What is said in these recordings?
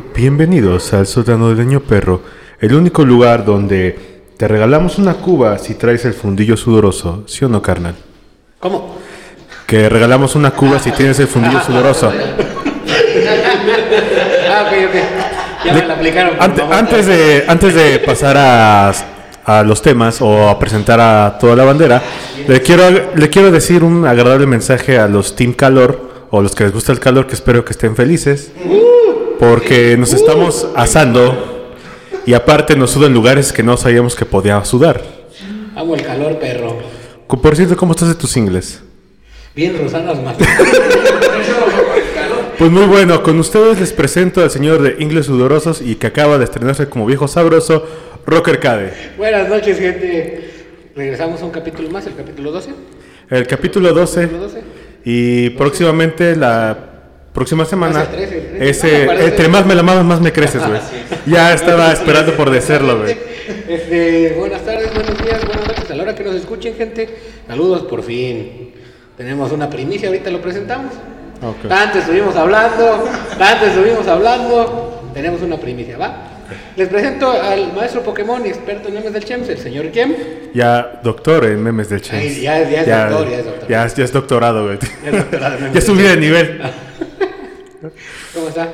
Bienvenidos al sótano del Leño Perro, el único lugar donde te regalamos una cuba si traes el fundillo sudoroso, ¿sí o no, carnal? ¿Cómo? Que regalamos una cuba si tienes el fundillo sudoroso. Ah, ok, ok. Ya me la aplicaron. Ante- antes, de, antes de pasar a, a los temas o a presentar a toda la bandera, le quiero, le quiero decir un agradable mensaje a los Team Calor o los que les gusta el calor, que espero que estén felices, porque nos estamos asando y aparte nos sudan lugares que no sabíamos que podía sudar. Amo el calor, perro. Por cierto, ¿cómo estás de tus ingles? Bien, Rosanas más. Pues muy bueno, con ustedes les presento al señor de Ingles Sudorosos y que acaba de estrenarse como viejo sabroso, Rocker Cade. Buenas noches, gente. Regresamos a un capítulo más, el capítulo 12. El capítulo 12 Capítulo 12. y próximamente la próxima semana el 13, el 13. ese No, entre más me la mamas más me creces, güey. Ya estaba esperando por decirlo, güey. Este, buenas tardes, buenos días, buenas noches. A la hora que nos escuchen, gente. Saludos, por fin. Tenemos una primicia, ahorita lo presentamos. Ok. Tanto estuvimos hablando, tanto estuvimos hablando. Tenemos una primicia, ¿va? Les presento al maestro Pokémon y experto en memes del Chems, el señor Kem. Ya doctor en memes del Chance. Ay, ya- ya es doctor, ya es doctor. Ya, ya es doctorado, güey. Ya es doctorado en memes ya subí de nivel. ¿Cómo está?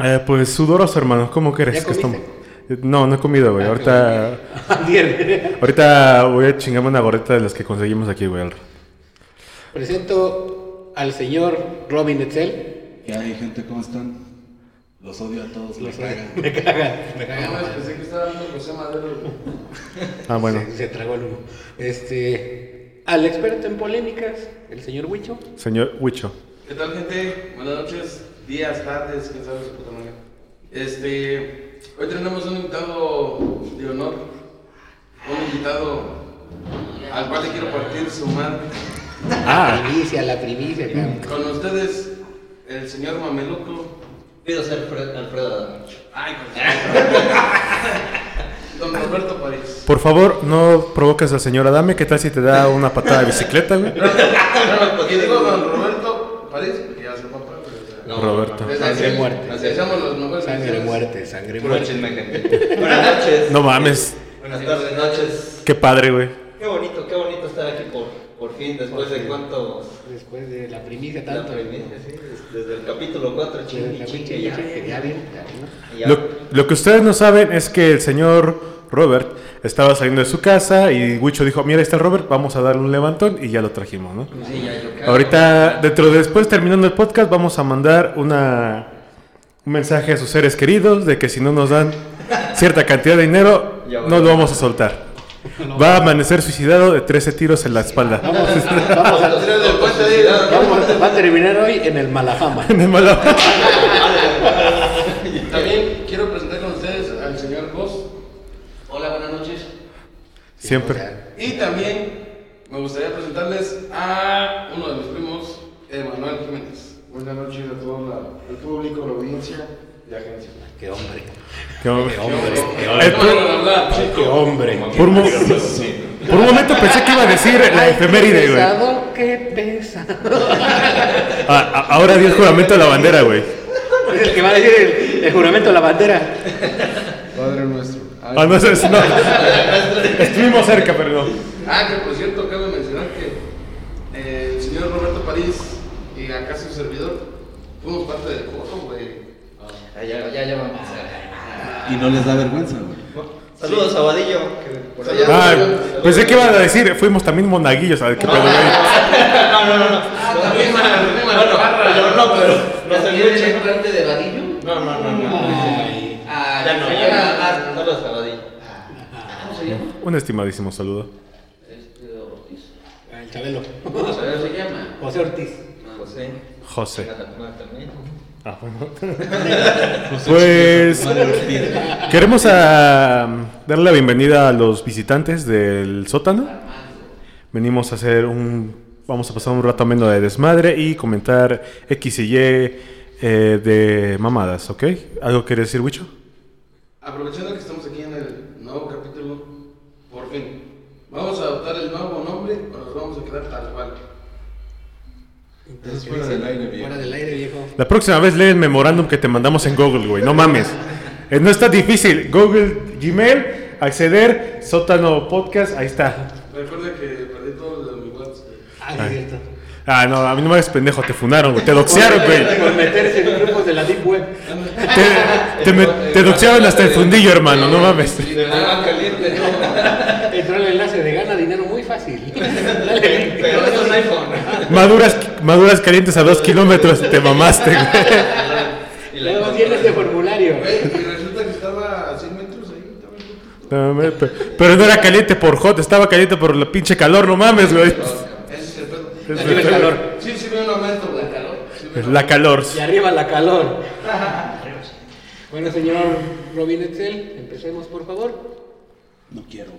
Eh, pues sudoroso, hermano. ¿Cómo quieres ¿Ya que estamos? comiste? No, no he comido, güey. Ahorita Bien. ahorita voy a chingarme una gorrita de las que conseguimos aquí, güey. Presento al señor Robin Etzel. ¿Qué hay, gente? ¿Cómo están? Los odio a todos, los cagan. Me caga, me caga. No, pensé que estaba dando José Madero. Ah, bueno. Se, se tragó el humo. Este, al experto en polémicas, el señor Huicho. Señor Huicho. ¿Qué tal, gente? Buenas noches, días, tardes, quién sabe su puta madre. Este, hoy tenemos un invitado de honor, un invitado al cual le quiero partir su madre. Ah. La primicia, la primicia, cabrón. Con ustedes, el señor Mameluco. Pido ser Fred- Alfredo Adame. Ay, con Don Roberto París. Por favor, no provoques al señor Adame. ¿Qué tal si te da una patada de bicicleta, güey? Y digo Don Roberto París, porque ya es su papá. pero, o sea, Roberto. Sangre aquí muerte. Los mejores Sangre muerte, sangre Puro muerte. chisme, gente. Buenas noches. No mames. Buenas tardes, noches. Qué padre, güey. Qué bonito, qué bonito estar aquí por, por fin, después de cuántos... Después de la primicia La tanto. primicia, sí, des- desde el capítulo 4, Desde chingue, chingue, ya. que ya bien, ya ¿no? Ya. Lo, lo que ustedes no saben es que el señor Robert estaba saliendo de su casa y Huicho dijo, mira, ahí está Robert, vamos a darle un levantón y ya lo trajimos, ¿no? Sí, ya yo cago. Ahorita, dentro de después, terminando el podcast, vamos a mandar una, un mensaje a sus seres queridos de que si no nos dan cierta cantidad de dinero, no lo vamos a soltar. Va a amanecer suicidado de 13 tiros en la espalda. Vamos, vamos, a, vamos, va a terminar hoy en el Malahama. En el malo- También quiero presentar con ustedes al señor Goss. Hola, buenas noches. Siempre. Y también me gustaría presentarles a uno de mis primos, Emanuel Jiménez. Buenas noches a todo la- el público, la audiencia y agencia. Qué hombre. Qué hombre. Qué hombre. Qué hombre. por, Qué hombre. por un, mo- por un momento pensé que iba a decir la efeméride, Qué güey. pesado, qué pesa. Ah, ah, ahora dio el juramento a la bandera, güey. El que va a decir el, el juramento a la bandera. Padre nuestro. Ay, Ah, no, eso es- no. Estuvimos cerca, pero no. Ah, que por cierto, acabo de mencionar que eh, el señor Roberto París y acá su servidor fuimos parte del coro, güey. Ah, ya, ya, ya vamos a... Y no les da vergüenza, güey. Saludos a Vadillo. que por allá- Ah, pensé que iban a decir, fuimos también monaguillos, a ver qué pedo. No, no, no, no. Ah, también Bueno, yo no, pero no se ¿También escucha. es parte de Vadillo? No, no, no, no. Ay. Ah, Ya no, señora- ya no. Saludos a Vadillo. ¿Cómo se llama? Un estimadísimo saludo. Este Ortiz. El Chabelo. ¿Cómo se llama? José Ortiz. José. José. Ah, bueno. Pues queremos ah, darle la bienvenida a los visitantes del sótano. Venimos a hacer un, vamos a pasar un rato ameno de desmadre y comentar X y Y eh, de mamadas, ¿ok? ¿Algo quiere decir, Wicho? Aprovechando que estamos aquí en el nuevo capítulo, fin, ¿vamos a adoptar el nuevo nombre o nos vamos a quedar tal cual? Entonces fuera del aire, viejo. Fuera del aire, viejo. La próxima vez lee el memorándum que te mandamos en Google, güey. No mames. Eh, No está difícil. Google, Gmail, acceder, sótano podcast, ahí está. Recuerda que perdí todos los mis WhatsApp. Ah, es cierto. Ah, no, a mí no me hagas pendejo, te funaron, güey. Te doxearon, güey. Por meterse en grupos de la Deep Web. Te, te, me- te doxearon hasta el fundillo, hermano, no mames. De caliente, ¿no? Entró el enlace de gana dinero muy fácil. Dale link. Pero esto es iPhone. Maduras, maduras calientes a dos kilómetros, te mamaste, güey. Y la Luego tienes este formulario. Y resulta que estaba a 100 metros ahí. estaba en punto. No, me- pe- Pero no era caliente por hot, estaba caliente por la pinche calor, no mames, güey. Ese es el pedo. Arriba el calor. Sí, sí, veo un aumento, güey. calor. Sí, veo un La calor. Y arriba la calor. Bueno, señor Robin Excel, empecemos por favor. No quiero.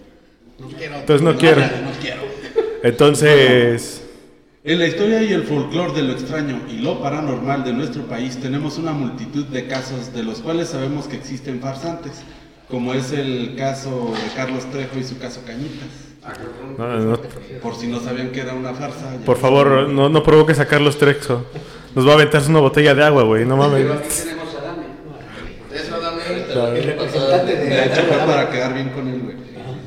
No quiero. Entonces no quiero. No quiero. Entonces, En la historia y el folclore de lo extraño y lo paranormal de nuestro país tenemos una multitud de casos de los cuales sabemos que existen farsantes, como es el caso de Carlos Trejo y su caso Cañitas. no, no, Por si no sabían que era una farsa. por favor, no, no provoques a Carlos Trexo. Nos va a aventarse una botella de agua, güey, no Pero mames. aquí tenemos a Dame. Eso dame. El representante de De hecho, fue para quedar bien con él, güey.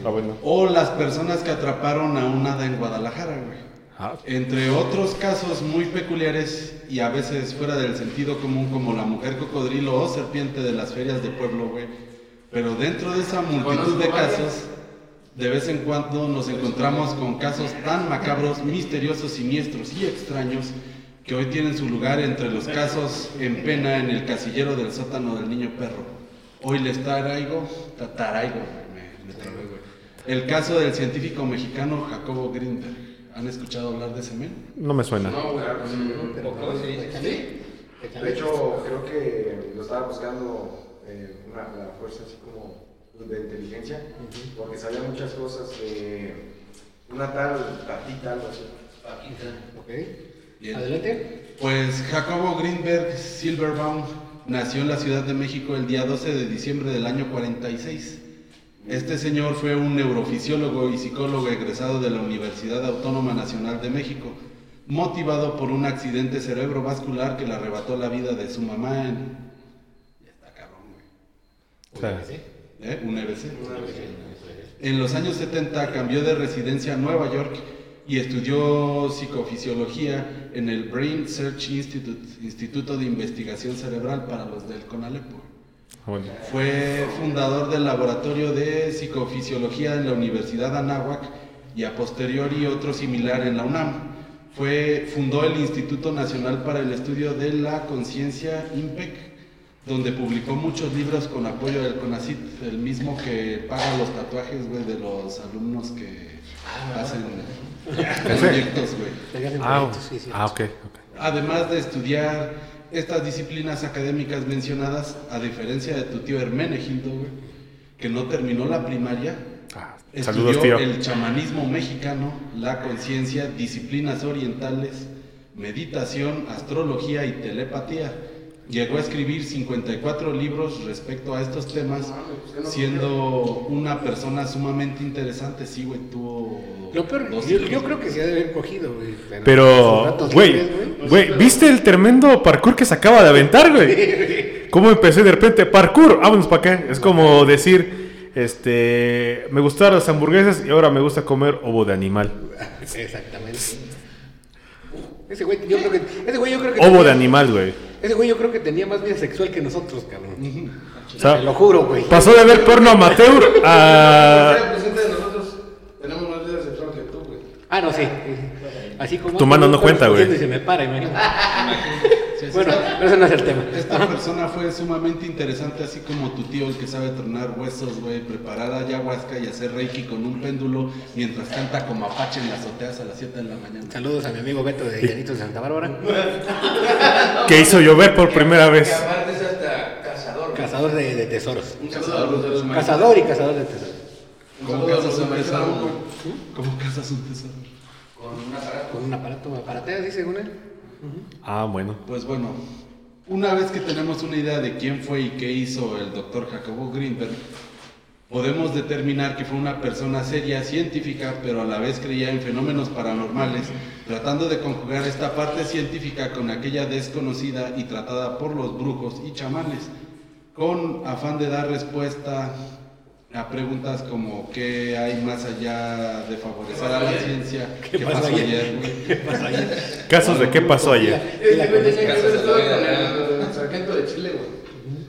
Ah, bueno. O las personas que atraparon a un hada en Guadalajara, güey. Entre otros casos muy peculiares y a veces fuera del sentido común, como la mujer cocodrilo o serpiente de las ferias de pueblo, güey. Pero dentro de esa multitud de casos, de vez en cuando nos encontramos con casos tan macabros, misteriosos, siniestros y extraños que hoy tienen su lugar entre los casos en pena en el casillero del sótano del niño perro. Hoy les traigo, ta- traigo, me, me trabé, güey. El caso del científico mexicano Jacobo Greenberg. ¿Han escuchado hablar de ese men? no me suena. No, güey. Poco, sí. De hecho, creo que lo estaba buscando eh, una, la fuerza así como de inteligencia, porque sabía muchas cosas de una tal Tatita, algo así. Ok. Bien. Adelante. Pues Jacobo Greenberg Silverbaum nació en la Ciudad de México el día 12 de diciembre del año 46. Este señor fue un neurofisiólogo y psicólogo egresado de la Universidad Autónoma Nacional de México, motivado por un accidente cerebrovascular que le arrebató la vida de su mamá en... Ya está cabrón, güey. O sea, ¿Eh? Un EBC. En los años 70 cambió de residencia a Nueva York y estudió psicofisiología en el Brain Search Institute, Instituto de Investigación Cerebral para los del CONALEPO. Bueno. Fue fundador del laboratorio de psicofisiología en la Universidad Anáhuac y a posteriori otro similar en la UNAM. Fue, fundó el Instituto Nacional para el Estudio de la Conciencia IMPEC, donde publicó muchos libros con apoyo del CONACIT, el mismo que paga los tatuajes, güey, de los alumnos que hacen proyectos, güey. Te hacen Ah, proyectos, ah, ok, ok. Además de estudiar estas disciplinas académicas mencionadas, a diferencia de tu tío Hermenegildo, güey, que no terminó la primaria, Ah, estudió saludos, tío. el chamanismo mexicano, la conciencia, disciplinas orientales, meditación, astrología y telepatía. Llegó a escribir 54 libros respecto a estos temas, siendo una persona sumamente interesante. Sí, güey, tuvo. Lo peor, dos yo, creo que se ha de haber cogido, güey. Pero, güey, güey, ¿viste el tremendo parkour que se acaba de aventar, güey? ¿Cómo empecé de repente? Parkour, vámonos para acá. Es como decir, este, me gustaron las hamburguesas y ahora me gusta comer ovo de animal. Exactamente. Ese güey, yo creo que. Ese güey, yo creo que. Ovo tenía- de animal, güey. Ese güey, yo creo que tenía más vida sexual que nosotros, cabrón. O sea, Te lo juro, güey. pasó de ver porno amateur a... Ser presente de nosotros tenemos más vida sexual que tú, güey. Ah, no, sí. Así como. Tu mano no cuenta, güey. Y se me para, imagínate. bueno, pero ese no es el tema. Esta persona fue sumamente interesante, así como tu tío, el que sabe tronar huesos, güey, preparar ayahuasca y hacer reiki con un péndulo mientras canta como apache en las azoteas a las 7 de la mañana. Saludos a mi amigo Beto de Llanitos de Santa Bárbara. que hizo llover por primera vez. aparte es hasta cazador. Cazador de, de tesoros. Un a los de los Cazador y cazador de tesoros. ¿Cómo cazas un tesoro? ¿Cómo cazas un tesoro? Con un aparato. Con un aparato aparatea, dice según él. Ah, bueno. Pues bueno, una vez que tenemos una idea de quién fue y qué hizo el doctor Jacobo Greenberg, Podemos determinar que fue una persona seria, científica, pero a la vez creía en fenómenos paranormales, tratando de conjugar esta parte científica con aquella desconocida y tratada por los brujos y chamanes, con afán de dar respuesta a preguntas como qué hay más allá de favorecer a la ciencia, qué, pasó ayer, güey? Casos de qué pasó ayer. Este güey tenía que haber estado con el sargento de Chile, güey.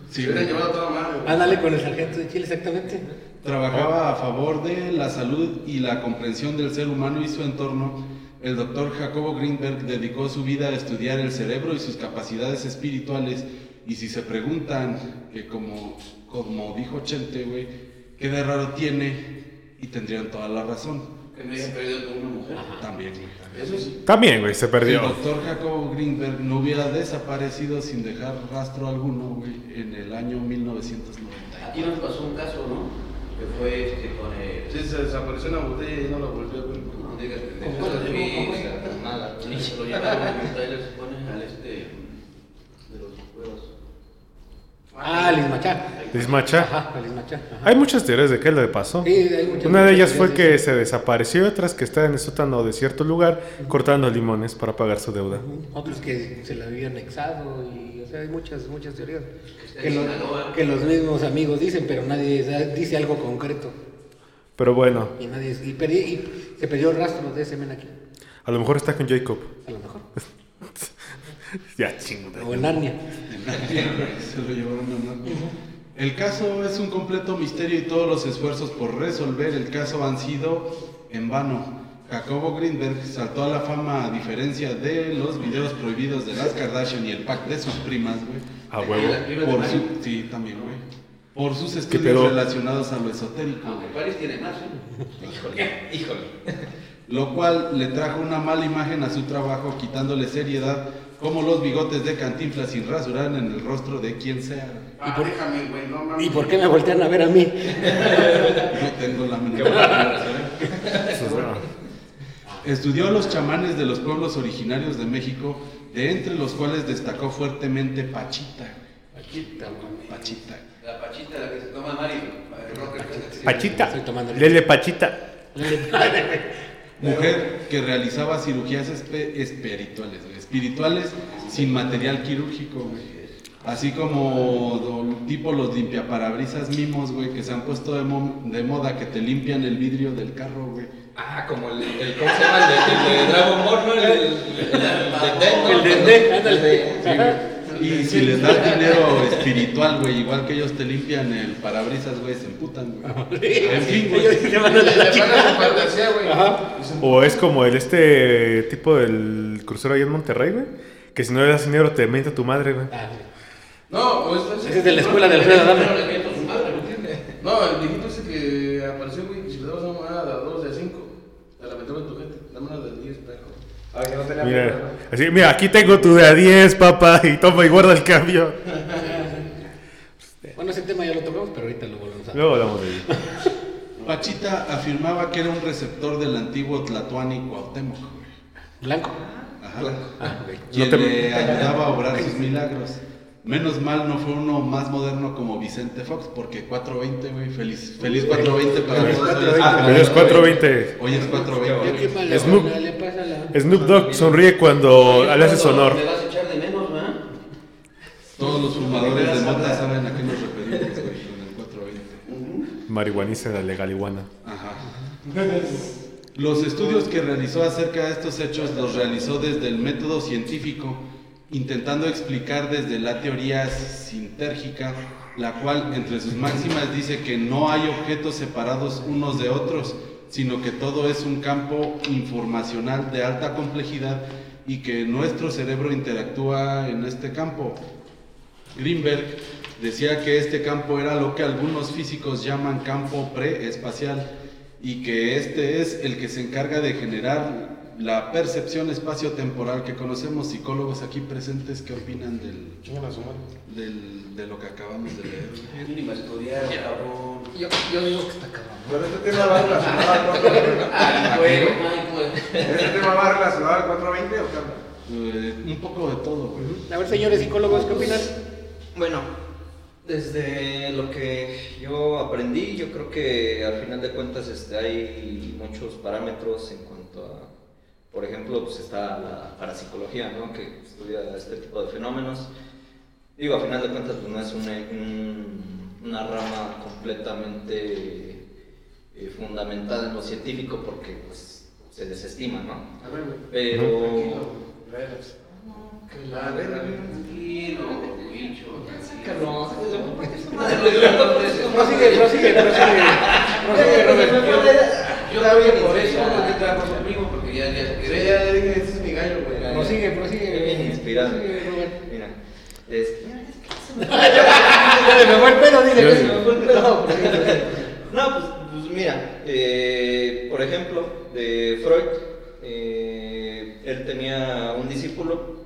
Sí, Se hubiera güey. llevado toda güey. Ándale con el sargento de Chile, exactamente. Trabajaba a favor de la salud y la comprensión del ser humano y su entorno. El doctor Jacobo Greenberg dedicó su vida a estudiar el cerebro y sus capacidades espirituales. Y si se preguntan, que como, como dijo Chente, güey, ¿qué de raro tiene? Y tendrían toda la razón. Que me hayan perdido con una mujer. También, güey. Eso sí. También, güey, se El perdió. doctor Jacobo Greenberg no hubiera desaparecido sin dejar rastro alguno, güey, en el año 1990. Aquí nos pasó un caso, ¿no? Que fue este con el. Sí, se desapareció una botella y no la volvió a ver. No digas ¿Cómo pendejadas, nada. Y se lo trailer, se pone al este. Ah, Lismachá. Lismacha. Ajá, Lismachá. Ajá. Hay muchas teorías de qué le pasó. Sí, hay muchas- Una de ellas muchas fue que se desapareció, otras que está en el sótano de cierto lugar cortando limones para pagar su deuda. Otros que se la habían anexado y, o sea, hay muchas, muchas teorías. Está Que, lo- los mismos amigos dicen, pero nadie dice algo concreto. Pero bueno, Y nadie, y, perdí- y se perdió el rastro de ese men aquí, a lo mejor está con Jacob. a lo mejor. Ya, chingada. O en Narnia. Se lo llevaron. El caso es un completo misterio y todos los esfuerzos por resolver el caso han sido en vano. Jacobo Greenberg saltó a la fama a diferencia de los videos prohibidos de las Kardashian y el pack de sus primas, güey. A huevo. Por su, sí, también, güey. Por sus pedo? estudios relacionados a lo esotérico, Aunque güey. París tiene más, ¿eh? Híjole, híjole. Lo cual le trajo una mala imagen a su trabajo, quitándole seriedad, como los bigotes de cantinflas sin rasurar en el rostro de quien sea. Ah, déjame, güey, no mames. ¿Y por qué me voltean a ver a mí? No tengo la menor Estudió a los chamanes de los pueblos originarios de México, de entre los cuales destacó fuertemente Pachita. Pachita. La pachita, la que se toma Mario. rocker. Pachita. Estoy tomando leche. Lele Pachita. Mujer que realizaba cirugías espe- espirituales, espirituales sin material quirúrgico, güey. Así como tipo los limpiaparabrisas mimos, güey, que se han puesto de, mo- de moda, que te limpian el vidrio del carro, güey. Ah, como el, el ¿cómo se llama? El de, de Dragon Ball. El, güey. Y si les das dinero espiritual, güey, igual que ellos te limpian el parabrisas, güey, se emputan, güey. En fin, güey. A la. O es como el este tipo del crucero ahí en Monterrey, güey. Que si no le das dinero te miente tu madre, güey. Ah, No, o esto Ese es de la escuela de Alfredo Adame. Pero a. No, el viejito ese que apareció, güey, que si le dabas una moneda de a dos, de a cinco, te la metemos en tu gente. Dame una de 10, pejo. A ver, que no tenía Mira. Así, mira, aquí tengo tu de a 10, papá, y toma y guarda el cambio. Bueno, ese tema ya lo tocamos, pero ahorita lo volvemos a Luego hablamos de ello. Pachita afirmaba que era un receptor del antiguo Tlatuani Cuauhtémoc. Blanco. Ajá. Ah, ok. Quien No te- le ayudaba a obrar sus milagros. Menos mal no fue uno más moderno como Vicente Fox, porque 420, güey, feliz, feliz 420 para todos. 420. Pero es 420. Hoy es Ya 420. qué mala Snoop. Snoop Dogg sonríe cuando le haces honor. Me vas a echar de menos, ¿verdad? Todos los fumadores de mota saben a qué nos referimos, güey, con el 420. Marihuaniza la legal iguana. Ajá. Los estudios que realizó acerca de estos hechos los realizó desde el método científico, intentando explicar desde la teoría sintérgica, la cual entre sus máximas dice que no hay objetos separados unos de otros, sino que todo es un campo informacional de alta complejidad y que nuestro cerebro interactúa en este campo. Greenberg decía que este campo era lo que algunos físicos llaman campo preespacial y que este es el que se encarga de generar la percepción espacio-temporal que conocemos. Psicólogos aquí presentes, ¿qué opinan del, del- de lo que acabamos de leer? Ni más estudiar, cabrón. Yo, yo digo que está cabrón. Pero este tema va relacionado al 420. Ay, güey, ay, güey. ¿Este tema va relacionado al 420 o qué? Eh, un poco de todo, güey. A ver, señores psicólogos, ¿qué opinan? Bueno, Desde lo que yo aprendí, yo creo que al final de cuentas este, hay muchos parámetros en cuanto a, por ejemplo, pues está la parapsicología, ¿no? que estudia este tipo de fenómenos. Digo, al final de cuentas pues, no es una, un- una rama completamente eh, fundamentada en lo científico porque pues, se desestima, ¿no? A ver. Pero... A a. Tranquilo, bicho. Prosigue, prosigue, prosigue. Prosigue. Yo también por eso no te trajo conmigo porque ya ya ya le dije, es mi gallo, güey. Prosigue, prosigue. Bien inspirado. Prosigue, Robert. Mira, es- Se me fue el pelo, dile. Yo- que se me fue el pelo. No, pues, pues mira, eh, por ejemplo, de Freud, eh, él tenía un discípulo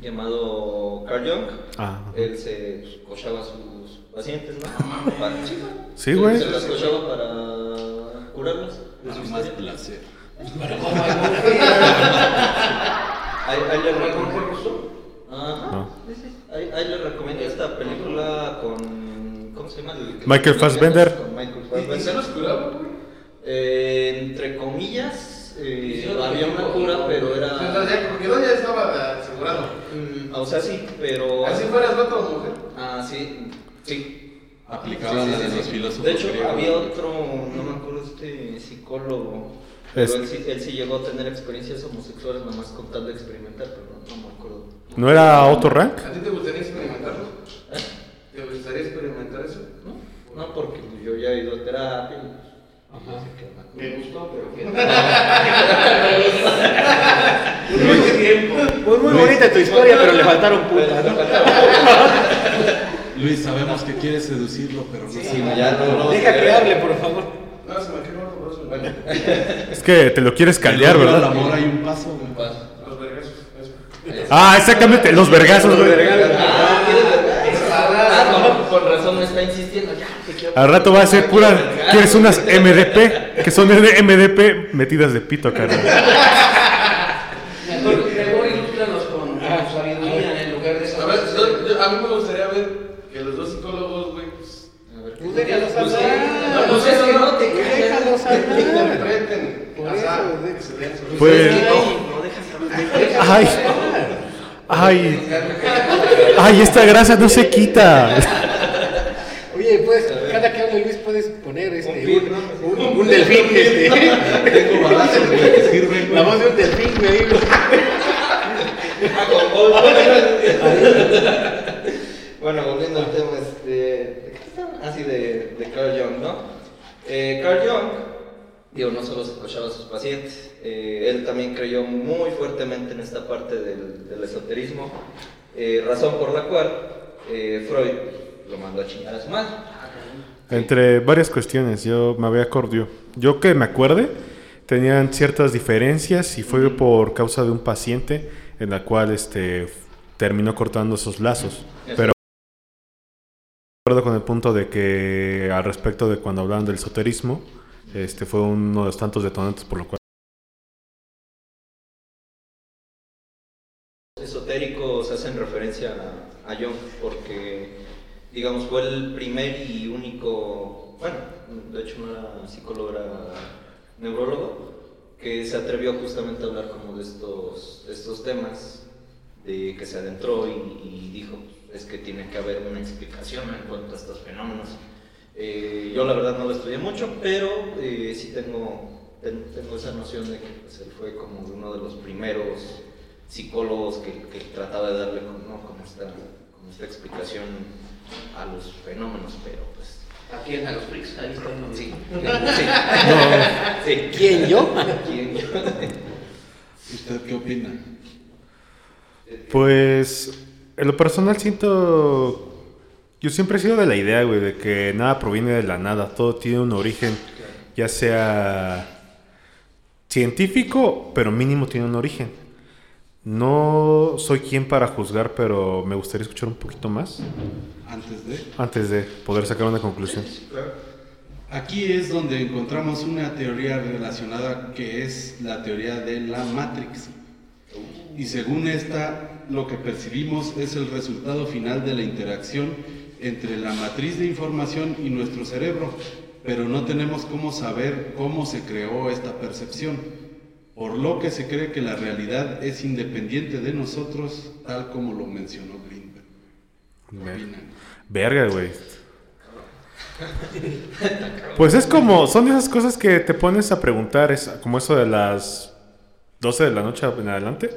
llamado Carl Jung. Ah. Él se cochaba a sus pacientes, ¿no? Para- sí, Sí, güey. Se las cochaba para de su Historia. placer. Ahí, ahí le ¿Con recomiendo. Ajá. No. Ahí, le recomiendo esta película con. ¿Cómo se llama? El Michael Fassbender. Con Michael ¿Y- ¿Y se Fassbender. los curaba, güey? Eh, entre comillas, eh, Sí, había una cura, pero era. ya, porque no ya estaba asegurado. Mm, o sea, sí, pero. Así fueras vato o mujer. Ah, sí, sí. Aplicaba Sí, la de los filósofos. De hecho, griegos. había otro, no me acuerdo, este psicólogo. Pero Es- él, sí, él sí llegó a tener experiencias homosexuales, nomás con tal de experimentar, pero no, no me acuerdo. ¿No era Otto Rank? ¿A ti te gustaría experimentarlo? ¿Te gustaría experimentar eso? No, no porque yo ya he ido a terapia. y, pues, Ajá. Me gustó, pero que Muy tiempo. Pues muy bonita tu historia, pero le faltaron putas, ¿no? Luis, sabemos que quieres seducirlo, pero no Sí, sabemos ya no, no. Deja que hable, por favor. No, se me quedó. Bueno, Es que te lo quieres caldear, ¿verdad? amor hay un paso, güey. los vergazos. Ah, exactamente, los vergazos, güey. Ah. Ah, no, con razón me está insistiendo. Ya, te quiero. Al rato va a ser pura. ¿Quieres unas MDP? Que son de MDP metidas de pito, cara. Mejor, mejor ilústranos con con sabiduría en lugar de esa. A ver, yo- yo- a mí me gustaría ver que los dos psicólogos, güey, pues, Pues déjalos pues, hablar. no, pues, es que no te Pues calles. Déjalos que hablar. interpreten. Por Ajá, eso, de- que se den sus- Pues. Hablar. Ay. Ay. Ay, esta grasa no se quita. Oye, pues, cada que hable Luis puedes poner este, Un pin, un, un, un delfín, este. Tengo balazos, güey, que sirven, La voz de un delfín, güey. Bueno, volviendo al tema, este, ¿de qué estaba? Así de, de Carl Jung, ¿no? Eh, Carl Jung, digo, no solo se cochaba a sus pacientes, eh, él también creyó muy fuertemente en esta parte del, del esoterismo, eh, razón por la cual eh, Freud lo mandó a chingar a su madre. Entre varias cuestiones, yo me había acordado. Yo que me acuerde, tenían ciertas diferencias y fue por causa de un paciente en la cual este terminó cortando esos lazos. Pero de acuerdo con el punto de que al respecto de cuando hablaban del esoterismo, este fue uno de los tantos detonantes por lo cual esotéricos hacen referencia a, a porque, digamos, fue el primer y único, bueno, de hecho psicólogo, era neurólogo, que se atrevió justamente a hablar como de estos, estos temas, de que se adentró y dijo, es que tiene que haber una explicación en cuanto a estos fenómenos. Eh, yo la verdad no lo estudié mucho, pero eh, sí tengo, ten- tengo esa noción de que pues, él fue como uno de los primeros psicólogos que, que trataba de darle como, ¿no? como, esta, como esta explicación a los fenómenos, pero pues... ¿A quién? A los freaks. Ahí está. Sí, sí, sí. ¿Quién, yo? ¿Quién? ¿Usted qué opina? Pues, en lo personal siento... Yo siempre he sido de la idea, güey, de que nada proviene de la nada. Todo tiene un origen, ya sea científico, pero mínimo tiene un origen. No soy quien para juzgar, pero me gustaría escuchar un poquito más Antes de. antes de poder sacar una conclusión. Aquí es donde encontramos una teoría relacionada que es la teoría de la Matrix. Y según esta, lo que percibimos es el resultado final de la interacción entre la matriz de información y nuestro cerebro, pero no tenemos cómo saber cómo se creó esta percepción, por lo que se cree que la realidad es independiente de nosotros, tal como lo mencionó Greenberg. ¿Qué Ver-? Verga, güey. Pues es como, son esas cosas que te pones a preguntar, es como eso de las 12 de la noche en adelante,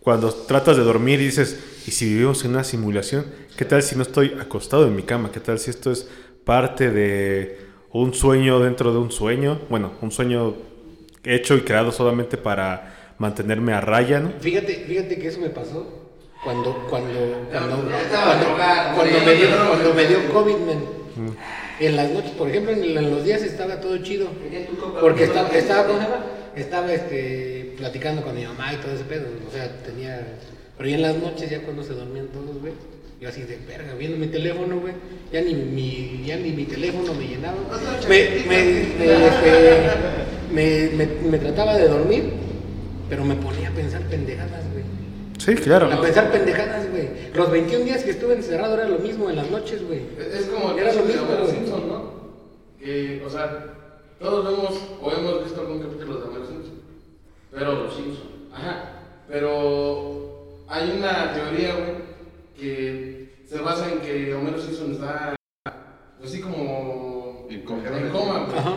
cuando tratas de dormir y dices, ¿y si vivimos en una simulación? ¿Qué tal si no estoy acostado en mi cama? ¿Qué tal si esto es parte de un sueño dentro de un sueño? Bueno, un sueño hecho y creado solamente para mantenerme a raya, ¿no? Fíjate, fíjate que eso me pasó cuando, cuando, cuando, cuando, cuando me dio, cuando me dio. COVID, man. En las noches, por ejemplo, en, los días estaba todo chido. Porque estaba, estaba, ¿cómo se llama? Estaba este, platicando con mi mamá y todo ese pedo. O sea, tenía. Pero ya en las noches, ya cuando se dormían todos, güey. Yo así de verga, viendo mi teléfono, güey. Ya ni mi, ya ni mi teléfono me llenaba. Me, me, me, este, me, me- me trataba de dormir, pero me ponía a pensar pendejadas, güey. Sí, claro. A pensar pendejadas, güey. Los 21 días que estuve encerrado era lo mismo en las noches, güey. Es como Era lo de mismo, güey. Simpson, ¿no? Que, o sea, todos vemos o hemos visto algún capítulo de Homero Simpson. Pero los Simpson. Ajá. Pero hay una teoría, güey, que se basa en que Homero Simpson está así como En coma. en coma, güey. Ajá.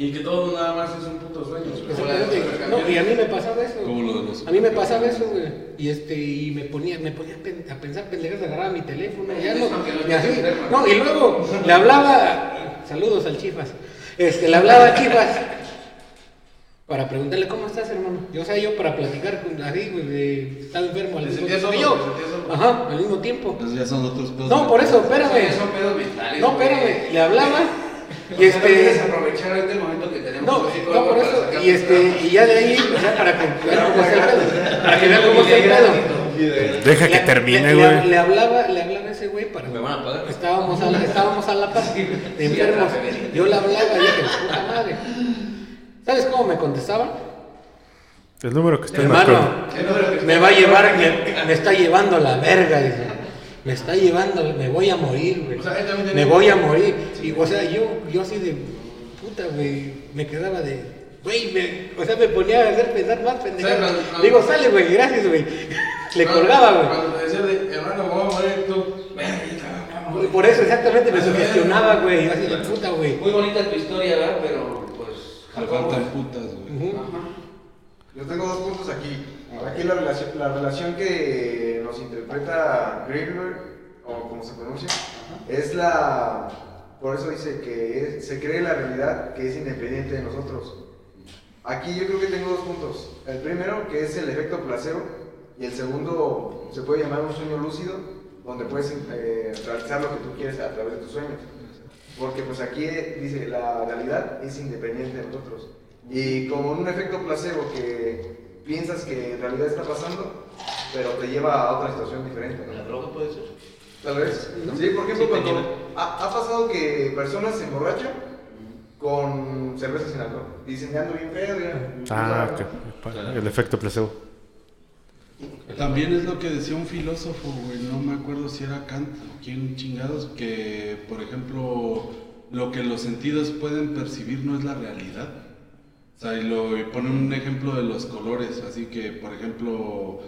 Y que todo nada más es un puto sueño. Exactamente. No, y a mí me pasaba eso. Como lo de los- A mí me pasaba eso, güey. Y este, y me ponía, me ponía a pen- a pensar pendejadas, agarraba mi teléfono, ya no, y así. No, y luego le hablaba, saludos al Chifas. Este, le hablaba a Chifas para preguntarle cómo estás, hermano. Yo, o sea, yo para platicar con así, güey, de estaba enfermo al mismo tiempo que yo. Ajá, al mismo tiempo. Entonces ya son otros pedos. No, por eso, espérame. Son pedos mentales. No, güey. espérame, le hablaba y este. aprovechar ahorita el momento que tenemos No, no por eso, y este, y ya de ahí, o sea, para que vean cómo está el pedo, para que vean cómo está el pedo. Deja que termine, güey. Le hablaba, le hablaba a ese güey para. Me van a pagar. Estábamos a la, estábamos a la par de enfermos. Yo le hablaba y dije, puta madre. ¿Sabes cómo me contestaba? El número que está en Hermano, la me va a llevar, me, me está llevando a la verga, dice. Me está llevando, me voy a morir, güey. O sea, Me voy a morir. Y, o sea, yo, yo así de puta, güey, me quedaba de, güey, me, o sea, me ponía a hacer pensar más pendejadas. Digo, sale, güey, gracias, güey. Le colgaba, güey. Cuando te decía de, hermano, me voy a morir, tú. Por eso exactamente me sugestionaba, güey. Yo así de puta, güey. Muy bonita tu historia, ¿verdad? Pero, pues. Faltan putas, güey. Yo tengo dos puntos aquí. Aquí la relación, la relación que nos interpreta Greenberg, o como se pronuncia, es la... Por eso dice que es- se cree la realidad que es independiente de nosotros. Aquí yo creo que tengo dos puntos. El primero, que es el efecto placebo, y el segundo se puede llamar un sueño lúcido, donde puedes eh, realizar lo que tú quieres a través de tus sueños. Porque pues aquí dice, la realidad es independiente de nosotros. Y como un efecto placebo que piensas que en realidad está pasando, pero te lleva a otra situación diferente. ¿no? ¿La droga puede ser? Tal vez. Sí, por ejemplo, Sí, cuando ha, ha pasado que personas se emborrachan con cerveza sin alcohol. Y dicen, ya ando bien pedo, ya. Ah, ¿no? El efecto placebo. También es lo que decía un filósofo, güey, no me acuerdo si era Kant o quién chingados, que por ejemplo lo que los sentidos pueden percibir no es la realidad. O sea, y, lo, y pone un ejemplo de los colores, así que por ejemplo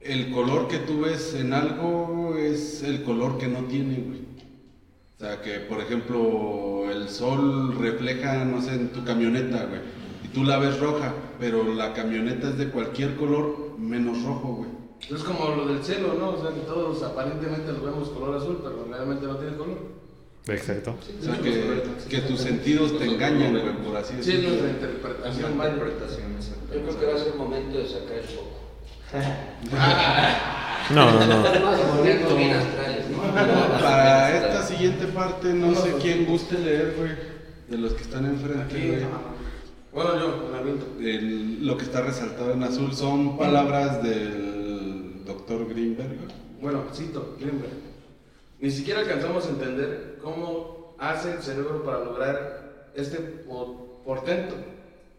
el color que tú ves en algo es el color que no tiene, güey. O sea, que por ejemplo el sol refleja, no sé, en tu camioneta, güey. Y tú la ves roja, pero la camioneta es de cualquier color menos rojo, güey. Es como lo del cielo, ¿no? O sea, que todos aparentemente lo vemos color azul, pero realmente no tiene color. Exacto. O sea, que, que tus sentidos te engañan, güey, por así Sí, es decirlo. nuestra Es interpretación, vaya. interpretación, exacto. Yo creo que va a ser momento de sacar el foco. No, no, no. Para esta siguiente parte, no sé quién guste leer, güey, de los que están enfrente, güey. Bueno, yo. El- lo que está resaltado en azul son palabras del doctor Greenberg. Bueno, cito, Greenberg. Ni siquiera alcanzamos a entender cómo hace el cerebro para lograr este po- portento,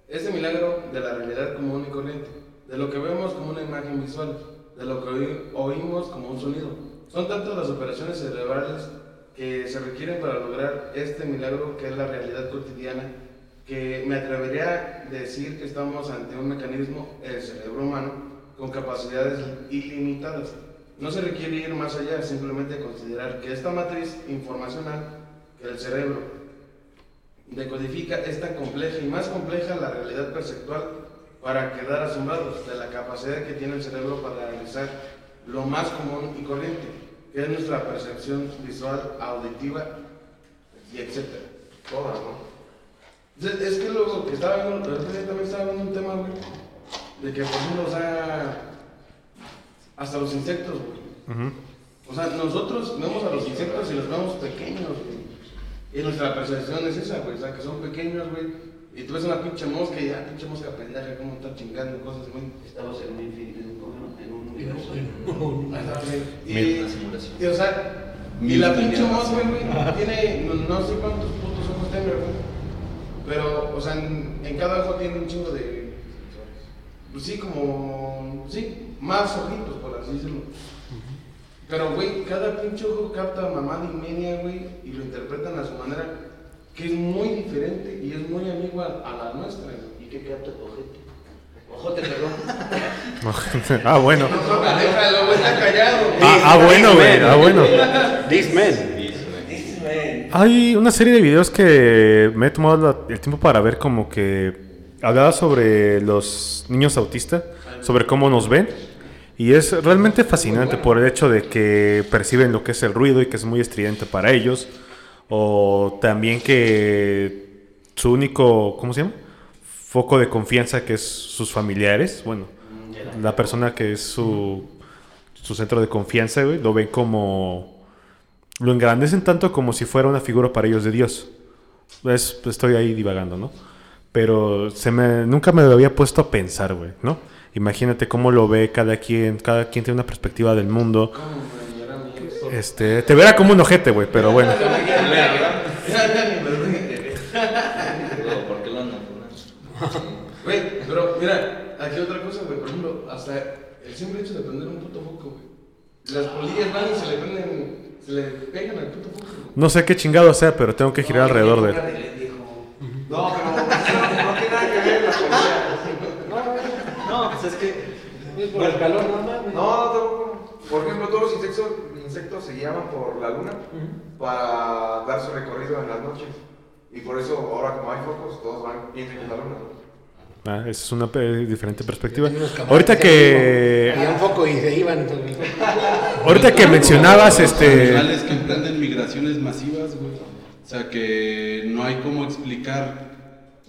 este milagro de la realidad común y corriente, de lo que vemos como una imagen visual, de lo que oí- oímos como un sonido, Son tantas las operaciones cerebrales que se requieren para lograr este milagro que es la realidad cotidiana, que me atrevería a decir que estamos ante un mecanismo, el cerebro humano, con capacidades ilimitadas. No se requiere ir más allá, simplemente considerar que esta matriz informacional que el cerebro decodifica es tan compleja y más compleja la realidad perceptual para quedar asombrados de la capacidad que tiene el cerebro para realizar lo más común y corriente, que es nuestra percepción visual, auditiva y etcétera. Todas, ¿no? Es, que luego que estaba viendo, también estaba viendo un tema, güey, de que por ejemplo, o sea, hasta los insectos, güey. O sea, nosotros vemos a los insectos y los vemos pequeños, güey. Y nuestra percepción es esa, güey. O sea, que son pequeños, güey. Y tú ves una pinche mosca y ya, pinche mosca pendeja, cómo está chingando cosas, güey. Estamos en un infinito, en un, universo. Y, o sea, y la pinche mosca, güey, tiene no, no sé cuántos putos ojos tenga, güey. Pero, o sea, en, en cada ojo tiene un chingo de. Pues sí, como. Sí, más ojitos, por así decirlo. Pero, güey, cada pinche ojo capta mamada y media, güey, y lo interpretan a su manera, que es muy diferente y es muy amigo a, a la nuestra, güey. ¿Y qué capta tu ojete? Ojote, perdón. ah, bueno. No, déjalo, güey, está callado. Ah, ah, bueno, güey. Ah, bueno. This man. Hay una serie de videos que me he tomado el tiempo para ver como que hablaba sobre los niños autistas, sobre cómo nos ven. Y es realmente fascinante por el hecho de que perciben lo que es el ruido y que es muy estridente para ellos. O también que su único, ¿cómo se llama? Foco de confianza que es sus familiares. Bueno, la persona que es su, su centro de confianza, güey, lo ven como... Lo engrandecen tanto como si fuera una figura para ellos de Dios. Es- estoy ahí divagando, ¿no? Pero se me, nunca me lo había puesto a pensar, güey, ¿no? Imagínate cómo lo ve cada quien, cada quien tiene una perspectiva del mundo. Este, te verá como un ojete, güey, pero bueno. Güey, pero mira, aquí otra cosa, güey. Por ejemplo, hasta el simple hecho de prender un puto foco, güey. Las polillas van y se le prenden, le pegan al puto foco, güey. No sé qué chingado sea, pero tengo que girar alrededor de él. No, pero no, no tiene nada que ver la policía. No, pues es que. Por el calor, no mames. No, no, tampoco. Por ejemplo, todos los insectos, insectos se guiaban por la luna para dar su recorrido en las noches. Y por eso, ahora como hay focos, todos van piensan que es la luna. Ah, esa es una pe- diferente perspectiva. Ahorita que Había un foco y se iban. ahorita que mencionabas Los este animales que emprenden migraciones masivas, güey. O sea, que no hay cómo explicar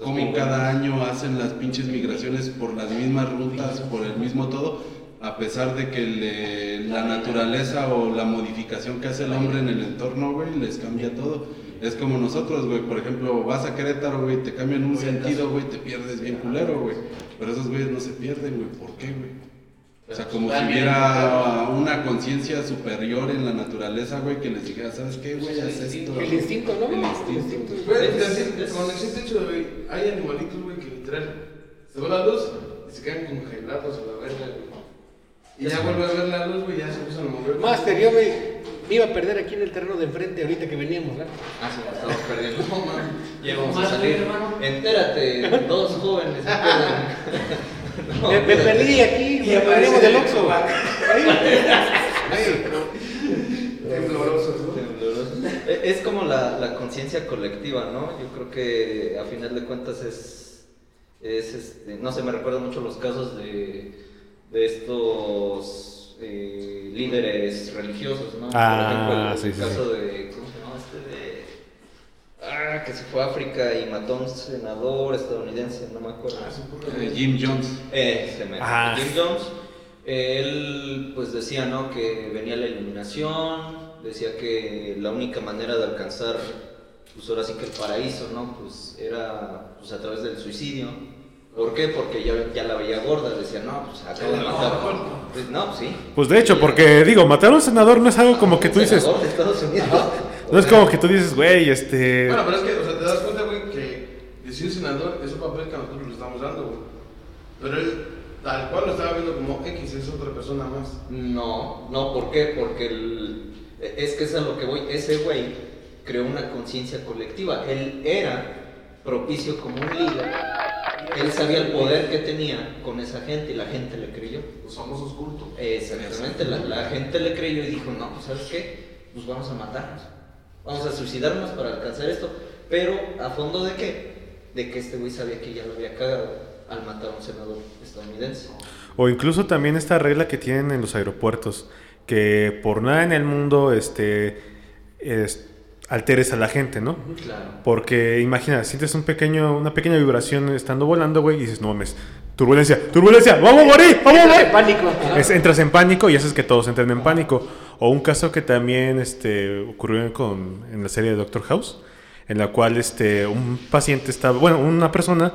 cómo cada año hacen las pinches migraciones por las mismas rutas, por el mismo todo, a pesar de que le- la naturaleza o la modificación que hace el hombre en el entorno, güey, les cambia todo. Es como nosotros, güey, por ejemplo, vas a Querétaro, güey, te cambian un sentido, güey, te pierdes bien culero, güey. Pero esos güeyes no se pierden, güey, ¿por qué, güey? O sea, como si hubiera una conciencia superior en la naturaleza, güey, que les dijera, ¿sabes qué, güey? Haz esto. El instinto, ¿no? El instinto. Güey, con el simple hecho de, güey, hay animalitos, güey, que literal se va la luz y se quedan congelados a la verga, güey. Y ya vuelve a ver la luz, güey, ya se empiezan a mover. Master, yo me, me iba a perder aquí en el terreno de enfrente ahorita que veníamos, ¿verdad? Ah, sí, nos estamos perdiendo. No. Ya vamos a salir. Entérate, dos jóvenes se pierden. No, me, me perdí aquí, me veníamos del Oxxo. Temblorosos, ¿no? Tembloroso. Eh, Es como la, la conciencia colectiva, ¿no? Yo creo que a final de cuentas es, es este, no sé, me recuerda mucho los casos de, de estos eh, líderes religiosos, ¿no? Ah, Por ejemplo, el, sí, el sí, caso de, ¿cómo se llama este? De, ah, que se fue a África y mató a un senador estadounidense, no me acuerdo. Eh, Jim Jones. Eh, se me Ah. Jim Jones, él pues decía, ¿no? Que venía la iluminación, decía que la única manera de alcanzar, pues ahora sí que el paraíso, ¿no? Pues era pues, a través del suicidio. ¿Por qué? Porque ya, ya la veía gorda, decía, no, pues acabo de matar. Pues, no, pues sí. Pues de hecho, porque digo, matar a un senador no es algo como que tú dices, Senador de Estados Unidos. no es como que tú dices, güey, este Bueno, pero es que, o sea, te das cuenta, güey, que decir senador es un papel que nosotros le estamos dando, güey. Pero él tal cual lo estaba viendo como X, es otra persona más. No, no, ¿por qué? Porque el- es que es a lo que voy. Ese güey creó una conciencia colectiva. Él era propicio como un líder. Él sabía el poder que tenía con esa gente y la gente le creyó. Los famosos cultos. Exactamente, la, la gente le creyó y dijo, no, pues sabes qué, pues vamos a matarnos, vamos a suicidarnos para alcanzar esto, pero a fondo de qué? De que este güey sabía que ya lo había cagado al matar a un senador estadounidense. O incluso también esta regla que tienen en los aeropuertos, que por nada en el mundo este, es- alteres a la gente, ¿no? Claro. Porque imagina, sientes un pequeño, una pequeña vibración estando volando, güey, y dices, no mames, turbulencia, turbulencia, vamos a morir, vamos a morir. en pánico. Es- entras en pánico y haces que todos entren en pánico. O un caso que también este, ocurrió con, en la serie de Doctor House, en la cual este, un paciente estaba, bueno, una persona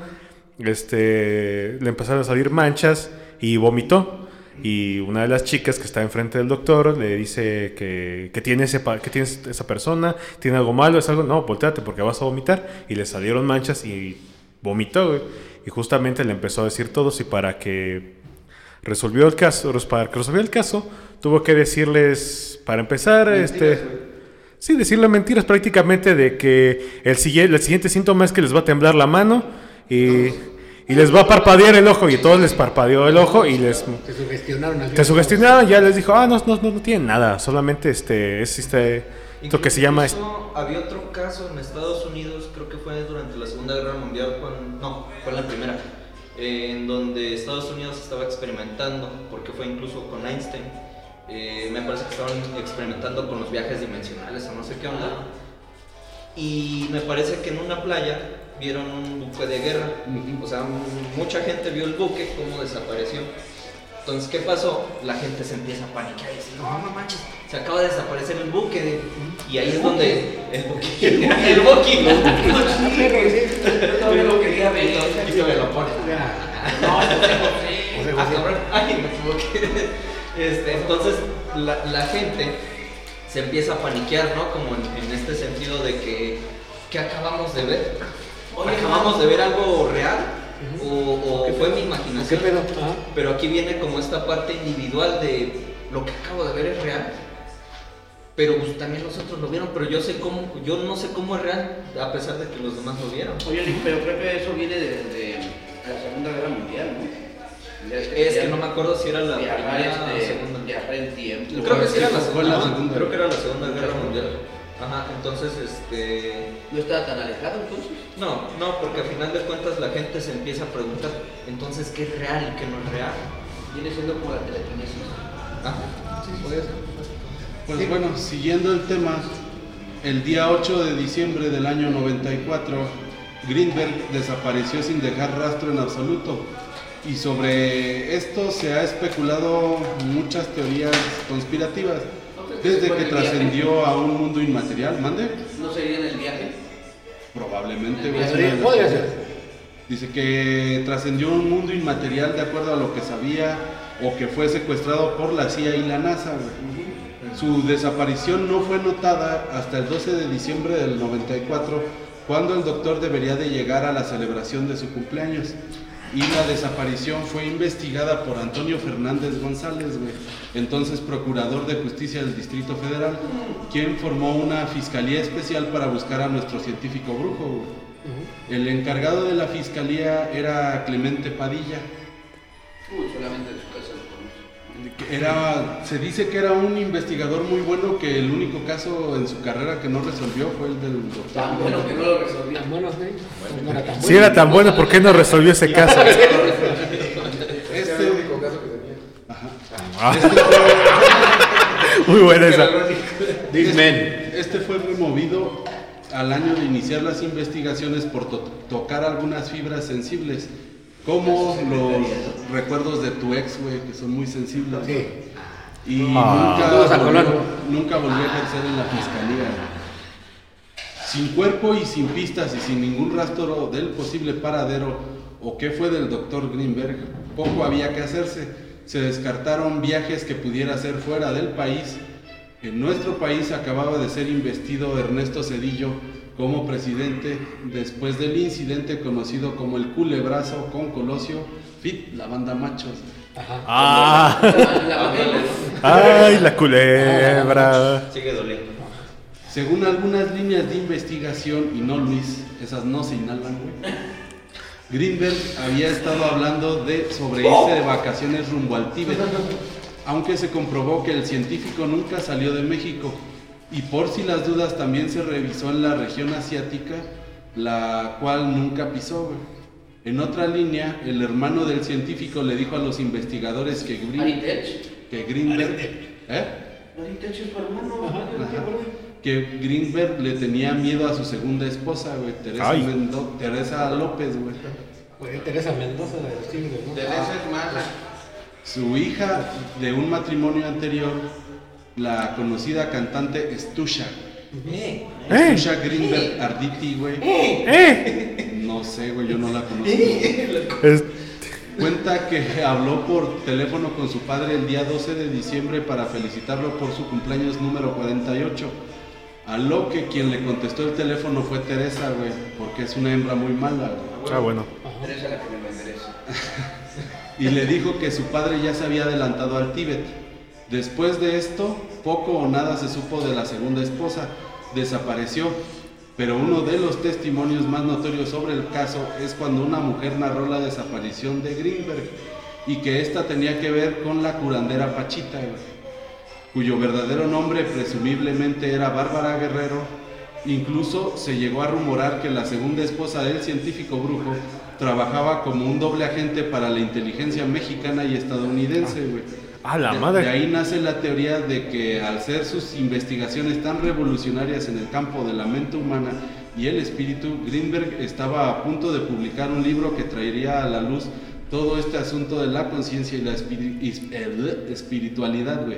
este, le empezaron a salir manchas y vomitó. Y una de las chicas que está enfrente del doctor le dice que, que tiene, ese, pa- que tiene esa persona, tiene algo malo, es algo, no, volteate porque vas a vomitar. Y le salieron manchas y vomitó, güey. Y justamente le empezó a decir todos y para que resolvió el caso, para que resolvió el caso, tuvo que decirles, para empezar, este... Sí, decirle mentiras prácticamente de que el, siguiente el siguiente síntoma es que les va a temblar la mano y, y les va a parpadear el ojo y todos les parpadeó el ojo y les... Te sugestionaron al Te sugestionaron, ya les dijo, ah, no, no, no, no tienen nada, solamente este, es este, esto que se llama... Había otro caso en Estados Unidos, creo que fue durante la Segunda Guerra Mundial, cuando, no, fue en la primera, eh, en donde Estados Unidos estaba experimentando, porque fue incluso con Einstein, eh, me parece que estaban experimentando con los viajes dimensionales o no sé qué onda, y me parece que en una playa vieron un buque de guerra, o sea, mucha gente vio el buque, cómo desapareció. Entonces, ¿qué pasó? La gente se empieza a paniquear y dice, no, no manches, se acaba de desaparecer el buque. de-". Y ahí es donde el buque, el buque, Yo todavía lo quería ver. y se me lo pone. No, no. Ah, cabrón, ay, me equivoqué. Este, entonces, la, la gente se empieza a paniquear, ¿no? Como en, en este sentido de que, ¿qué acabamos de ver? Oye, ¿Acabamos de ver algo real? ¿O, o ¿Qué fue mi ¿Qué imaginación? pedo? Pero aquí viene como esta parte individual de lo que acabo de ver es real. Pero pues, también los otros lo vieron, pero yo sé cómo, yo no sé cómo es real, a pesar de que los demás lo vieron. Oye, pero creo que eso viene desde la Segunda Guerra Mundial, ¿no? Es que no me acuerdo si era la primera o este, segunda. Viajar en tiempo. Creo que sí era la la segunda. Creo que era la segunda guerra mundial. Ajá, entonces este ¿No estaba tan alejado entonces? no, no, porque al final de cuentas la gente se empieza a preguntar, entonces qué es real y qué no es real. Viene siendo como la telequinesis. Ajá. Pues bueno, siguiendo el tema, el día 8 de diciembre del año 94, Greenberg desapareció sin dejar rastro en absoluto. Y sobre esto se ha especulado muchas teorías conspirativas, desde que trascendió a un mundo inmaterial. ¿Mande? ¿No sería en el viaje? Probablemente. güey, Podría- es una de las podría ser. Dice que trascendió a un mundo inmaterial de acuerdo a lo que sabía o que fue secuestrado por la CIA y la NASA. güey. Su desaparición no fue notada hasta el 12 de diciembre del 94, cuando el doctor debería de llegar a la celebración de su cumpleaños. Y la desaparición fue investigada por Antonio Fernández González, güey, entonces procurador de justicia del Distrito Federal, quien formó una fiscalía especial para buscar a nuestro científico brujo. güey. El encargado de la fiscalía era Clemente Padilla. Uy, solamente en su casa Era, se dice que era un investigador muy bueno, que el único caso en su carrera que no resolvió fue el del doctor. Tan bueno que no lo resolví. Tan buenos, güey. No era tan Si bueno. era tan bueno, ¿por qué no resolvió ese caso? Este, Era el único caso que tenía. Ah. Muy buena esa. Este, este fue removido al año de iniciar las investigaciones por to- tocar algunas fibras sensibles, como los recuerdos de tu ex, güey, que son muy sensibles. Sí. Y Ah. Nunca, volvió, nunca volvió a ejercer en la fiscalía. Sin cuerpo y sin pistas y sin ningún rastro del posible paradero o qué fue del doctor Greenberg, poco había que hacerse. Se descartaron viajes que pudiera hacer fuera del país. En nuestro país acababa de ser investido Ernesto Cedillo como presidente después del incidente conocido como el culebrazo con Colosio Fit, la banda machos. Ajá. Ah, ay, la culebra. Sigue doliendo. Según algunas líneas de investigación, y no Luis, esas no se inhalan, güey. Greenberg había estado hablando de sobre irse de vacaciones rumbo al Tíbet, aunque se comprobó que el científico nunca salió de México. Y por si las dudas también se revisó en la región asiática, la cual nunca pisó. güey. En otra línea, el hermano del científico le dijo a los investigadores que, Green- Aritech. que Greenberg, ¿eh? Aritech es su hermano. Ajá. que Greenberg le tenía miedo a su segunda esposa, güey, Teresa. Mendo- Teresa López, güey. Teresa Mendoza de los Tigres, ¿no? Teresa es mala. Su hija de un matrimonio anterior, la conocida cantante Stusha. Eh, Stusha Greenberg Arditi, güey. eh. No sé, güey, yo no la conozco. Es- Cuenta que habló por teléfono con su padre el día 12 de diciembre para felicitarlo por su cumpleaños número 48. A lo que quien le contestó el teléfono fue Teresa, güey, porque es una hembra muy mala, güey. ah, bueno. Teresa la que me lo interesa. y le dijo que su padre ya se había adelantado al Tíbet. Después de esto, poco o nada se supo de la segunda esposa, desapareció. Pero uno de los testimonios más notorios sobre el caso es cuando una mujer narró la desaparición de Greenberg y que ésta tenía que ver con la curandera Pachita, cuyo verdadero nombre presumiblemente era Bárbara Guerrero. Incluso se llegó a rumorar que la segunda esposa del científico brujo trabajaba como un doble agente para la inteligencia mexicana y estadounidense, güey. Ah, la De- madre. De ahí nace la teoría de que al ser sus investigaciones tan revolucionarias en el campo de la mente humana y el espíritu, Greenberg estaba a punto de publicar un libro que traería a la luz todo este asunto de la conciencia y la espiritualidad, güey.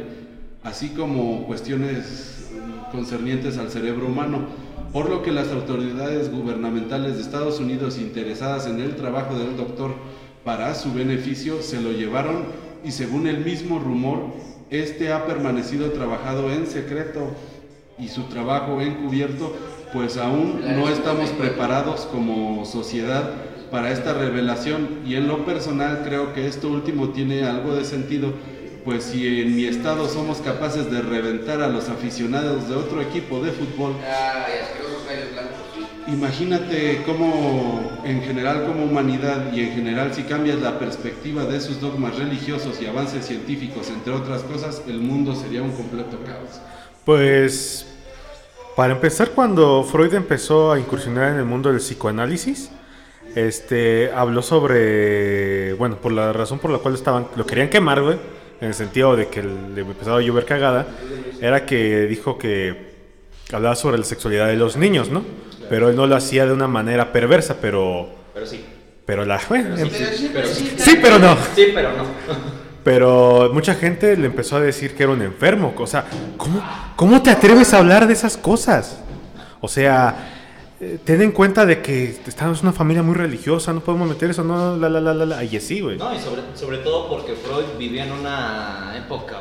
Así como cuestiones concernientes al cerebro humano. Por lo que las autoridades gubernamentales de Estados Unidos interesadas en el trabajo del doctor para su beneficio se lo llevaron y según el mismo rumor, este ha permanecido trabajado en secreto y su trabajo encubierto, pues aún no estamos preparados como sociedad para esta revelación y en lo personal creo que esto último tiene algo de sentido, pues si en mi estado somos capaces de reventar a los aficionados de otro equipo de fútbol, sí. Imagínate cómo en general como humanidad y en general si cambias la perspectiva de sus dogmas religiosos y avances científicos, entre otras cosas, el mundo sería un completo caos. Pues, para empezar, cuando Freud empezó a incursionar en el mundo del psicoanálisis, este, habló sobre, bueno, por la razón por la cual estaban, lo querían quemar, güey, en el sentido de que le empezaba a llover cagada, era que dijo que hablaba sobre la sexualidad de los niños, ¿no? Pero él no lo hacía de una manera perversa, pero, Pero sí. pero la, bueno. Pero sí. sí, pero no. Sí, pero no. Pero mucha gente le empezó a decir que era un enfermo. O sea, ¿cómo, cómo te atreves a hablar de esas cosas? O sea, eh, ten en cuenta de que estamos en una familia muy religiosa, no podemos meter eso, no, la, la, la, la, la. Y así, güey. No, y sobre, sobre todo porque Freud vivía en una época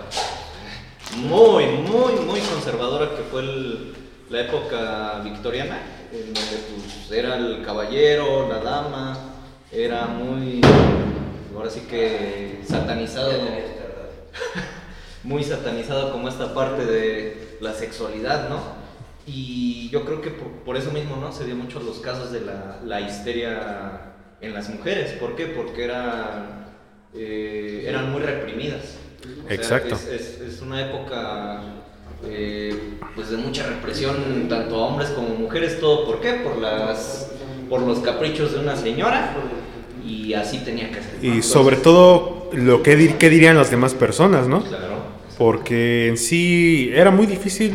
muy, muy, muy conservadora que fue el- la época victoriana, en donde pues, era el caballero, la dama, era muy, ahora sí que satanizado, muy satanizado como esta parte de la sexualidad, ¿no? Y yo creo que por, por eso mismo, ¿no? Se dio mucho los casos de la, la histeria en las mujeres. ¿Por qué? Porque eran, eh, eran muy reprimidas. O sea, Exacto. Es, es- es una época eh, pues de mucha represión, tanto a hombres como mujeres, todo. ¿Por qué? Por, las, por los caprichos de una señora. Y así tenía que ser. Y sobre todo, lo que, dir- qué dirían las demás personas, ¿no? Claro. Porque en sí era muy difícil,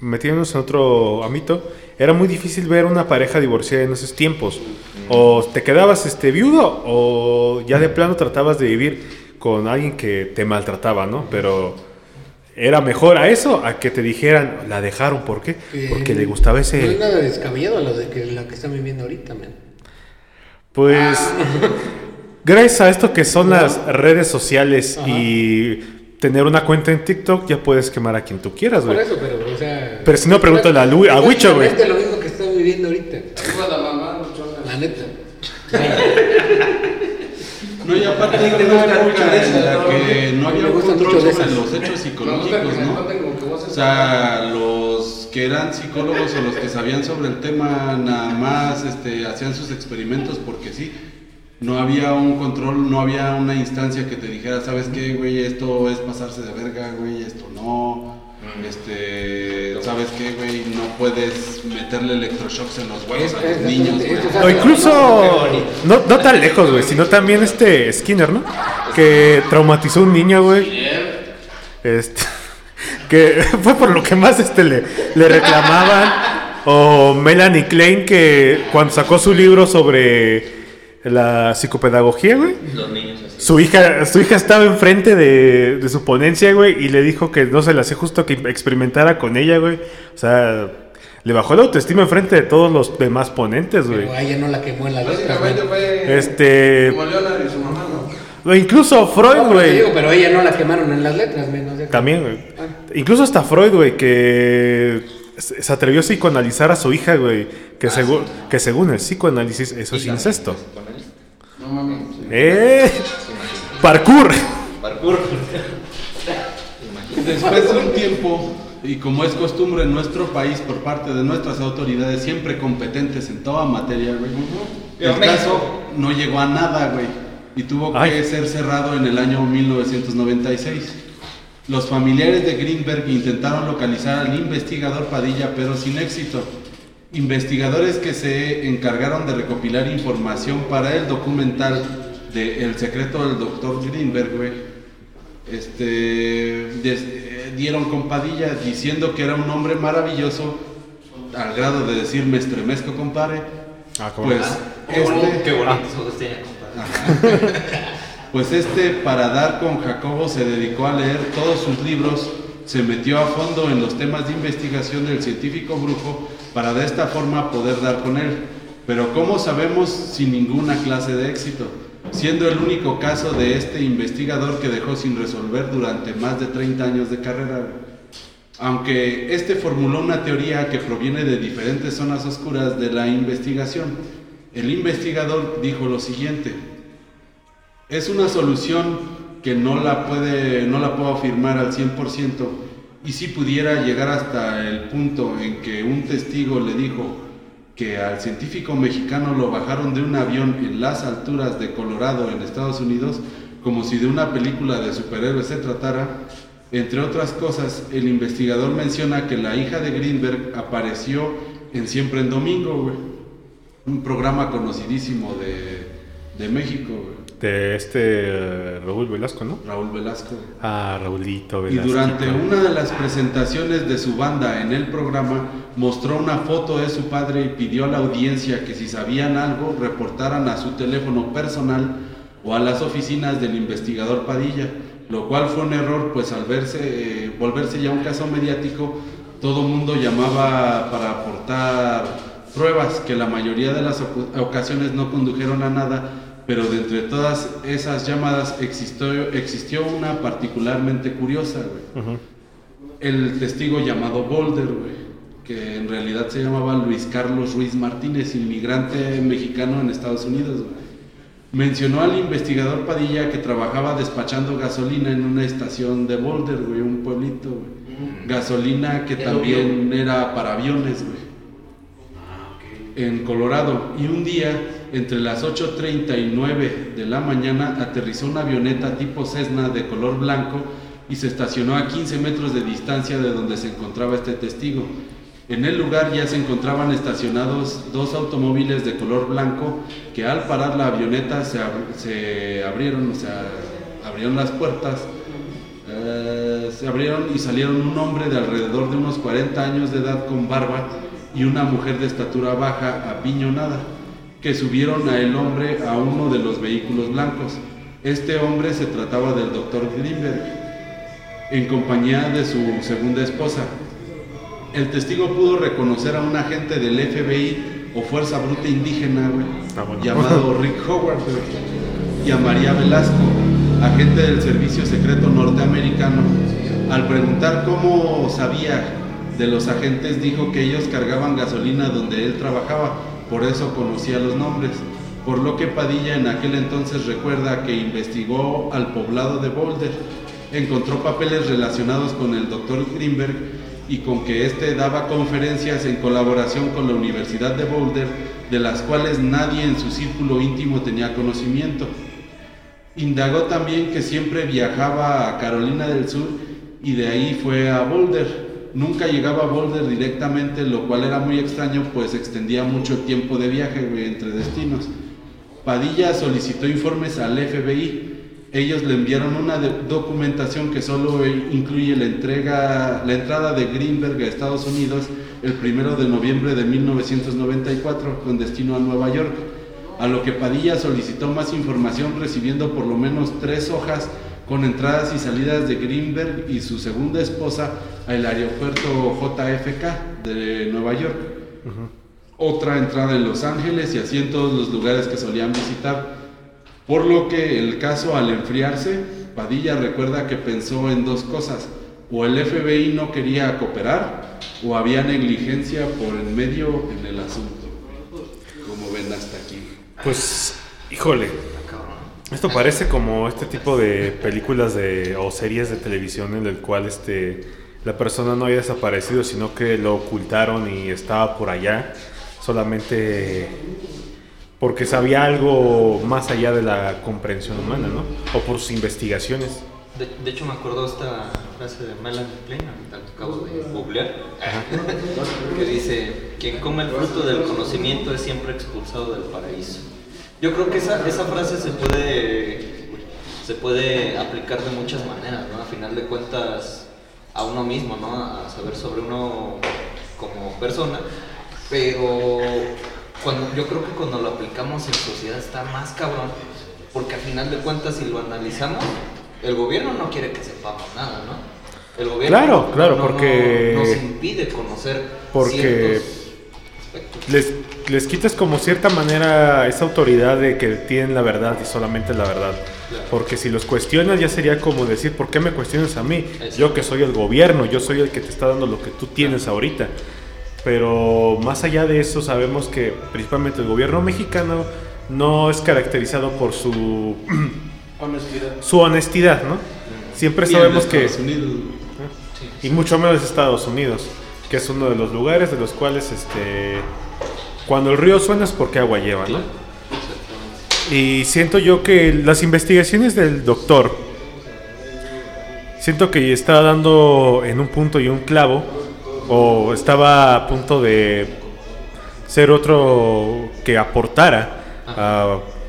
metiéndonos en otro ámbito, era muy difícil ver una pareja divorciada en esos tiempos. O te quedabas este, viudo o ya de plano tratabas de vivir con alguien que te maltrataba, ¿no? Pero era mejor a eso, a que te dijeran, la dejaron, ¿por qué? Porque le gustaba No es ese... nada descabellado lo de que lo que están viviendo ahorita, man. Pues, gracias a esto que son las redes sociales y tener una cuenta en TikTok, ya puedes quemar a quien tú quieras, Por güey. eso, pero, o sea. Pero si no, pregúntale a Lu- a Huicho, güey. lo mismo que están viviendo ahorita. La mamá. La neta. No, y aparte A ti te era época en la ¿no? que no había control sobre esas. los hechos psicológicos, que ¿no? que O sea, los que eran psicólogos o los que sabían sobre el tema nada más este, hacían sus experimentos porque sí. No había un control, no había una instancia que te dijera, ¿sabes qué, güey? Esto es pasarse de verga, güey, esto no. Este, ¿sabes qué, güey? No puedes meterle electroshocks en los huevos a los niños, güey. O incluso, no, no tan lejos, güey, sino también este Skinner, ¿no? Que traumatizó a un niño, güey. Este, que fue por lo que más este le, le reclamaban. O Melanie Klein, que cuando sacó su libro sobre la psicopedagogía, güey. Los niños así. Su hija, su hija estaba enfrente de, de su ponencia, güey, y le dijo que no se le hacía justo que experimentara con ella, güey. O sea, le bajó la autoestima enfrente de todos los demás ponentes, güey. Pero a ella no la quemó en las letras, güey. Este- como y su mamá, ¿no? O incluso Freud, No, güey. digo, pero a ella no la quemaron en las letras, menos de También, güey. Ah. Incluso hasta Freud, güey, que se se atrevió a psicoanalizar a su hija, güey. Que, según que según el psicoanálisis, eso es incesto. No mames. ¡Eh! ¡Parkour! Parkour. Después de un tiempo, y como es costumbre en nuestro país por parte de nuestras autoridades, siempre competentes en toda materia, güey, el caso no llegó a nada, güey, y tuvo que Ay. ser cerrado en el año 1996. Los familiares de Greenberg intentaron localizar al investigador Padilla, pero sin éxito. Investigadores que se encargaron de recopilar información para el documental de El secreto del doctor Greenberg, güey, este, des- eh, dieron con Padilla diciendo que era un hombre maravilloso, al grado de decir me estremezco, compadre. Ah, ¿cómo Pues Qué, bonito, este, qué bonitos ojos tenía, compadre. pues este, para dar con Jacobo, se dedicó a leer todos sus libros, se metió a fondo en los temas de investigación del científico brujo para de esta forma poder dar con él. Pero como sabemos, sin ninguna clase de éxito, siendo el único caso de este investigador que dejó sin resolver durante más de 30 años de carrera. Aunque este formuló una teoría que proviene de diferentes zonas oscuras de la investigación, el investigador dijo lo siguiente: es una solución que no la, puede, no la puedo afirmar al 100% y si pudiera llegar hasta el punto en que un testigo le dijo que al científico mexicano lo bajaron de un avión en las alturas de Colorado en Estados Unidos como si de una película de superhéroes se tratara, entre otras cosas, el investigador menciona que la hija de Greenberg apareció en Siempre en Domingo, güey. Un programa conocidísimo de, de México. De este eh, Raúl Velasco, ¿no? Raúl Velasco. Ah, Raulito Y Velasco. durante una de las presentaciones de su banda en el programa, mostró una foto de su padre y pidió a la audiencia que si sabían algo, reportaran a su teléfono personal o a las oficinas del investigador Padilla, lo cual fue un error, pues al verse, eh, volverse ya un caso mediático, todo mundo llamaba para aportar pruebas que la mayoría de las ocasiones no condujeron a nada, pero de entre todas esas llamadas existió, existió una particularmente curiosa, güey. El testigo llamado Boulder, güey, que en realidad se llamaba Luis Carlos Ruiz Martínez, inmigrante mexicano en Estados Unidos, güey. Mencionó al investigador Padilla que trabajaba despachando gasolina en una estación de Boulder, güey, un pueblito, güey. Gasolina que también era para aviones, güey en Colorado y un día entre las 8.39 de la mañana aterrizó una avioneta tipo Cessna de color blanco y se estacionó a 15 metros de distancia de donde se encontraba este testigo. En el lugar ya se encontraban estacionados dos automóviles de color blanco que al parar la avioneta se, se abrieron, o sea, abrieron las puertas, eh, se abrieron y salieron un hombre de alrededor de unos 40 años de edad con barba y una mujer de estatura baja apiñonada, que subieron a el hombre a uno de los vehículos blancos. Este hombre se trataba del doctor Greenberg, en compañía de su segunda esposa. El testigo pudo reconocer a un agente del FBI o Fuerza Bruta Indígena, güey, bueno. llamado Rick Howard, güey, y a María Velasco, agente del Servicio Secreto Norteamericano. Al preguntar cómo sabía de los agentes dijo que ellos cargaban gasolina donde él trabajaba, por eso conocía los nombres. Por lo que Padilla en aquel entonces recuerda que investigó al poblado de Boulder, encontró papeles relacionados con el doctor Greenberg y con que éste daba conferencias en colaboración con la Universidad de Boulder, de las cuales nadie en su círculo íntimo tenía conocimiento. Indagó también que siempre viajaba a Carolina del Sur y de ahí fue a Boulder. Nunca llegaba a Boulder directamente, lo cual era muy extraño, pues extendía mucho tiempo de viaje entre destinos. Padilla solicitó informes al FBI. Ellos le enviaron una documentación que solo eh, incluye la, entrega, la entrada de Greenberg a Estados Unidos el primero de noviembre de 1994 con destino a Nueva York. A lo que Padilla solicitó más información recibiendo por lo menos tres hojas con entradas y salidas de Greenberg y su segunda esposa al aeropuerto JFK de Nueva York otra entrada en Los Ángeles y así en todos los lugares que solían visitar. Por lo que el caso al enfriarse, Padilla recuerda que pensó en dos cosas, o el FBI no quería cooperar o había negligencia por en medio en el asunto. Como ven hasta aquí. Pues, híjole. Esto parece como este tipo de películas de, o series de televisión en el cual este, la persona no había desaparecido, sino que lo ocultaron y estaba por allá, solamente porque sabía algo más allá de la comprensión humana, ¿no? O por sus investigaciones. De, de hecho, me acuerdo esta frase de Melanie Klein, ahorita acabo de googlear, que dice: Quien come el fruto del conocimiento es siempre expulsado del paraíso. Yo creo que esa, esa frase se puede, se puede aplicar de muchas maneras, ¿no? A final de cuentas, a uno mismo, ¿no? A saber sobre uno como persona, pero cuando, yo creo que cuando lo aplicamos en sociedad está más cabrón, porque a final de cuentas, si lo analizamos, el gobierno no quiere que sepamos nada, ¿no? El gobierno Claro, claro, no- porque- no- nos impide conocer porque ciertos. Les, les quitas como cierta manera esa autoridad de que tienen la verdad y solamente la verdad. Claro. Porque si los cuestionas ya sería como decir, ¿por qué me cuestionas a mí? Exacto. Yo que soy el gobierno, yo soy el que te está dando lo que tú tienes ahorita. Pero más allá de eso sabemos que principalmente el gobierno mexicano no es caracterizado por su, Honestidad. su honestidad, ¿no? Siempre sabemos que... Y mucho menos Estados Unidos, que es uno de los lugares de los cuales, este, cuando el río suena es porque agua lleva, ¿no? Y siento yo que las investigaciones del doctor, siento que estaba dando en un punto y un clavo, o estaba a punto de ser otro que aportara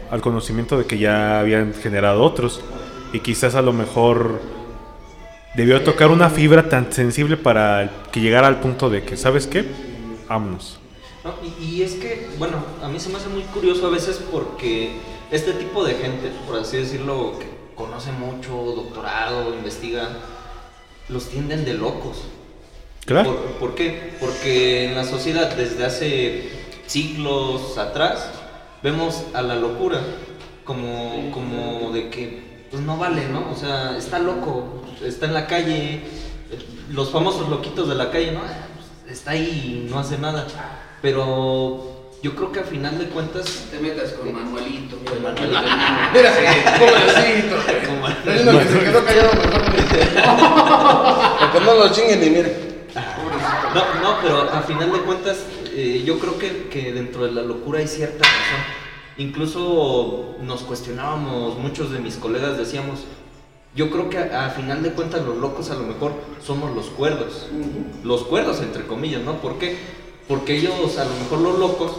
al conocimiento de que ya habían generado otros, y quizás a lo mejor debió tocar una fibra tan sensible para que llegara al punto de que, ¿sabes qué? Vámonos. No, y, y es que, bueno, a mí se me hace muy curioso a veces porque este tipo de gente, por así decirlo, que conoce mucho, doctorado, investiga, los tienden de locos. Claro. ¿Por, por qué? Porque en la sociedad desde hace siglos atrás vemos a la locura como, como de que pues no vale, ¿no? O sea, está loco, está en la calle, los famosos loquitos de la calle, ¿no? Ah, pues, Está ahí y no hace nada. Pero yo creo que a final de cuentas... Te metas con Manuelito. Con Manuelito. Mira. Como- Es lo que se quedó callado mejor. Para que no lo chinguen ni miren. No, no, pero a final de cuentas, eh, yo creo que, que dentro de la locura hay cierta razón. Incluso nos cuestionábamos, muchos de mis colegas decíamos, yo creo que a, a final de cuentas los locos a lo mejor somos los cuerdos. Los cuerdos, entre comillas, ¿no? ¿Por qué? Porque ellos, a lo mejor los locos,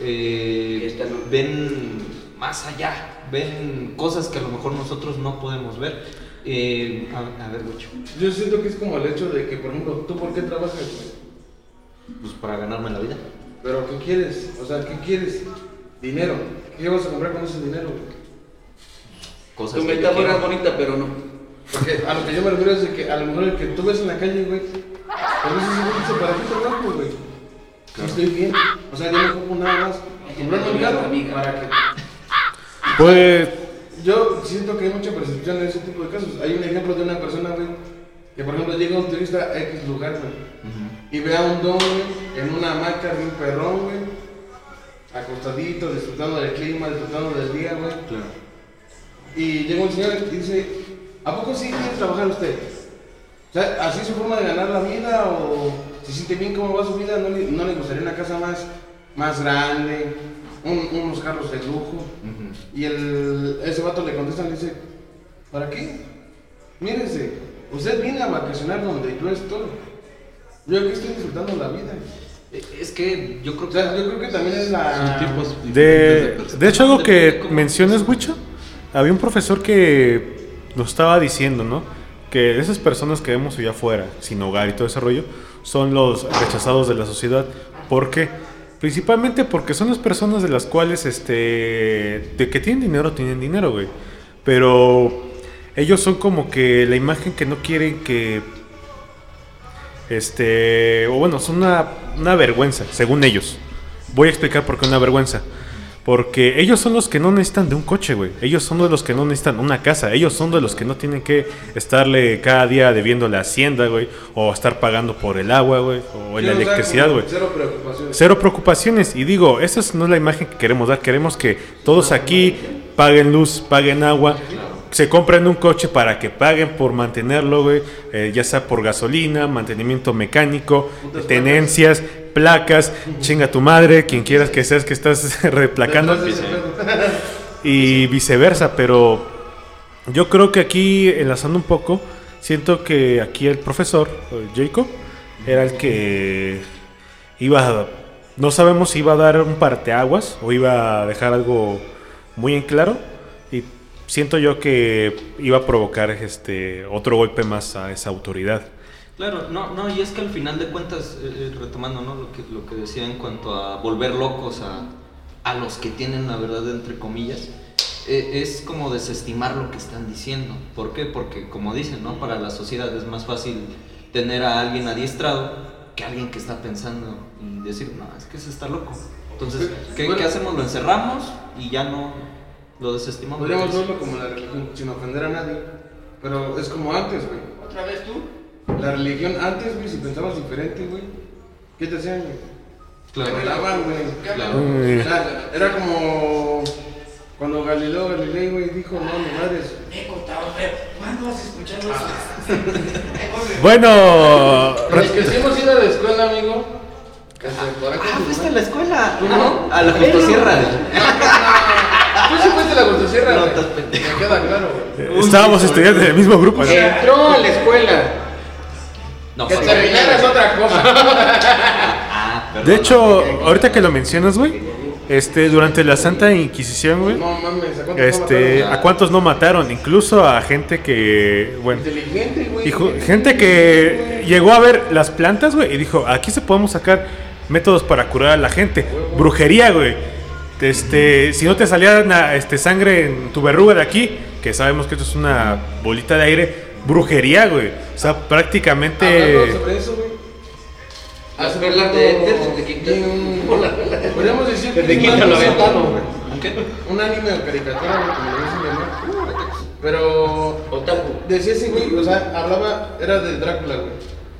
eh, ven más allá, ven cosas que a lo mejor nosotros no podemos ver. Eh, a, a ver, Lucho. Yo siento que es como el hecho de que, por ejemplo, ¿tú por qué trabajas, güey? Pues para ganarme la vida. Pero ¿qué quieres? O sea, ¿qué quieres? Dinero. ¿Qué vas a comprar con ese dinero? Cosas Tu metáfora es bonita, pero no. Porque a lo que yo me refiero es de que a lo mejor el que tú ves en la calle, güey, a veces dice, ¿para qué trabajo, güey? Si estoy bien. O sea, yo no ocupo nada más. Comprarme un carro para que... Pues, Yo siento que hay mucha percepción en ese tipo de casos. Hay un ejemplo de una persona, güey, que por ejemplo llega un turista a X lugar, güey, y ve a un don, güey, en una hamaca de un perrón, güey, acostadito, disfrutando del clima, disfrutando del día, güey. Claro. Y llega un señor y dice, ¿a poco sí quiere trabajar usted? O sea, ¿así es su forma de ganar la vida o se siente bien cómo va su vida? ¿No le, no le gustaría una casa más, más grande, un- unos carros de lujo? Y el, ese vato le contesta, le dice, ¿para qué? Mírese, usted viene a vacacionar donde yo estoy. Yo aquí estoy disfrutando la vida. Es que yo creo O que. sea, yo creo que también es la... Son tipos diferentes De, de hecho, algo que mencionas, Wicho, había un profesor que nos estaba diciendo, ¿no? Que esas personas que vemos allá afuera, sin hogar y todo ese rollo, son los rechazados de la sociedad. ¿Por qué? Principalmente porque son las personas de las cuales, este, de que tienen dinero, tienen dinero, güey. Pero ellos son como que la imagen que no quieren que este, o bueno, son una, una vergüenza, según ellos. Voy a explicar por qué una vergüenza. Porque ellos son los que no necesitan de un coche, güey. Ellos son de los que no necesitan una casa. Ellos son de los que no tienen que estarle cada día debiendo la hacienda, güey. O estar pagando por el agua, güey. O Sí, la o sea, electricidad, güey. Cero preocupaciones. Cero preocupaciones. Y digo, esa es- no es la imagen que queremos dar. Queremos que todos aquí paguen luz, paguen agua, se compren un coche para que paguen por mantenerlo, güey. eh, ya sea por gasolina, mantenimiento mecánico, tenencias, placas, chinga tu madre, quien quieras que seas que estás replacando. Y viceversa, pero yo creo que aquí, enlazando un poco, siento que aquí el profesor, eh, Jacob, era el que iba a, no sabemos si iba a dar un parteaguas o iba a dejar algo muy en claro siento yo que iba a provocar este otro golpe más a esa autoridad. Claro, no, no, y es que al final de cuentas, eh, eh, retomando ¿no? lo, que, lo que decía en cuanto a volver locos a, a los que tienen la verdad, entre comillas, eh, es como desestimar lo que están diciendo. ¿Por qué? Porque, como dicen, ¿no? para la sociedad es más fácil tener a alguien adiestrado que alguien que está pensando y decir, no, es que ese está loco. Entonces, ¿qué, Bueno. qué hacemos? Lo encerramos y ya no lo desestimamos. Podríamos verlo como la religión, sin ofender a nadie. Pero es como antes, güey. ¿Otra vez tú? La religión antes, güey, si pensabas diferente, güey. ¿Qué te hacían, güey? Claro. Te velaban, güey. O sea, era como cuando Galileo Galilei, güey, dijo, no, mi madre es... Me he contado, pero ¿cuándo vas a escuchar eso? Bueno, Los que sí hemos ido a la escuela, amigo. que se Ah, se fuiste a la escuela. ¿Tú no? A la Justosierra. Tú sí fuiste a la Gustosierra, No, güey. estás pendejo. Me queda claro, güey. estábamos estudiando en el mismo grupo. ¿no? Entró a la escuela. No, Que terminar es otra cosa. Ah, perdón. De hecho, ahorita que lo mencionas, güey, este, durante la Santa Inquisición, güey, No mames, ¿a cuántos este, mataron? ¿a cuántos no mataron? Incluso a gente que, bueno, Inteligente, güey. ju- gente que llegó a ver las plantas, güey, y dijo, aquí se podemos sacar métodos para curar a la gente. Brujería, güey. Este, si no te salía na- este, sangre en tu verruga de aquí, que sabemos que esto es una bolita de aire, brujería, güey. O sea, prácticamente... Hablando sobre eso, güey. Hace poco de Podríamos decir que es un lo anime güey. Un anime o caricatura, güey, como le dicen llamar. Pero Otaku. decía ese güey, o sea, hablaba, era de Drácula, güey.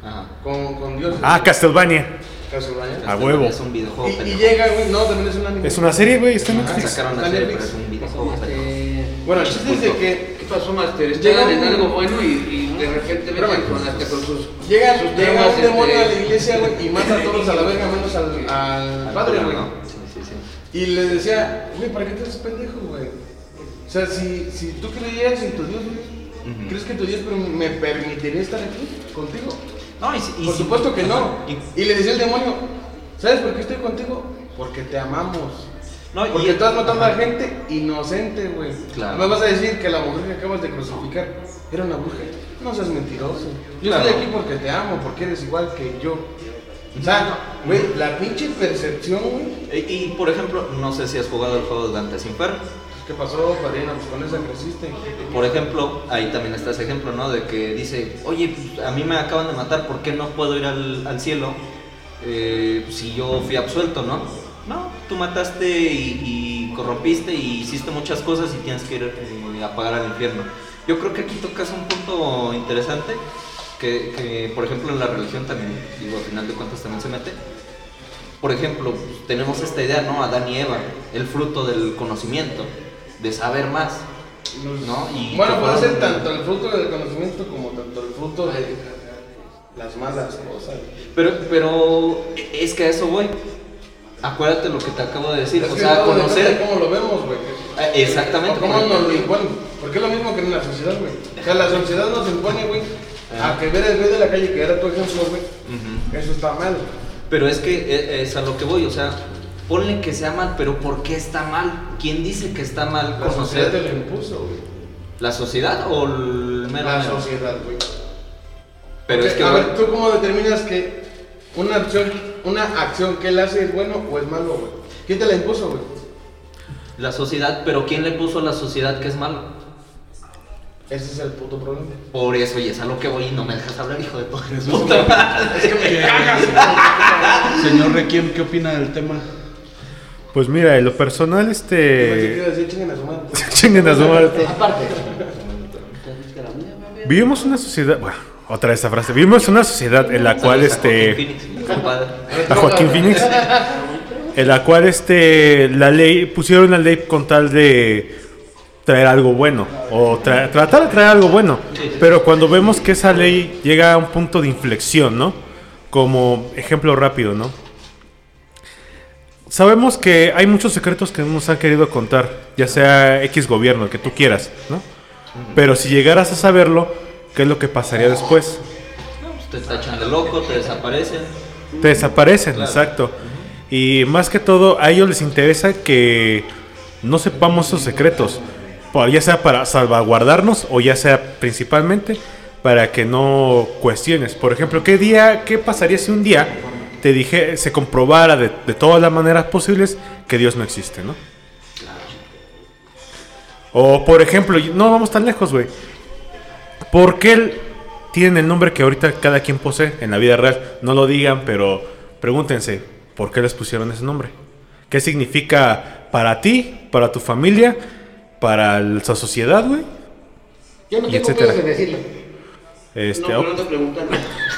Ajá. Con, con Dios. Ah, Castlevania. Castlevania. A huevo. Es un videojuego. Y, llega, güey, no, también es un anime. Es una serie, güey, está en Ah, Netflix. sacaron Está serie, Netflix. pero es un videojuego. Este, Bueno, el chiste es de que ¿Qué pasó, Master? Llega Estaban en algo bueno y, y de repente Espérame. con hasta con sus. llega, sus llega un demonio este, a la iglesia, güey, y mata a todos a la verga, menos al, al padre, güey. ¿no? Sí, sí, sí. Y le decía, güey, ¿para qué te haces pendejo, güey? O sea, si, si tú creías en tu Dios, güey, ¿crees que tu Dios me permitiría estar aquí contigo? No, y, Por si- supuesto que no. Y- Y le decía el demonio, ¿sabes por qué estoy contigo? Porque te amamos. no, y- Porque tú has matado a gente inocente, güey. Claro. Me vas a decir que la mujer que acabas de crucificar era una bruja. No seas mentiroso. Yo Claro. estoy aquí porque te amo, porque eres igual que yo. O sea, güey, la pinche percepción, güey. Y, y, por ejemplo, no sé si has jugado el juego de Dantes Inferno. ¿Qué pasó, padrino? Pues con esa creciste. Por ejemplo, ahí también está ese ejemplo, ¿no? De que dice, oye, pues, a mí me acaban de matar, ¿por qué no puedo ir al, al cielo eh, si yo fui absuelto, no? No, tú mataste y, corrompiste y hiciste muchas cosas y tienes que ir eh, a pagar al infierno. Yo creo que aquí tocas un punto interesante que, que, por ejemplo, en la religión también, digo, al final de cuentas también se mete. Por ejemplo, pues, tenemos esta idea, ¿no? Adán y Eva, el fruto del conocimiento, de saber más, ¿no? Y Bueno, que puede ser tanto el fruto del conocimiento como tanto el fruto de las malas cosas. Pero, pero es que a eso voy. Acuérdate lo que te acabo de decir, Es o sea, conocer... cómo lo vemos, güey. Ah, Exactamente. ¿Cómo nos lo imponen? Porque es lo mismo que en la sociedad, güey. O sea, la sociedad nos impone, güey, a que ver el güey de la calle, que era tu ejemplo, güey. Ujú. Eso está mal. Pero es que eh, es a lo que voy, o sea, ponle que sea mal, pero ¿por qué está mal? ¿Quién dice que está mal La sociedad te conocer? lo impuso, güey. ¿La sociedad o el mero La mero? sociedad, güey. Pero Porque, es que, a ver, ¿tú cómo determinas que una acción, una acción que él hace es bueno o es malo, güey? ¿Quién te la impuso, güey? la sociedad, pero ¿quién le puso a la sociedad que es malo? Ese es el puto problema. Por eso, y es a lo que voy y no me dejas hablar, hijo de madre. Es que me cagas. Señor Requiem, ¿qué opina del tema? Pues mira, en lo personal, este. chinguen a su madre. Chinguen a su madre. Aparte, Vivimos una sociedad. Bueno, otra vez esa frase. Vivimos una sociedad en la cual, Saludos a Joaquín este. A Joaquín Phoenix, en la cual este la ley pusieron la ley con tal de traer algo bueno o tra- tratar de traer algo bueno, pero cuando vemos que esa ley llega a un punto de inflexión, ¿no? Como ejemplo rápido, ¿no? Sabemos que hay muchos secretos que no nos han querido contar, ya sea X gobierno, el que tú quieras, ¿no? Pero si llegaras a saberlo, ¿qué es lo que pasaría después? Te tachan de loco, te desaparecen. Te desaparecen, Claro. exacto. Y más que todo, a ellos les interesa que no sepamos esos secretos. Ya sea para salvaguardarnos o ya sea principalmente para que no cuestiones. Por ejemplo, ¿qué día, qué pasaría si un día te dije, se comprobara de, de todas las maneras posibles que Dios no existe, ¿no? O por ejemplo, no vamos tan lejos, güey. ¿Por qué el- tienen el nombre que ahorita cada quien posee en la vida real? No lo digan, pero pregúntense, ¿por qué les pusieron ese nombre? ¿Qué significa para ti, para tu familia, para la sociedad, güey? yo no tengo pedos en decirlo. Este, No, oh, pero no te preguntan.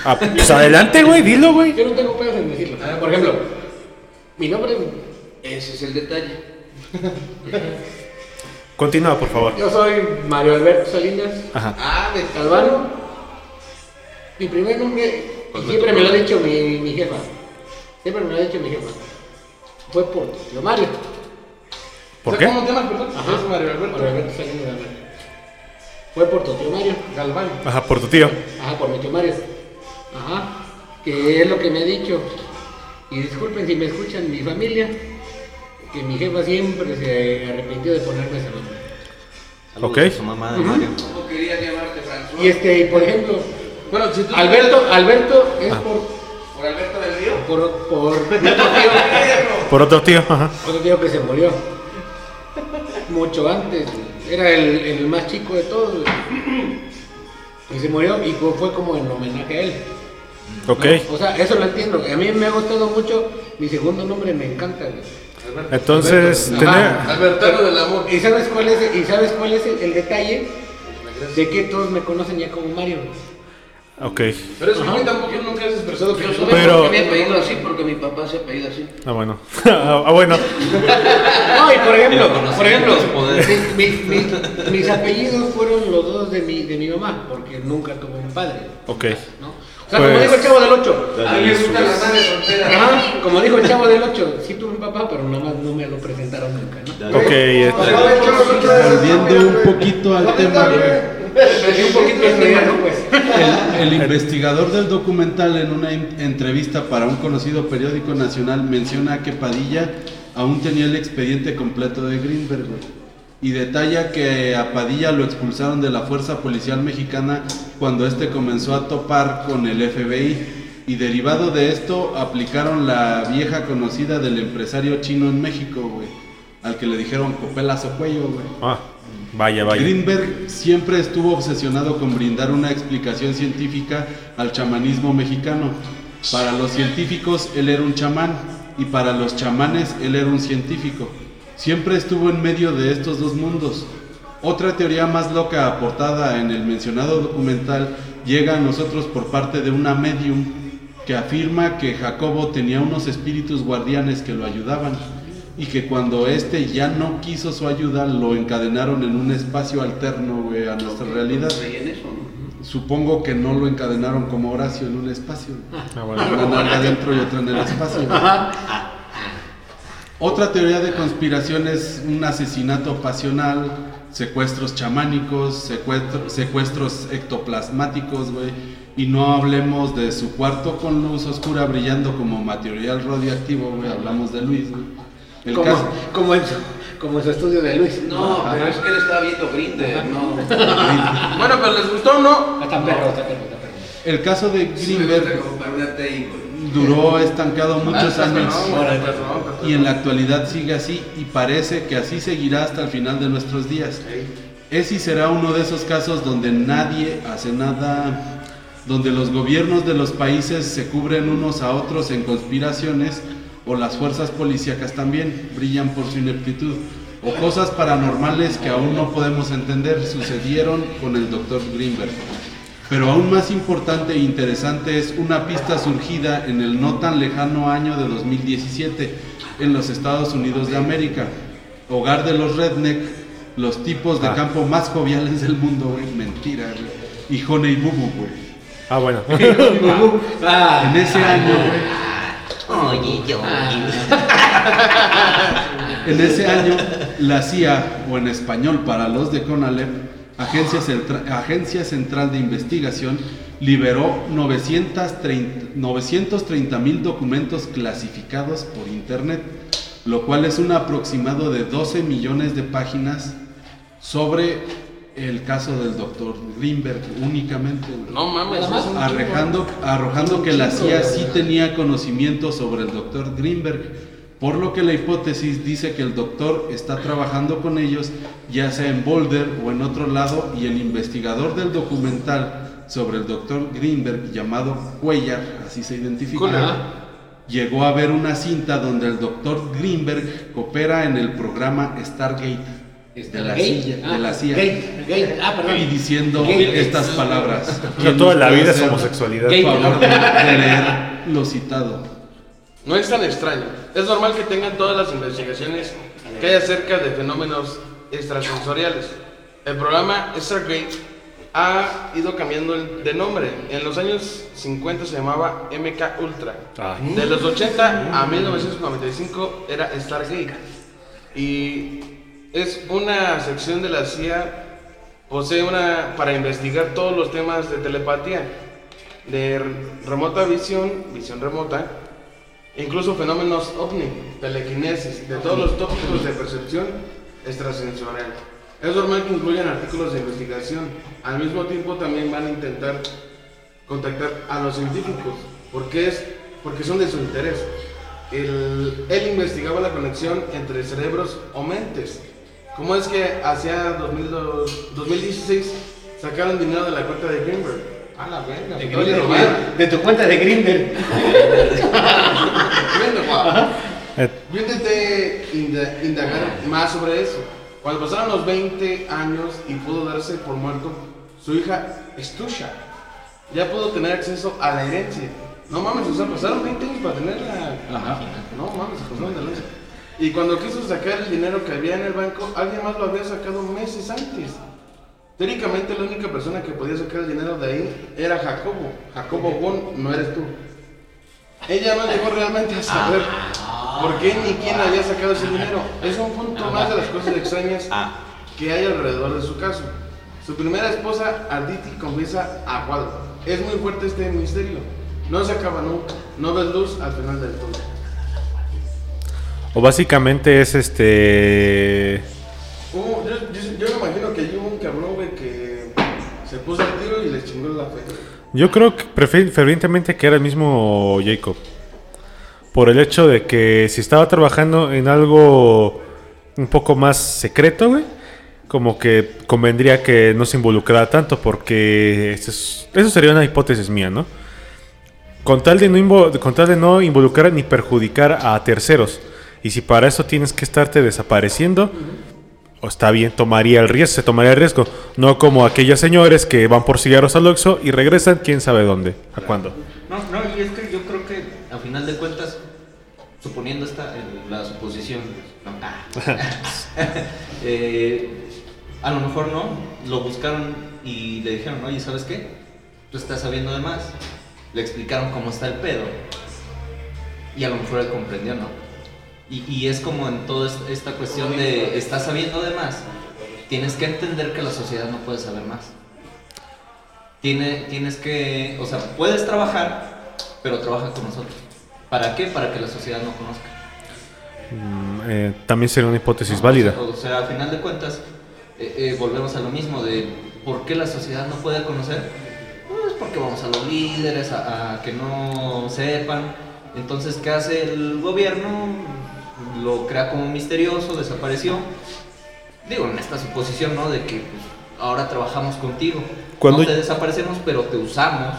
ah, pues adelante, güey, dilo, güey. Yo no tengo pedos en decirlo. Por ejemplo, mi nombre, Ese es el detalle. Continúa, por favor. yo soy Mario Alberto Salinas Ajá. Ah, de Calvano. Mi primer nombre, y siempre me lo ha dicho mi, mi jefa. Siempre me lo ha dicho mi jefa. Fue por tío Mario. ¿Por O sea, qué? ¿Cómo te llamas, perdón? Es Mario Alberto. Mario Alberto Salinas. Fue por tu tío Mario. Galván. Ajá, por tu tío. Ajá, por mi tío Mario. Ajá. Que es lo que me ha dicho. Y disculpen si me escuchan mi familia, que mi jefa siempre se arrepintió de ponerme ese nombre. Saludos Ok. a su mamá de Mario. ¿Cómo querías llamarte François? Y este, y por ejemplo, Bueno, si tú. Alberto, Alberto es Ah. por, ¿Por Alberto del Río? por, por otro tío, Por otro tío, ajá. otro tío que se murió. Mucho antes, era el, el más chico de todos. Y se murió y fue, fue como en homenaje a él. Ok. ¿no? O sea, eso lo entiendo. A mí me ha gustado mucho. Mi segundo nombre me encanta. güey. Entonces, Ajá. tener... Albertano del amor. ¿Y sabes cuál es, y sabes cuál es el, el detalle? De que todos me conocen ya como Mario. Ok. Pero eso güey tampoco nunca has expresado que Yo soy Pero- porque me he apellido así, porque mi papá se ha apellido así. Ah, bueno. ah, bueno. No, y por ejemplo, por ejemplo, es mi- mi- mi- mis apellidos fueron los dos de mi, de mi mamá, porque nunca tuve un padre. Ok. ¿no? O sea, como Pues- dijo el chavo del 8. A mí me gustan las madres solteras. Ajá, como dijo el chavo del 8, sí tuve un papá, pero nomás no me lo presentaron nunca, ¿no? Ok. este- Volviendo un poquito al tema, güey. Perdí un poquito el tema, ¿no? Pues. El, el investigador del documental en una entrevista para un conocido periódico nacional menciona que Padilla aún tenía el expediente completo de Greenberg y detalla que a Padilla lo expulsaron de la Fuerza Policial Mexicana cuando este comenzó a topar con el FBI y derivado de esto aplicaron la vieja conocida del empresario chino en México, güey, al que le dijeron copelazo cuello, güey. Ah, vaya. Greenberg siempre estuvo obsesionado con brindar una explicación científica al chamanismo mexicano. Para los científicos él era un chamán y para los chamanes él era un científico. Siempre estuvo en medio de estos dos mundos. Otra teoría más loca aportada en el mencionado documental llega a nosotros por parte de una medium que afirma que Jacobo tenía unos espíritus guardianes que lo ayudaban y que cuando éste ya no quiso su ayuda lo encadenaron en un espacio alterno güey, a nuestra realidad. ¿Creí en eso, no? Supongo que no lo encadenaron como Horacio en un espacio. Ah. Una nalga adentro y otra en el espacio. Otra teoría de conspiración es un asesinato pasional, secuestros chamánicos, secuestro- secuestros ectoplasmáticos, güey. Y no hablemos de su cuarto con luz oscura brillando como material radioactivo, güey. Hablamos de Luis, güey. El como, caso- como, en su, como en su estudio de Luis. No, pero es que él estaba viendo Grindr, no. Bueno, pero ¿les gustó o no? Está perro, está perro, está perro. el caso de Greenberg duró estancado muchos Ah, años. perdón, perdón. y en la actualidad sigue así y parece que así seguirá hasta el final de nuestros días. Es y será uno de esos casos donde nadie hace nada, donde los gobiernos de los países se cubren unos a otros en conspiraciones o las fuerzas policíacas también brillan por su ineptitud o cosas paranormales que aún no podemos entender sucedieron con el doctor Greenberg. Pero aún más importante e interesante es una pista surgida en el no tan lejano año de 2017 en los Estados Unidos de América, hogar de los redneck, los tipos de Ah. campo más joviales del mundo, güey, mentira, güey, y Honey Boo, güey. Ah, bueno. Ah, En ese año, güey, Oye, yo. En ese año, la CIA, o en español para los de CONALEP, Agencia, Agencia Central de Investigación, liberó 930 mil documentos clasificados por Internet, lo cual es un aproximado de 12 millones de páginas sobre el caso del doctor Greenberg únicamente. No mames, Arrojando, arrojando que la CIA sí tenía conocimiento sobre el doctor Greenberg, por lo que la hipótesis dice que el doctor está trabajando con ellos, ya sea en Boulder o en otro lado, y el investigador del documental sobre el doctor Greenberg, llamado Cuellar, así se identifica, llegó a ver una cinta donde el doctor Greenberg coopera en el programa Stargate de la, Gate. CIA, Ah, de la Gate. Ah, perdón. y diciendo estas palabras. O sea, toda la ¿Quién vida es homosexualidad. Gay. el favor de, de leer lo citado. No es tan extraño. Es normal que tengan todas las investigaciones que hay acerca de fenómenos extrasensoriales. El programa Stargate ha ido cambiando de nombre. En los años 50 se llamaba MK Ultra. Ay. De los 80 a 1995 era Stargate. Y es una sección de la CIA, posee una para investigar todos los temas de telepatía, de remota visión, visión remota, incluso fenómenos ovni, telequinesis, de todos los tópicos de percepción extrasensorial. Es normal que incluyan artículos de investigación. Al mismo tiempo también van a intentar contactar a los científicos, porque, es, porque son de su interés. El- él investigaba la conexión entre cerebros o mentes. ¿Cómo es que hacia 2002 2016 sacaron dinero de la cuenta de Greenberg? A la verga, De, acabo de tu cuenta de. Viendo, guau. Eh, Yo intenté inda- indagar más sobre eso. Cuando pasaron los 20 años y pudo darse por muerto, su hija Estusha ya pudo tener acceso a la herencia. No mames, o sea, pasaron 20 años para tenerla. No mames, se pasaron de lanza. Y cuando quiso sacar el dinero que había en el banco, alguien más lo había sacado meses antes. Teóricamente la única persona que podía sacar el dinero de ahí era Jacobo. Jacobo Bon, no eres tú. Ella no llegó realmente a saber por qué ni quién había sacado ese dinero. Es un punto más de las cosas extrañas que hay alrededor de su caso. Su primera esposa, Arditi, confiesa a cuadro. Es muy fuerte este misterio. No se acaba nunca. No ves luz al final del túnel. O básicamente es este. Yo, yo- yo me imagino que hubo un cabrón, güey, que se puso al tiro y le chingó la fe. Yo creo que fervientemente que era el mismo Jacob. Por el hecho de que si estaba trabajando en algo un poco más secreto, güey, como que convendría que no se involucrara tanto, porque eso, es- eso sería una hipótesis mía, ¿no? Con tal, de no invo- con tal de no involucrar ni perjudicar a terceros. Y si para eso tienes que estarte desapareciendo, o está bien, tomaría el riesgo, se tomaría el riesgo. No como aquellos señores que van por cigarros al Oxxo y regresan quién sabe dónde, a cuándo. No, no, y es que yo creo que a final de cuentas, suponiendo esta, el- la suposición, no, ah, eh, a lo mejor no, lo buscaron y le dijeron, oye, ¿sabes qué? Tú estás sabiendo de más. Le explicaron cómo está el pedo. Y a lo mejor él comprendió, ¿no? Y, y es como en toda es- esta cuestión de, estás sabiendo de más, tienes que entender que la sociedad no puede saber más. Tiene, tienes que, o sea, puedes trabajar, pero trabaja con nosotros. ¿Para qué? Para que la sociedad no conozca. Mm, eh, también sería una hipótesis válida. O sea, a final de cuentas, eh, eh, volvemos a lo mismo de por qué la sociedad no puede conocer. Pues porque vamos a los líderes, a, a que no sepan. Entonces, ¿qué hace el gobierno? Lo crea como misterioso, desapareció. Digo, en esta suposición, ¿no? De que pues, ahora trabajamos contigo. Cuando- No te desaparecemos, pero te usamos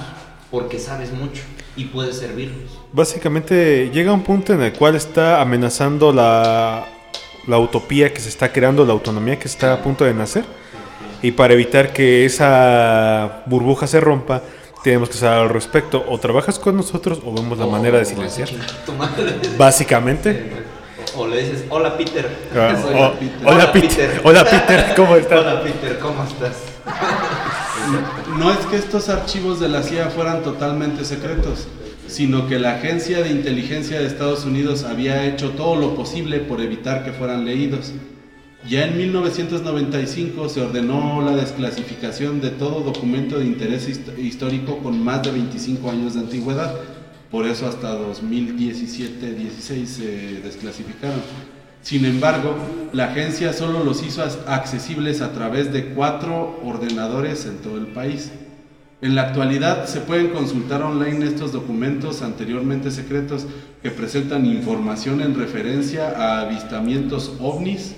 porque sabes mucho y puedes servirnos. Básicamente llega un punto en el cual está amenazando la, la utopía que se está creando, la autonomía que está a punto de nacer. Y para evitar que esa burbuja se rompa, tenemos que saber al respecto. O trabajas con nosotros o vemos la manera de silenciar. Básicamente. O le dices, hola Peter. Ah, Soy o- hola, Peter. Hola Peter, ¿cómo estás? Hola Peter, ¿cómo estás? No es que estos archivos de la CIA fueran totalmente secretos, sino que la Agencia de Inteligencia de Estados Unidos había hecho todo lo posible por evitar que fueran leídos. Ya en 1995 se ordenó la desclasificación de todo documento de interés hist- histórico con más de 25 años de antigüedad. Por eso hasta 2017-16 se desclasificaron. Sin embargo, la agencia solo los hizo accesibles a través de cuatro ordenadores en todo el país. En la actualidad se pueden consultar online estos documentos anteriormente secretos que presentan información en referencia a avistamientos ovnis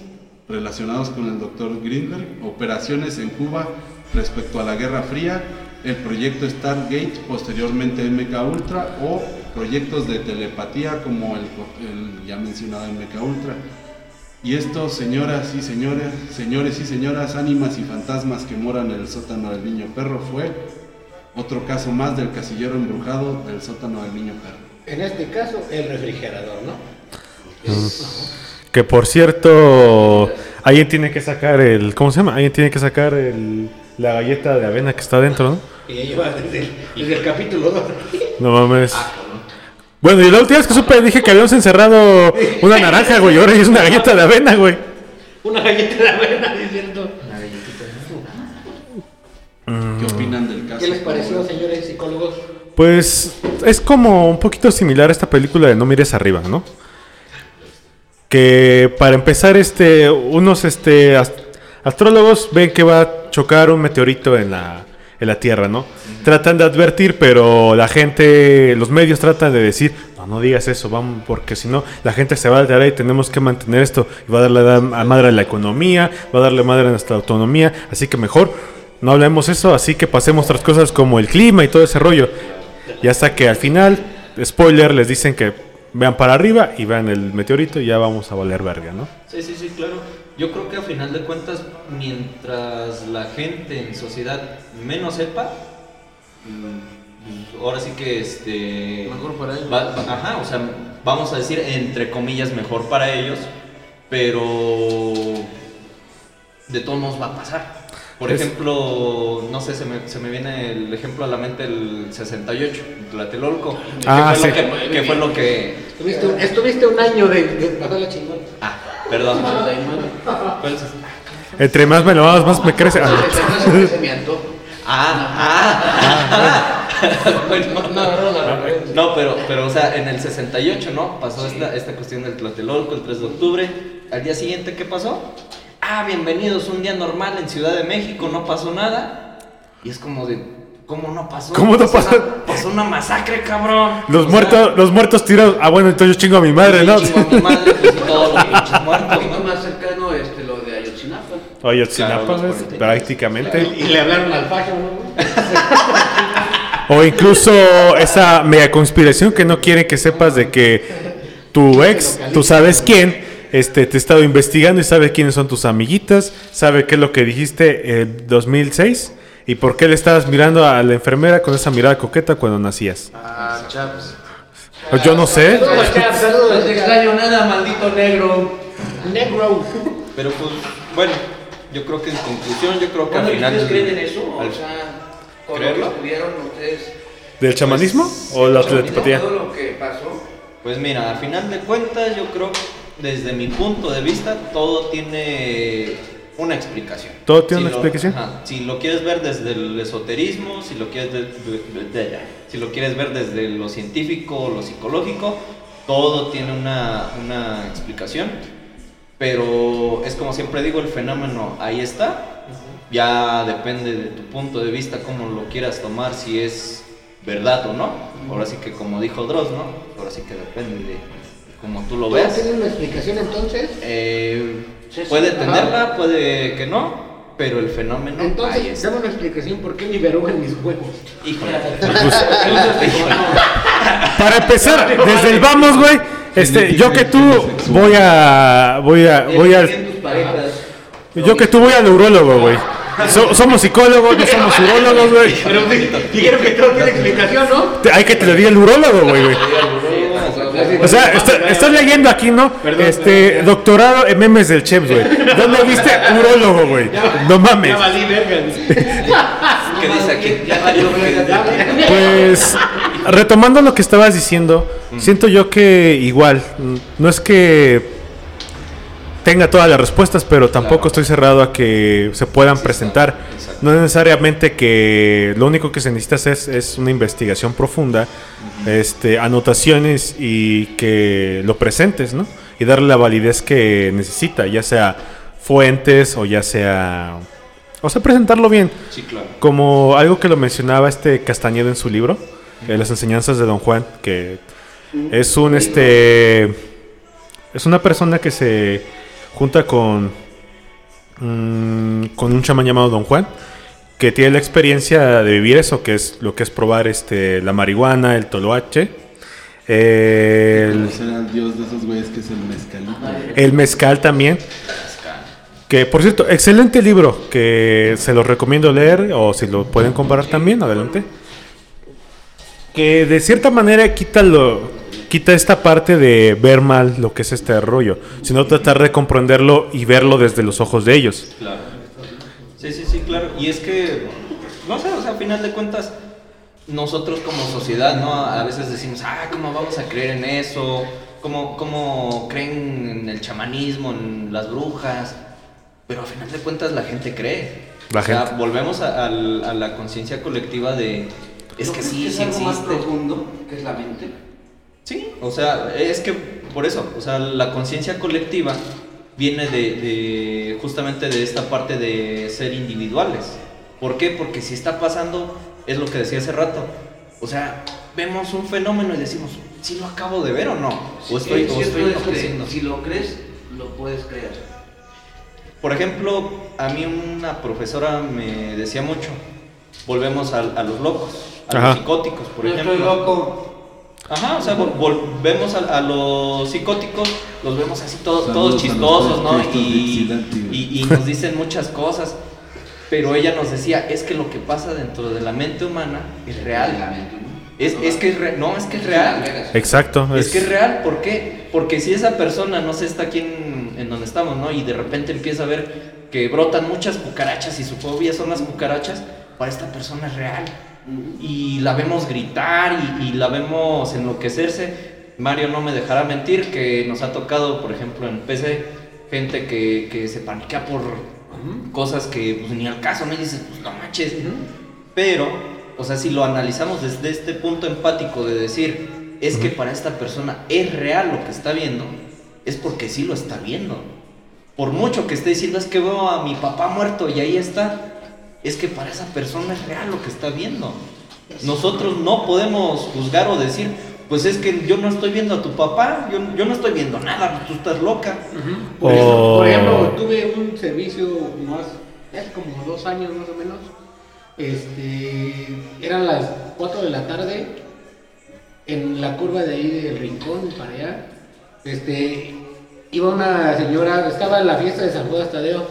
relacionados con el Dr. Greenberg, operaciones en Cuba respecto a la Guerra Fría, el proyecto Stargate, posteriormente MK Ultra o proyectos de telepatía como el, el ya mencionado MK Ultra. Y esto, señoras y señores, señores y señoras, ánimas y fantasmas que moran en el sótano del niño perro, fue otro caso más del casillero embrujado del sótano del niño perro. En este caso, el refrigerador, ¿no? Que por cierto, alguien tiene que sacar el. ¿Cómo se llama? Alguien tiene que sacar el, la galleta de avena que está dentro, ¿no? Y ya lleva desde, el- desde el capítulo 2. No mames. Bueno, y la última vez que supe dije que habíamos encerrado una naranja, güey. Ahora es una galleta de avena, güey. Una galleta de avena diciendo. ¿Qué opinan del caso? ¿Qué les pareció, señores psicólogos? Pues es como un poquito similar a esta película de No mires arriba, ¿no? Que para empezar, este, unos este, ast- astrólogos ven que va a chocar un meteorito en la, en la Tierra, ¿no? Tratan de advertir, pero la gente, los medios tratan de decir, no, no digas eso, vamos, porque si no, la gente se va a alterar y tenemos que mantener esto. Y va a darle da- a madre a la economía, va a darle madre a nuestra autonomía, así que mejor no hablemos eso, así que pasemos otras cosas como el clima y todo ese rollo. Y hasta que al final, spoiler, les dicen que vean para arriba y vean el meteorito y ya vamos a valer verga, ¿no? Sí, sí, sí, claro. Yo creo que a final de cuentas, mientras la gente en sociedad menos sepa, mm, ahora sí que este. Mejor para ellos. va- va- ajá, o sea, vamos a decir entre comillas mejor para ellos, pero de todos modos va a pasar. Por Es- ejemplo, no sé, se me, se me viene el ejemplo a la mente el 68, Tlatelolco. Ah, que fue, sí. lo que, que fue lo que. Estuviste, un- estuviste un año de, de. Ah, perdón. ¿Cuál es? Entre más me lo hagas, más me crece. Ah. Ah, ah, bueno, No, no, no, no. no, pero, pero, o sea, en el 68, ¿no? Pasó esta, esta cuestión del Tlatelolco el 3 de octubre. Al día siguiente, ¿qué pasó? Ah, bienvenidos, un día normal en Ciudad de México, no pasó nada. Y es como de, ¿cómo no pasó? ¿Cómo no pasó? Una, pasó una masacre, cabrón. Los O sea, muertos, los muertos tirados. Ah, bueno, entonces yo chingo a mi madre, ¿no? chingo a mi madre, pues, y todos los pinches muertos, ¿no? más cercano este, lo de Ayotzinapa. Oye, Otzinapa, Claro, los pues, cuarenta. prácticamente. Y le hablaron al facho, ¿no? O incluso esa mega conspiración que no quieren que sepas de que tu ex, tú sabes quién, este, te he estado investigando y sabe quiénes son tus amiguitas, sabe qué es lo que dijiste en 2006 y por qué le estabas mirando a la enfermera con esa mirada coqueta cuando nacías. Ah, chaps. Pues yo no sé. Saludos, Chap, No saludos. te extraño nada, maldito negro. Negro. Pero pues, bueno, yo creo que en conclusión, yo creo que Bueno, al ¿y final... ¿Ustedes creen en eso? al- O sea, con lo que estudiaron ustedes. ¿Del chamanismo o la telepatía? Todo lo que pasó. Pues mira, al final de cuentas yo creo, desde mi punto de vista, todo tiene una explicación. ¿Todo tiene una lo- explicación? ajá, si lo quieres ver desde el esoterismo, si lo quieres, de- de- de- de- si lo quieres ver desde lo científico, lo psicológico, todo tiene una, una explicación. Pero es como siempre digo, el fenómeno ahí está. Ya depende de tu punto de vista, cómo lo quieras tomar, si es verdad o no. Ahora sí que como dijo Dross, ¿no? Ahora sí que depende de cómo tú lo ¿Todo veas. tiene una explicación entonces? Eh, Sí, sí. puede Ajá. tenerla, puede que no, pero el fenómeno Entonces, dame una explicación por qué mi verruga en mis huevos. Híjole. Para empezar, desde el vamos, güey. Este, yo que tú voy a voy a voy a yo que tú voy al neurólogo, güey. So- somos psicólogos, no somos urólogos, güey. Pero dijeron que todo tiene explicación, ¿no? Hay que te lo diga el urólogo, güey, güey. O sea, está- estás leyendo aquí, ¿no? Este, doctorado en memes del Chems, güey. ¿Dónde viste urólogo, güey? No mames. Ya valí verga. ¿Qué dice aquí? Ya valió verga. Pues, retomando lo que estabas diciendo, siento yo que igual, mm, no es que tenga todas las respuestas, pero tampoco Claro. estoy cerrado a que se puedan presentar. exacto. No necesariamente que lo único que se necesita hacer es, es una investigación profunda, este, anotaciones y que lo presentes, ¿no? Y darle la validez que necesita, ya sea fuentes o ya sea... O sea, presentarlo bien. Sí, claro. Como algo que lo mencionaba este Castañeda en su libro, eh, Las enseñanzas de Don Juan, que es un este es una persona que se junta con mm, con un chamán llamado Don Juan, que tiene la experiencia de vivir eso, que es lo que es probar este la marihuana, el toloache, el, al dios de esos güeyes que es el mezcalito. el mezcal también. Que por cierto, excelente libro que se los recomiendo leer o si lo pueden comprar también, adelante. Que de cierta manera quita lo quita esta parte de ver mal lo que es este rollo, sino tratar de comprenderlo y verlo desde los ojos de ellos. Claro. Sí, sí, sí, claro. Y es que, no sé, o sea, a final de cuentas, nosotros como sociedad, ¿no? A veces decimos, ah, ¿cómo vamos a creer en eso? ¿Cómo, cómo creen en el chamanismo, en las brujas? Pero a final de cuentas la gente cree. La o sea, gente. volvemos a, al- a la conciencia colectiva de, es ¿No que sí, es sí algo más existe. profundo, que es la mente. Sí, o sea, es que por eso, o sea, la conciencia colectiva viene de, de justamente de esta parte de ser individuales. ¿Por qué? Porque si está pasando, es lo que decía hace rato, o sea, vemos un fenómeno y decimos, ¿sí lo acabo de ver o no? O estoy, Es o cierto estoy es que enloqueciendo. Si lo crees, lo puedes creer. Por ejemplo, a mí una profesora me decía mucho, volvemos a, a los locos, a Ajá. los psicóticos, por no ejemplo. estoy loco. Ajá, o sea, vol- volvemos a, a los psicóticos, los vemos así todos, Saludos todos chistosos, ¿no? Y, y- y nos dicen muchas cosas, pero ella nos decía, es que lo que pasa dentro de la mente humana es real. Es, es que es re- no, es que es real. Exacto. Es que es real, ¿por qué? Porque si esa persona, no sé, está aquí en, en donde estamos, ¿no? Y de repente empieza a ver que brotan muchas cucarachas y su fobia son las cucarachas, para esta persona es real. Y la vemos gritar y, y la vemos enloquecerse. Mario no me dejará mentir que nos ha tocado, por ejemplo, en PC, gente que, que se paniquea por cosas que pues, ni al caso, ¿no? Y dices, pues no manches. Pero, o sea, si lo analizamos desde este punto empático de decir, es que para esta persona es real lo que está viendo, es porque sí lo está viendo. Por mucho que esté diciendo, es que veo a mi papá muerto y ahí está, es que para esa persona es real lo que está viendo. Nosotros no podemos juzgar o decir, pues es que yo no estoy viendo a tu papá, yo, yo no estoy viendo nada, tú estás loca. Por, eso, Oh. por ejemplo, tuve un servicio más, hace como dos años más o menos. Este, eran las 4 de la tarde en la curva de ahí del rincón para allá. Este, iba una señora, estaba en la fiesta de San Judas Tadeo,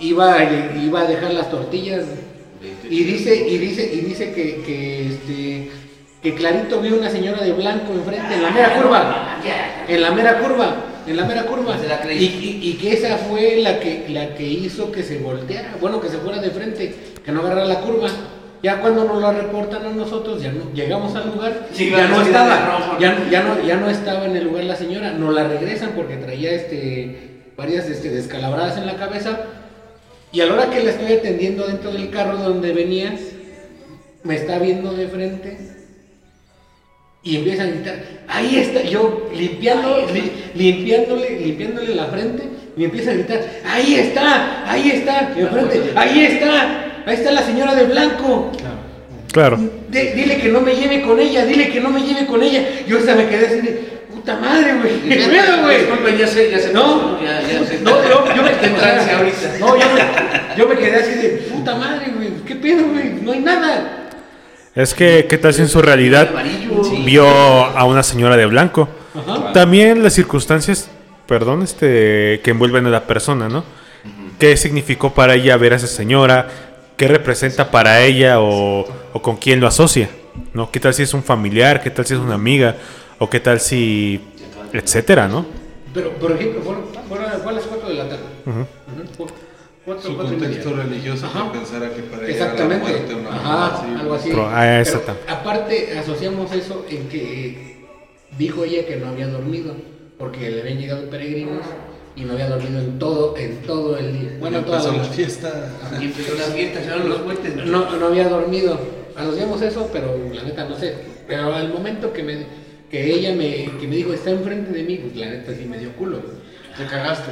iba, iba a dejar las tortillas y dice, y dice, y dice que, que, este, que clarito vio una señora de blanco enfrente, en la mera curva, en la mera curva, en la mera curva, la y, y- y que esa fue la que, la que hizo que se volteara, bueno, que se fuera de frente, que no agarrara la curva. Ya cuando nos lo reportan a nosotros, ya no, llegamos al lugar, Sí, ya no estaba, ya, ya no, ya no estaba en el lugar la señora, nos la regresan porque traía este, varias este, descalabradas en la cabeza. Y a la hora que la estoy atendiendo dentro del carro donde venía, me está viendo de frente y empieza a gritar, ahí está, yo limpiando, li- limpiándole, limpiándole la frente, y empieza a gritar, ahí está, ahí está, enfrente, ahí está, ahí está la señora de blanco. Claro. De- dile que no me lleve con ella, dile que no me lleve con ella. Yo hasta me quedé así de, puta madre, güey. ¿Qué pedo, güey? Disculpen, ya sé, ya sé. No, ya, ya sé. no, yo, yo me trance ahorita. No, yo me, yo me quedé así de, puta madre, güey. ¿Qué pedo, güey? No hay nada. Es que, ¿qué tal si en su realidad vio a una señora de blanco? Ajá. También las circunstancias, perdón, este, que envuelven a la persona, ¿no? ¿Qué significó para ella ver a esa señora? ¿Qué representa para ella o, o con quién lo asocia? ¿No? ¿Qué tal si es un familiar? ¿Qué tal si es una amiga? ¿O qué tal si... etcétera, ¿no? Pero, por ejemplo, fueron, fueron, fue a las 4 de la tarde. Ujú. Fue Cuatro, Su cuatro media. contexto religioso Ajá. que pensara que para ella era la Exactamente. muerte una Ajá, así. algo así. Pero, ah, Pero, aparte, asociamos eso en que dijo ella que no había dormido porque le habían llegado peregrinos y no había dormido en todo, en todo el día. Bueno, toda la la fiesta. Y empezó la fiesta, dieron los puentes. No, no había dormido. Asociamos eso, pero la neta no sé. Pero al momento que me que ella me, que me dijo está enfrente de mí, pues la neta sí me dio culo. Te cagaste.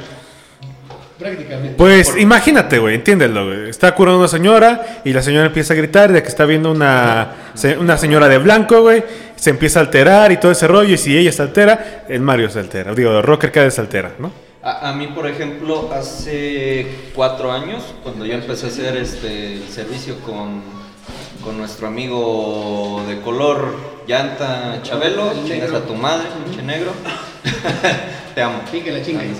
Prácticamente. Pues imagínate, güey, entiéndelo, güey. Está curando una señora y la señora empieza a gritar de que está viendo una, se- una señora de blanco, güey. Se empieza a alterar y todo ese rollo. Y si ella se altera, el Mario se altera. Digo, el Rocker cada vez se altera, ¿no? A, a mí, por ejemplo, hace cuatro años, cuando yo empecé a hacer este el servicio con, con nuestro amigo de color llanta Chabelo, El chingas a tu madre, pinche negro. Te amo. Sí, que la chinga.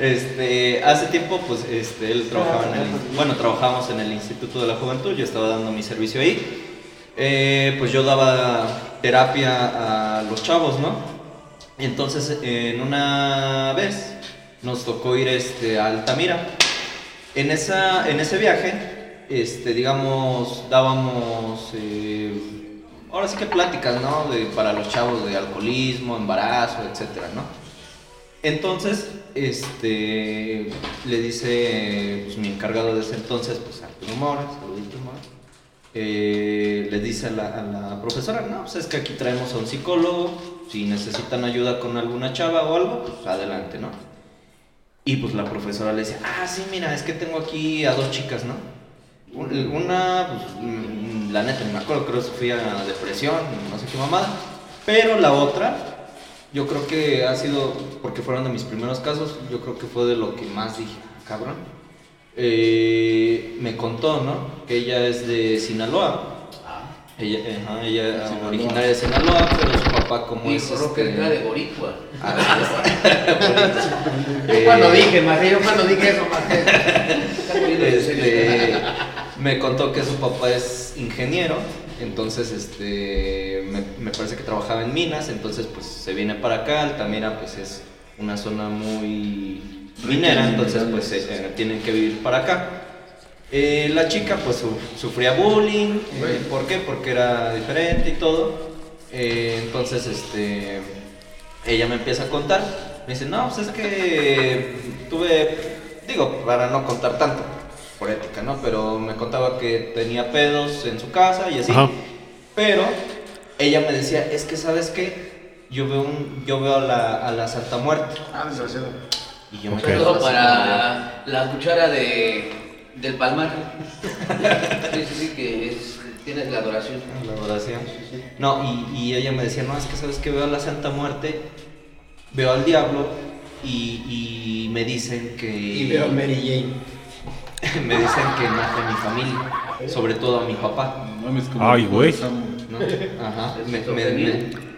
Este, hace tiempo, pues, este, él trabajaba en el, bueno, trabajábamos en el Instituto de la Juventud, yo estaba dando mi servicio ahí. Eh, pues yo daba terapia a los chavos, ¿no? Y entonces, en una vez, nos tocó ir este, a Altamira. En, esa, en ese viaje, este, digamos, dábamos, eh, ahora sí que pláticas, ¿no? De, para los chavos de alcoholismo, embarazo, etcétera, ¿no? Entonces, este, le dice pues, mi encargado de ese entonces, pues Arturo Mora, saludito Mora, eh, le dice a la, a la profesora, no, pues es que aquí traemos a un psicólogo, si necesitan ayuda con alguna chava o algo, pues adelante, ¿no? Y pues la profesora le dice, ah, sí, mira, es que tengo aquí a dos chicas, ¿no? Un- Una, pues, mm, la neta, ni me acuerdo, creo que sufría depresión, no sé qué mamada. Pero la otra, yo creo que ha sido, porque fueron de mis primeros casos, yo creo que fue de lo que más dije, "Ah, cabrón. Eh, me contó, ¿no? Que ella es de Sinaloa. Ella, ajá, ella Sinaloa. originaria de Sinaloa, pero su papá como es... Dijo Rocker este- acá de Boricua. Ah, Yo Eh, cuando dije, más yo cuando dije eso, más este, me contó que su papá es ingeniero, entonces este, me, me parece que trabajaba en minas, entonces pues se viene para acá, Altamira pues es una zona muy minera, entonces pues eh, tienen que vivir para acá. Eh, la chica pues su- sufría bullying, eh, ¿por qué? Porque era diferente y todo. Entonces este, ella me empieza a contar, me dice, no, pues es que tuve, digo, para no contar tanto, por ética, ¿no? Pero me contaba que tenía pedos en su casa y así. Ajá. Pero ella me decía, es que, ¿sabes qué? Yo veo, un, yo veo a, la, a la Santa Muerte. Ah, desgraciado. Y yo me Ok. quedo Todo así para la cuchara de, del palmar. Sí, sí, sí, que es, tienes la adoración. como La adoración. No, y, y ella me decía, no, es que, ¿sabes qué? Veo a la Santa Muerte, veo al diablo y, y me dicen que... Y veo a Mary Jane. me dicen que mate a mi familia, sobre todo a mi papá. No mames, como Ay, güey. ¿no? Ajá. ¿Es Me, me- esquizofrenia? me-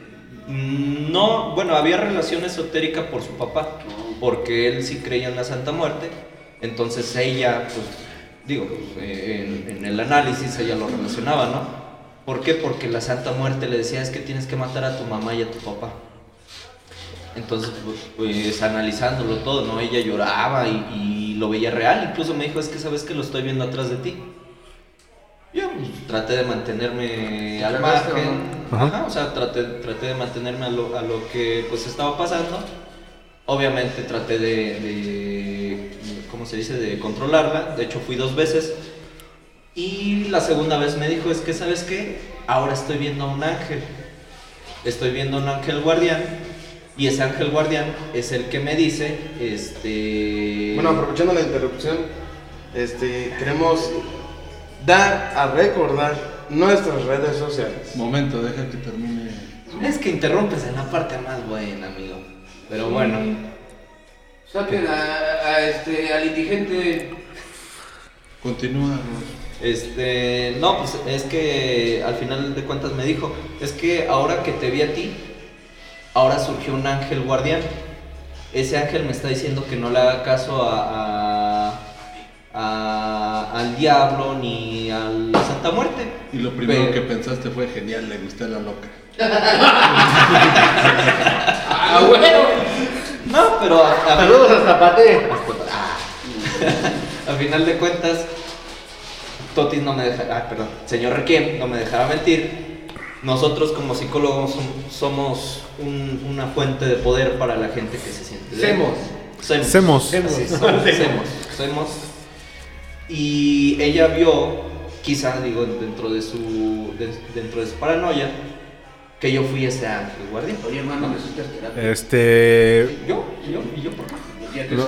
Mm, No, bueno, había relación esotérica por su papá, porque él sí creía en la Santa Muerte. Entonces ella, pues, digo, eh, en, en el análisis ella lo relacionaba, ¿no? ¿Por qué? Porque la Santa Muerte le decía es que tienes que matar a tu mamá y a tu papá. Entonces, pues, pues, analizándolo todo, ¿no? Ella lloraba y, y lo veía real. Incluso me dijo, es que sabes que lo estoy viendo atrás de ti. Yo pues, traté de mantenerme al margen. ¿no? Ajá. Ajá, o sea, traté, traté de mantenerme a lo, a lo que pues estaba pasando. Obviamente traté de, de, ¿cómo se dice?, de controlarla. De hecho, fui dos veces. Y la segunda vez me dijo, es que, ¿sabes qué? Ahora estoy viendo a un ángel. Estoy viendo a un ángel guardián. Y ese ángel guardián es el que me dice, este... Bueno, aprovechando la interrupción, este, queremos dar a recordar nuestras redes sociales. Momento, deja que termine. Es que interrumpes en la parte más buena, amigo. Pero bueno. Saquen a, a este, al indigente. Continúa. Este, no, pues es que al final de cuentas me dijo, es que ahora que te vi a ti, ahora surgió un ángel guardián. Ese ángel me está diciendo que no le haga caso a, a- a- al diablo ni a la Santa Muerte. Y lo primero Pero- que pensaste fue genial, le gusté a la loca. ¡Ah, bueno! No, pero a, a- Saludos a Zapate. a final de cuentas, Totis no me deja, ah, perdón, señor Requiem no me dejará mentir. Nosotros como psicólogos som- somos un- una fuente de poder para la gente que se siente. Semos. Semos. Semos. Somos, semos, semos. Y ella vio, quizá digo dentro de su de- dentro de su paranoia, que yo fui ese ángel guardián. Oye, hermano, necesitas terapia. Este. Yo, yo, y yo por que No.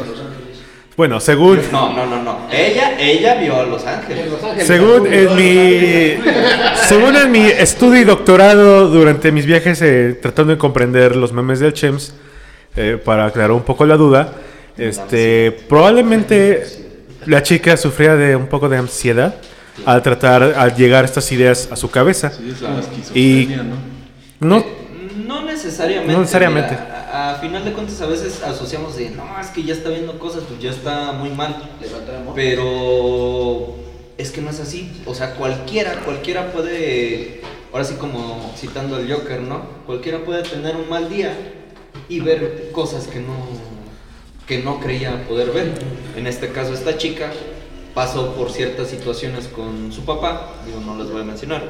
Bueno, según. No, no, no, no. Ella, ella vio a los ángeles. En Los Ángeles. Según en mi, según en mi estudio y doctorado durante mis viajes eh, tratando de comprender los memes del Chems, eh, para aclarar un poco la duda, este, probablemente la chica sufría de un poco de ansiedad al tratar, al llegar estas ideas a su cabeza. Sí, es la esquizofrenia, ¿no? No, No necesariamente. No necesariamente. mira, a, final de cuentas, a veces asociamos de, no, es que ya está viendo cosas, pues ya está muy mal. Le falta amor. Pero es que no es así. O sea, cualquiera, cualquiera puede, ahora sí como citando al Joker, ¿no? Cualquiera puede tener un mal día y ver cosas que no, que no creía poder ver. En este caso, esta chica pasó por ciertas situaciones con su papá, digo, no las voy a mencionar,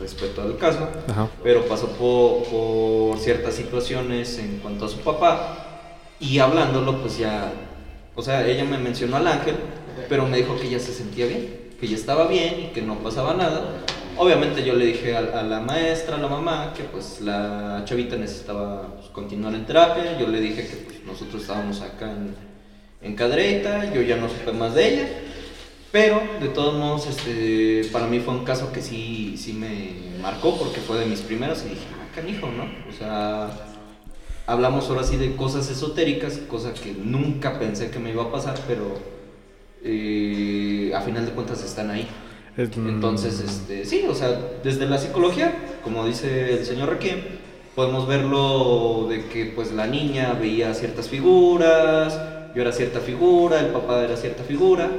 respeto al caso, Ajá. pero pasó po- por, ciertas situaciones en cuanto a su papá y hablándolo, pues ya, o sea, ella me mencionó al ángel, pero me dijo que ya se sentía bien, que ya estaba bien y que no pasaba nada. Obviamente yo le dije a, a la maestra, a la mamá, que pues la chavita necesitaba pues, continuar en terapia. Yo le dije que pues, nosotros estábamos acá en, en Cadereyta, yo ya no supe más de ella. Pero de todos modos, este, para mí fue un caso que sí, sí me marcó porque fue de mis primeros y dije, ah, canijo, ¿no? O sea, hablamos ahora sí de cosas esotéricas, cosa que nunca pensé que me iba a pasar, pero eh, a final de cuentas están ahí. es- Entonces, este, sí, o sea, desde la psicología, como dice el señor Requiem, podemos verlo de que pues la niña veía ciertas figuras, yo era cierta figura, el papá era cierta figura,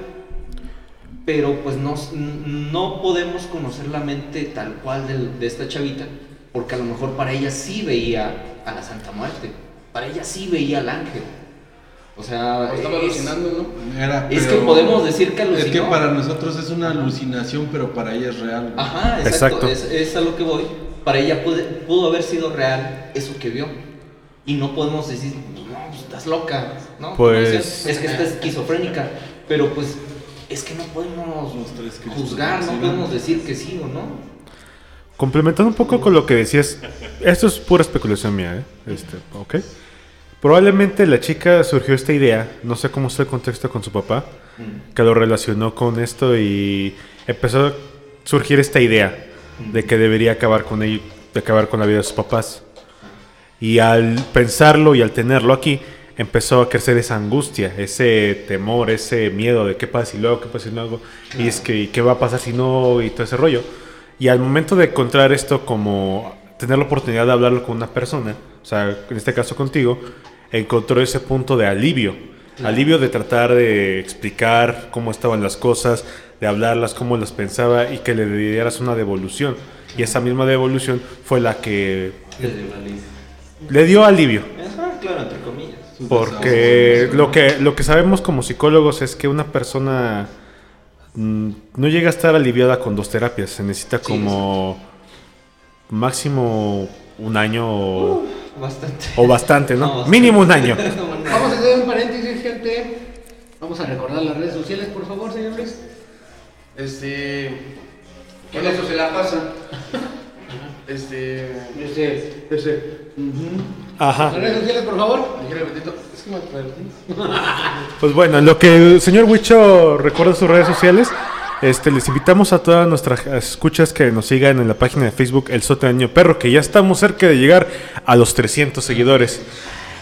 pero pues no, no podemos conocer la mente tal cual del- de, esta chavita, porque a lo mejor para ella sí veía a la Santa Muerte, para ella sí veía al ángel. O sea, estaba es- alucinando, ¿no? Era, Es que podemos decir que Es alucinó. que para nosotros es una alucinación, pero para ella es real. güey. Ajá, exacto. Exacto. Es, es a lo que voy. Para ella pude- pudo haber sido real eso que vio. Y no podemos decir, no, pues estás loca, ¿no? Pues- dicen, es que está esquizofrénica. Pero pues es que no podemos juzgar, no podemos decir que sí o no. Complementando un poco con lo que decías, esto es pura especulación mía, ¿eh? Este, ok. Probablemente la chica surgió esta idea, no sé cómo está el contexto con su papá, que lo relacionó con esto y empezó a surgir esta idea de que debería acabar con ella, de acabar con la vida de sus papás. Y al pensarlo y al tenerlo aquí, empezó a crecer esa angustia, ese temor, ese miedo de qué pasa si luego, qué pasa si no hago, y es que ¿y qué va a pasar si no, y todo ese rollo. Y al momento de encontrar esto como tener la oportunidad de hablarlo con una persona, o sea, en este caso contigo, encontró ese punto de alivio. Alivio de tratar de explicar cómo estaban las cosas, de hablarlas, cómo las pensaba y que le dieras una devolución. Y esa misma devolución fue la que le dio alivio. Ajá, claro, entre comillas. Porque lo que, lo que sabemos como psicólogos es que una persona mm, no llega a estar aliviada con dos terapias. Se necesita como máximo un año o, Bastante. o bastante, ¿no? No, bastante. Mínimo un año. Vamos a hacer un paréntesis, gente. Vamos a recordar las redes sociales, por favor, señor Luis. Este. En eso se la pasan. Este. Ese, ese. Ajá. Redes sociales, por favor. Pues bueno, en lo que el señor Huicho recuerda sus redes sociales, este, les invitamos a todas nuestras escuchas que nos sigan en la página de Facebook El Soteño Perro, que ya estamos cerca de llegar a los 300 seguidores.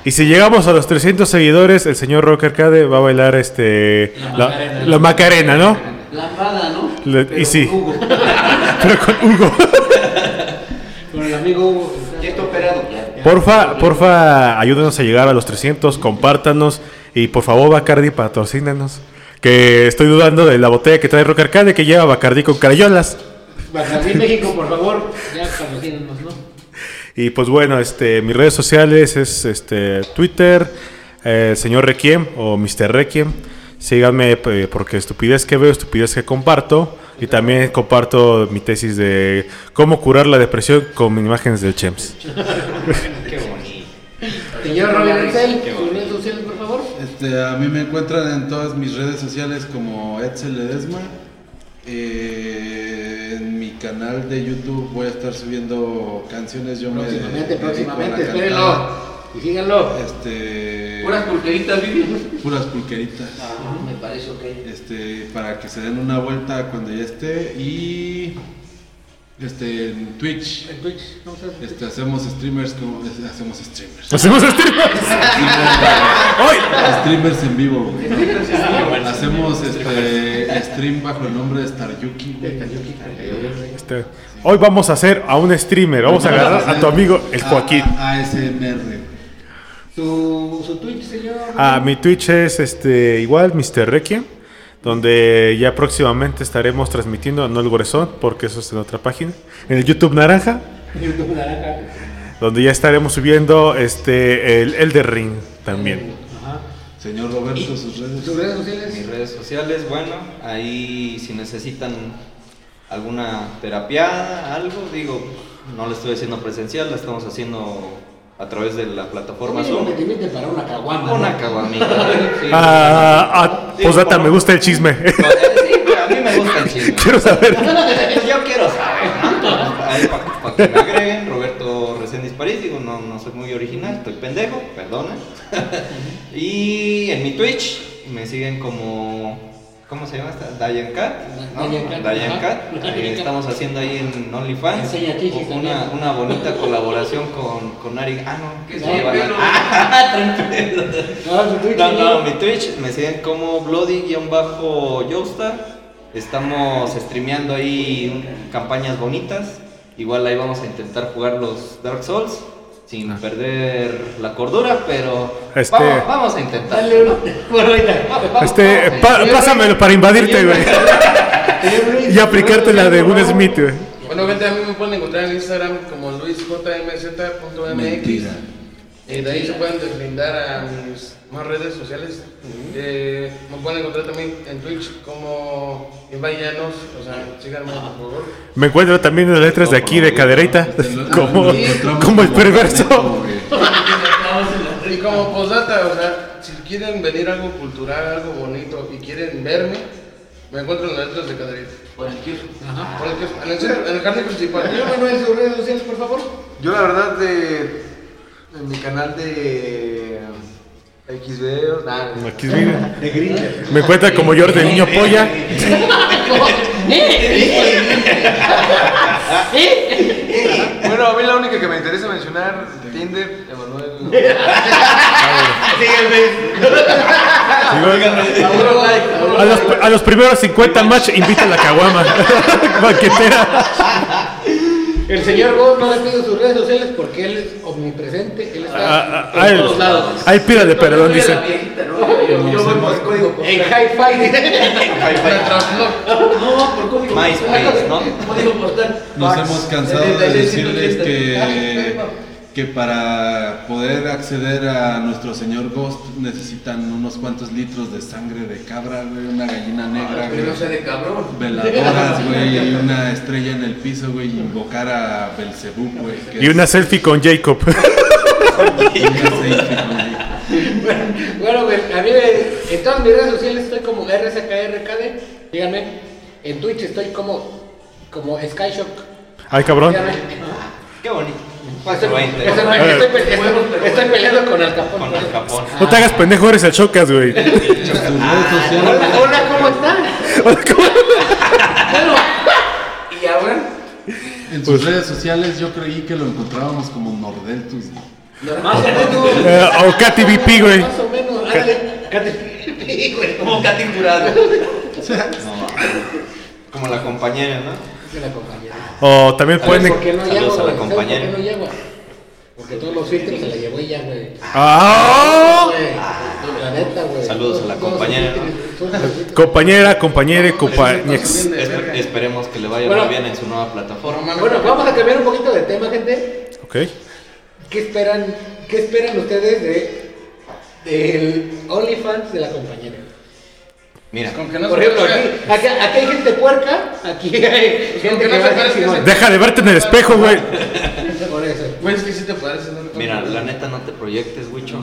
Y si llegamos a los 300 seguidores, el señor Rock Arcade va a bailar este, La la, Macarena. la Macarena, ¿no? Lambada, ¿no? Le- y sí, Hugo. pero con Hugo. Con el amigo Hugo. Porfa, porfa, ayúdenos a llegar a los 300, compártanos y por favor Bacardi patrocínanos. Que estoy dudando de la botella que trae Rock Arcade que lleva Bacardi con carayolas. Bacardi México, por favor. Ya patrocínanos, ¿no? Y pues bueno, este, mis redes sociales es este Twitter, eh, señor Requiem o Mr. Requiem. Síganme eh, porque estupidez que veo, estupidez que comparto. Y también comparto mi tesis de cómo curar la depresión con imágenes del Chems. Qué bonito. Señor Robin Ansel, sus redes sociales, por favor. Este, a mí me encuentran en todas mis redes sociales como Edsel Ledesma. Eh, en mi canal de YouTube voy a estar subiendo canciones. Yo Próximamente, me próximamente, cantada. espérenlo. Y síganlo. Este, Puras pulqueritas, Vivi. puras pulqueritas. Ah, me parece ok. Este, para que se den una vuelta cuando ya esté y este en Twitch. En Twitch, vamos a hacer Este, hacemos streamers como hacemos streamers. Hacemos streamers. ¡Hoy! Streamers en vivo. güey. Hacemos este stream bajo el nombre de Staryuki. güey. Este, hoy vamos a hacer a un streamer. Vamos a agarrar a tu amigo el Joaquín. ASMR. Su, su Twitch, señor. Ah, mi Twitch es este igual, Mr. Requiem, donde ya próximamente estaremos transmitiendo, no el Gorezón, porque eso es en otra página, en el YouTube Naranja, YouTube Naranja. donde ya estaremos subiendo este el Elder Ring también. Ajá. Señor Roberto, sus redes. Sus redes sociales. Mis redes sociales, bueno, ahí si necesitan alguna terapia, algo, digo, no lo estoy haciendo presencial, la estamos haciendo a través de la plataforma Zoom. que te para una caguama. Una ¿no? caguamita. sí. Ah, ah, Sí, posdata, por- me gusta el chisme. Sí, a mí me gusta el chisme. Quiero saber. Yo quiero saber, para que me agreguen, Roberto Reséndiz París, digo, no, no soy muy original, estoy pendejo, perdonen. y en mi Twitch me siguen como, ¿cómo se llama esta? Diane Cat, ¿no? Diane Cat, estamos haciendo ahí en OnlyFans una, una bonita colaboración con, con Ari. Ah, no, que No, se pero- Ah. No, su Twitch. No, mi Twitch me siguen como Bloody-Joestar. Estamos streameando ahí campañas bonitas. Igual ahí vamos a intentar jugar los Dark Souls sin perder la cordura, pero Este- vamos, vamos a intentar. Este, pa- pásamelo para invadirte, güey. Y aplicarte la de Will. Smith, güey. Bueno, gente, a mí me pueden encontrar en Instagram como luisjmz.mx. Y de ahí se pueden deslindar a mis más redes sociales. Eh, me pueden encontrar también en Twitch como Ibai Llanos. O sea, síganme por favor. Me encuentro también en las letras de aquí de Cadereita, como, como el perverso. Y como posdata, o sea, si quieren venir algo cultural, algo bonito y quieren verme, me encuentro en las letras de Caderita. Por el kiosco. Ajá. Por el que- En el, centro- en el jardín principal. Señor Manuel, sus redes sociales, por favor. Yo la verdad de en mi canal de X videos, nada, Aquí viene. de Grindr. Me encuentra como Jordi el niño polla. Bueno, a mí la única que me interesa mencionar, Tinder, Emanuel. A los, a los primeros 50 match invita a la caguama. Banquetera. El señor Ghost no le pido sus redes sociales porque él es omnipresente, él está Ah, ah, en ay, todos lados. ay, pídale perdón, dice. Yo, yo voy por código En postal. hi-fi. No, por código MySpace, ¿no? Código postal. Nos hemos cansado de 76, decirles 180. que, que para poder acceder a nuestro señor Ghost necesitan unos cuantos litros de sangre de cabra, güey, una gallina negra, no sé de cabrón. veladoras, güey, y una estrella en el piso, güey, y invocar a Belzebú, güey. que Y es- una selfie con Jacob. y una selfie, güey. Bueno, güey, a mí en todas mis redes sociales estoy como RSKRKD. Díganme, en Twitch estoy como, como Skyshock. Ay, cabrón. Díganme. Qué bonito. Estoy, 420. estoy- estoy pe- estoy- estoy peleando con Al Capón. Con el capón. No te hagas pendejo, eres el Chocas, güey. Sociales, Hola, hola, ¿cómo están? Bueno, y ahora, en sus redes sociales yo creí que lo encontrábamos como Nordeltus. más o menos. Eh, o Katy BP, güey. Más o menos. ándale, cállate, güey. Como catinturado. Como la compañera, ¿no? Es la compañera. O también pueden. ¿Por qué no compañera. Porque todos los filtros se la llevó ella, güey. ¡Ah! Güey, La neta, güey. Saludos a la compañera, Compañera, compañere, compañex. Espe- esperemos que le vaya Bueno. muy bien en su nueva plataforma. Bueno, vamos a cambiar un poquito de tema, gente. Ok. ¿Qué esperan, qué esperan ustedes de del OnlyFans de la compañera? Mira, Con que no Por se ejemplo, aquí, aquí, aquí hay gente puerca, aquí hay gente que que no a ese- Deja de verte en el espejo, güey. Por eso. Güey, es que sí te parece, ¿no? mira, la neta no te proyectes, Wicho.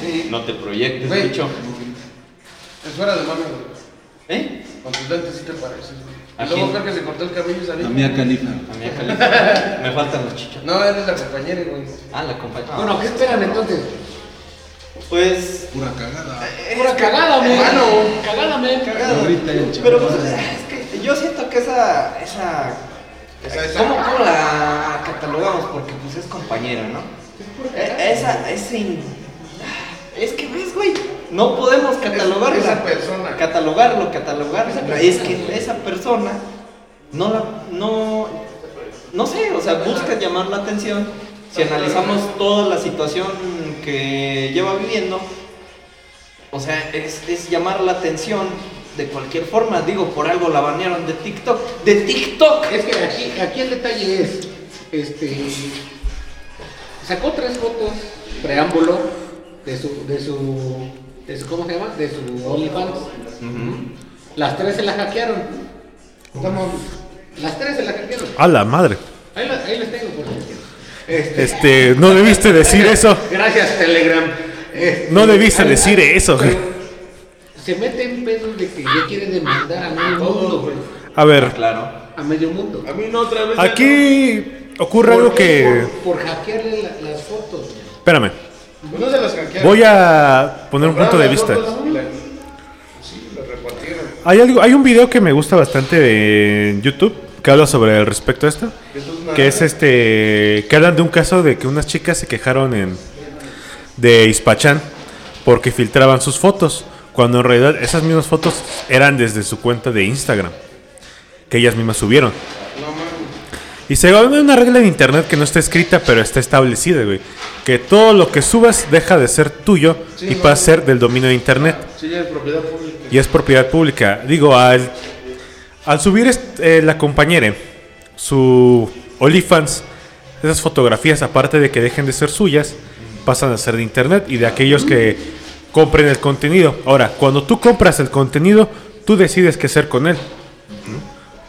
Sí. No te proyectes, Güey. Wicho. Es fuera de mame, güey. ¿Eh? Con tus lentes sí te pareces, güey. ¿A Y luego creo que se cortó el cabello y salió. La mía califa. A mí acá le- Me faltan los chichos. No, eres la compañera, güey. Ah, la compañera. Bueno, ¿qué esperan entonces? Pues. Pura cagada. Pura cagada. Hermano. Cagada. Ahorita el Pero pues, es que yo siento que esa. esa Esa- esa- ¿Cómo, cómo la catalogamos? Porque pues es compañera, ¿no? Eh, Esa, ese. in- Es que ves, güey. No podemos catalogarla. esa persona. Catalogarlo, catalogarlo. Es que esa persona no la. No, no sé, o sea, busca llamar la atención. Si analizamos toda la situación que lleva viviendo, o sea, es, es llamar la atención de cualquier forma. Digo, por algo la banearon de TikTok. ¡De TikTok! Es que aquí, aquí el detalle es, este, sacó tres fotos, preámbulo, de su, de su, de su, ¿cómo se llama? De su OnlyFans. Las tres se la hackearon. Estamos, las tres se la hackearon. A la madre. Ahí, la- ahí las tengo, por favor. Este, Este, no debiste decir eso. gracias, Telegram. Este, No debiste ahí- decir eso. Se mete en pedos de que ya quiere demandar a medio mundo, güey. A ver, Claro. A medio mundo. A mí no otra vez. aquí ocurre algo que. Por, por hackearle la- las fotos. güey. Espérame. Pues no se las hackearon. Voy a poner un punto de vista. Sí, las repartieron. Hay, algo, hay un video que me gusta bastante en YouTube que habla sobre el respecto a esto. Que es este. Que hablan de un caso de que unas chicas se quejaron en. de Ispachán porque filtraban sus fotos. Cuando en realidad esas mismas fotos eran desde su cuenta de Instagram. Que ellas mismas subieron. Y se ve una regla en internet que no está escrita, pero está establecida, güey. Que todo lo que subas deja de ser tuyo Sí, y no, pasa a no. ser del dominio de internet. Sí, ya es propiedad pública. Y es propiedad pública. Digo, al, al subir est- eh, la compañera su OnlyFans, esas fotografías, aparte de que dejen de ser suyas, pasan a ser de internet y de aquellos que compren el contenido. Ahora, cuando tú compras el contenido, tú decides qué hacer con él.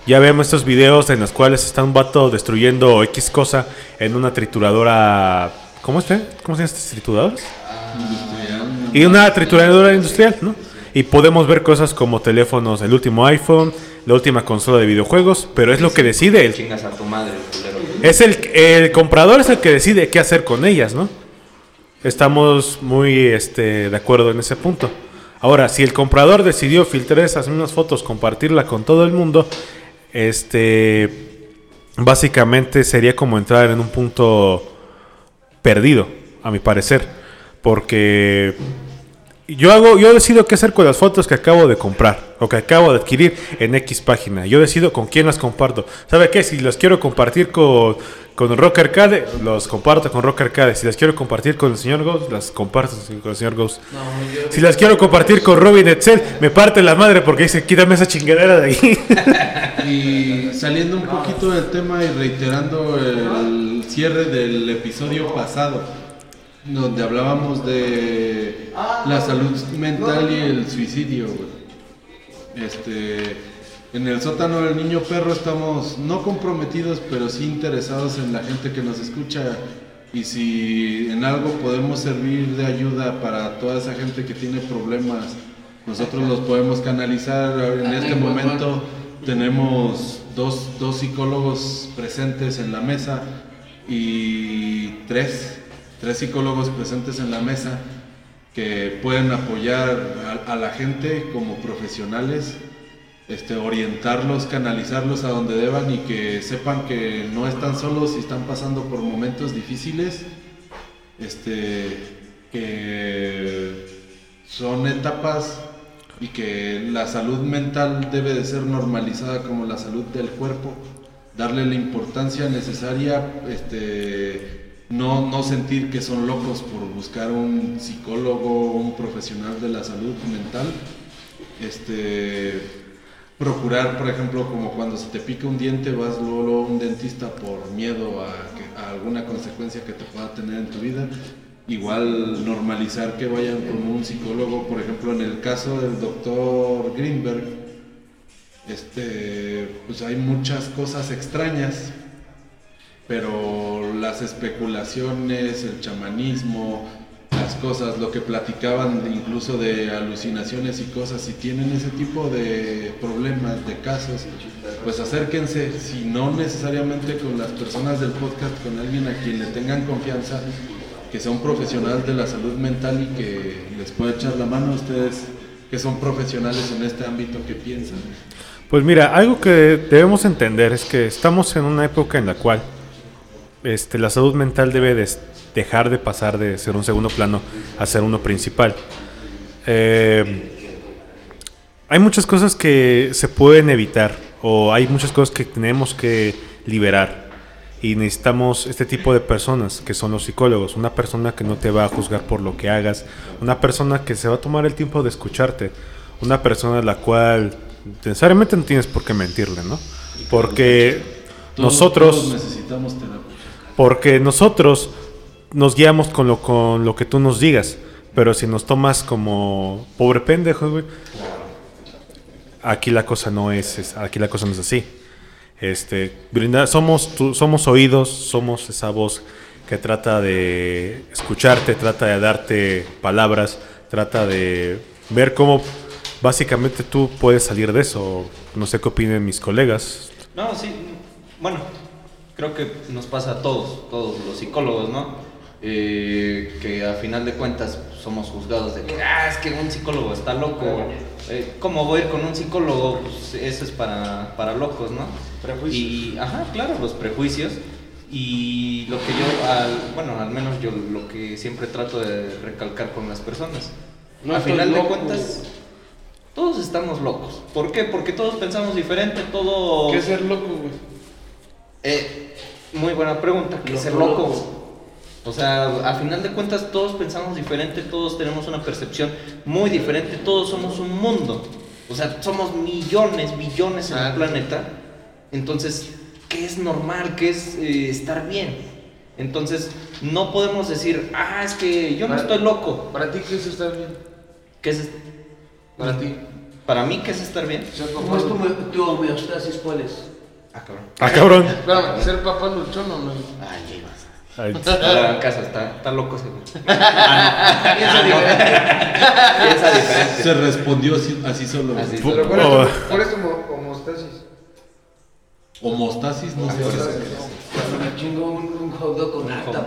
Ya vemos estos videos en los cuales está un vato destruyendo X cosa en una trituradora. ¿Cómo está? ¿Cómo se llaman estas trituradoras? Y una trituradora industrial, ¿no? Y podemos ver cosas como teléfonos, el último iPhone, la última consola de videojuegos, pero es lo que decide él. Chingas a tu madre, culero. Es el, el comprador es el que decide qué hacer con ellas, ¿no? Estamos muy este, de acuerdo en ese punto. Ahora, si el comprador decidió filtrar esas mismas fotos, compartirla con todo el mundo, este, básicamente sería como entrar en un punto perdido, a mi parecer, porque yo hago, yo decido qué hacer con las fotos que acabo de comprar o que acabo de adquirir en X página. Yo decido con quién las comparto. ¿Sabe qué? Si las quiero compartir con, con Rock Arcade, los comparto con Rock Arcade. Si las quiero compartir con el señor Ghost, las comparto con el señor Ghost. Si las quiero compartir con Robin Excel, me parte la madre porque dice, quítame esa chingadera de ahí. Y saliendo un poquito del tema y reiterando el cierre del episodio pasado, donde hablábamos de la salud mental y el suicidio. güey. Este, en el sótano del niño perro estamos no comprometidos, pero sí interesados en la gente que nos escucha. Y si en algo podemos servir de ayuda para toda esa gente que tiene problemas, nosotros los podemos canalizar. En este momento tenemos dos, dos psicólogos presentes en la mesa y tres, tres psicólogos presentes en la mesa que pueden apoyar a, la gente como profesionales, este, orientarlos, canalizarlos a donde deban y que sepan que no están solos y están pasando por momentos difíciles, este, que son etapas y que la salud mental debe de ser normalizada como la salud del cuerpo, darle la importancia necesaria, este, no, no sentir que son locos por buscar un psicólogo, un profesional de la salud mental, este, procurar, por ejemplo, como cuando se te pica un diente, vas luego, a un dentista por miedo a, a alguna consecuencia que te pueda tener en tu vida. Igual normalizar que vayan con un psicólogo, por ejemplo, en el caso del doctor Greenberg, este, pues hay muchas cosas extrañas, pero las especulaciones, el chamanismo, las cosas, lo que platicaban incluso de alucinaciones y cosas, si tienen ese tipo de problemas, de casos, pues acérquense, si no necesariamente con las personas del podcast, con alguien a quien le tengan confianza, que sea un profesional de la salud mental y que les pueda echar la mano a ustedes que son profesionales en este ámbito que piensan. Pues mira, algo que debemos entender es que estamos en una época en la cual este, la salud mental debe de dejar de pasar de ser un segundo plano a ser uno principal. Eh, hay muchas cosas que se pueden evitar o hay muchas cosas que tenemos que liberar y necesitamos este tipo de personas que son los psicólogos, una persona que no te va a juzgar por lo que hagas, una persona que se va a tomar el tiempo de escucharte, una persona a la cual necesariamente no tienes por qué mentirle, ¿no? Porque Todos- nosotros todos necesitamos terapia. Porque nosotros nos guiamos con lo, con lo que tú nos digas. Pero si nos tomas como pobre pendejo. Aquí la cosa no es, es- aquí la cosa no es así. Este, brinda- somos, tu- somos oídos, somos esa voz que trata de escucharte, trata de darte palabras, trata de ver cómo básicamente tú puedes salir de eso. No sé qué opinen mis colegas. No, sí, bueno, creo que nos pasa a todos, todos los psicólogos, ¿no? Eh, que a final de cuentas somos juzgados de que, ah, es que un psicólogo está loco. Eh, ¿Cómo voy a ir con un psicólogo? Pues eso es para, para locos, ¿no? Y, ajá, claro, los prejuicios. Y lo que yo, al, bueno, al menos yo lo que siempre trato de recalcar con las personas. No a final de cuentas, todos estamos locos. ¿Por qué? Porque todos pensamos diferente, todo... ¿Qué es ser loco, güey? Eh, muy buena pregunta, ¿qué es ser Loco. O sea, a final de cuentas todos pensamos diferente, todos tenemos una percepción muy diferente, todos somos un mundo. O sea, somos millones, billones en el Ah. planeta. Entonces, ¿qué es normal? ¿Qué es eh, estar bien? Entonces, no podemos decir, ah, es que yo no estoy loco. Para ti, ¿qué es estar bien? ¿Qué es? Para ti. Para mí, ¿qué es estar bien? ¿Cómo es tu homeostasis? ¿Cuál es? Ah, cabrón. Ah, cabrón. Espérame, ¿ser papá luchón o no? Ay. Ay, hagan caso, está, está loco ese güey. Ah, Piensa diferente. Piensa diferente. Se respondió así, así solo. Así. Pero ¿cuál es Oh. tu, cuál es homo- homostasis? Homostasis, no sé. Cuando me chingo un, un hot dog con alta.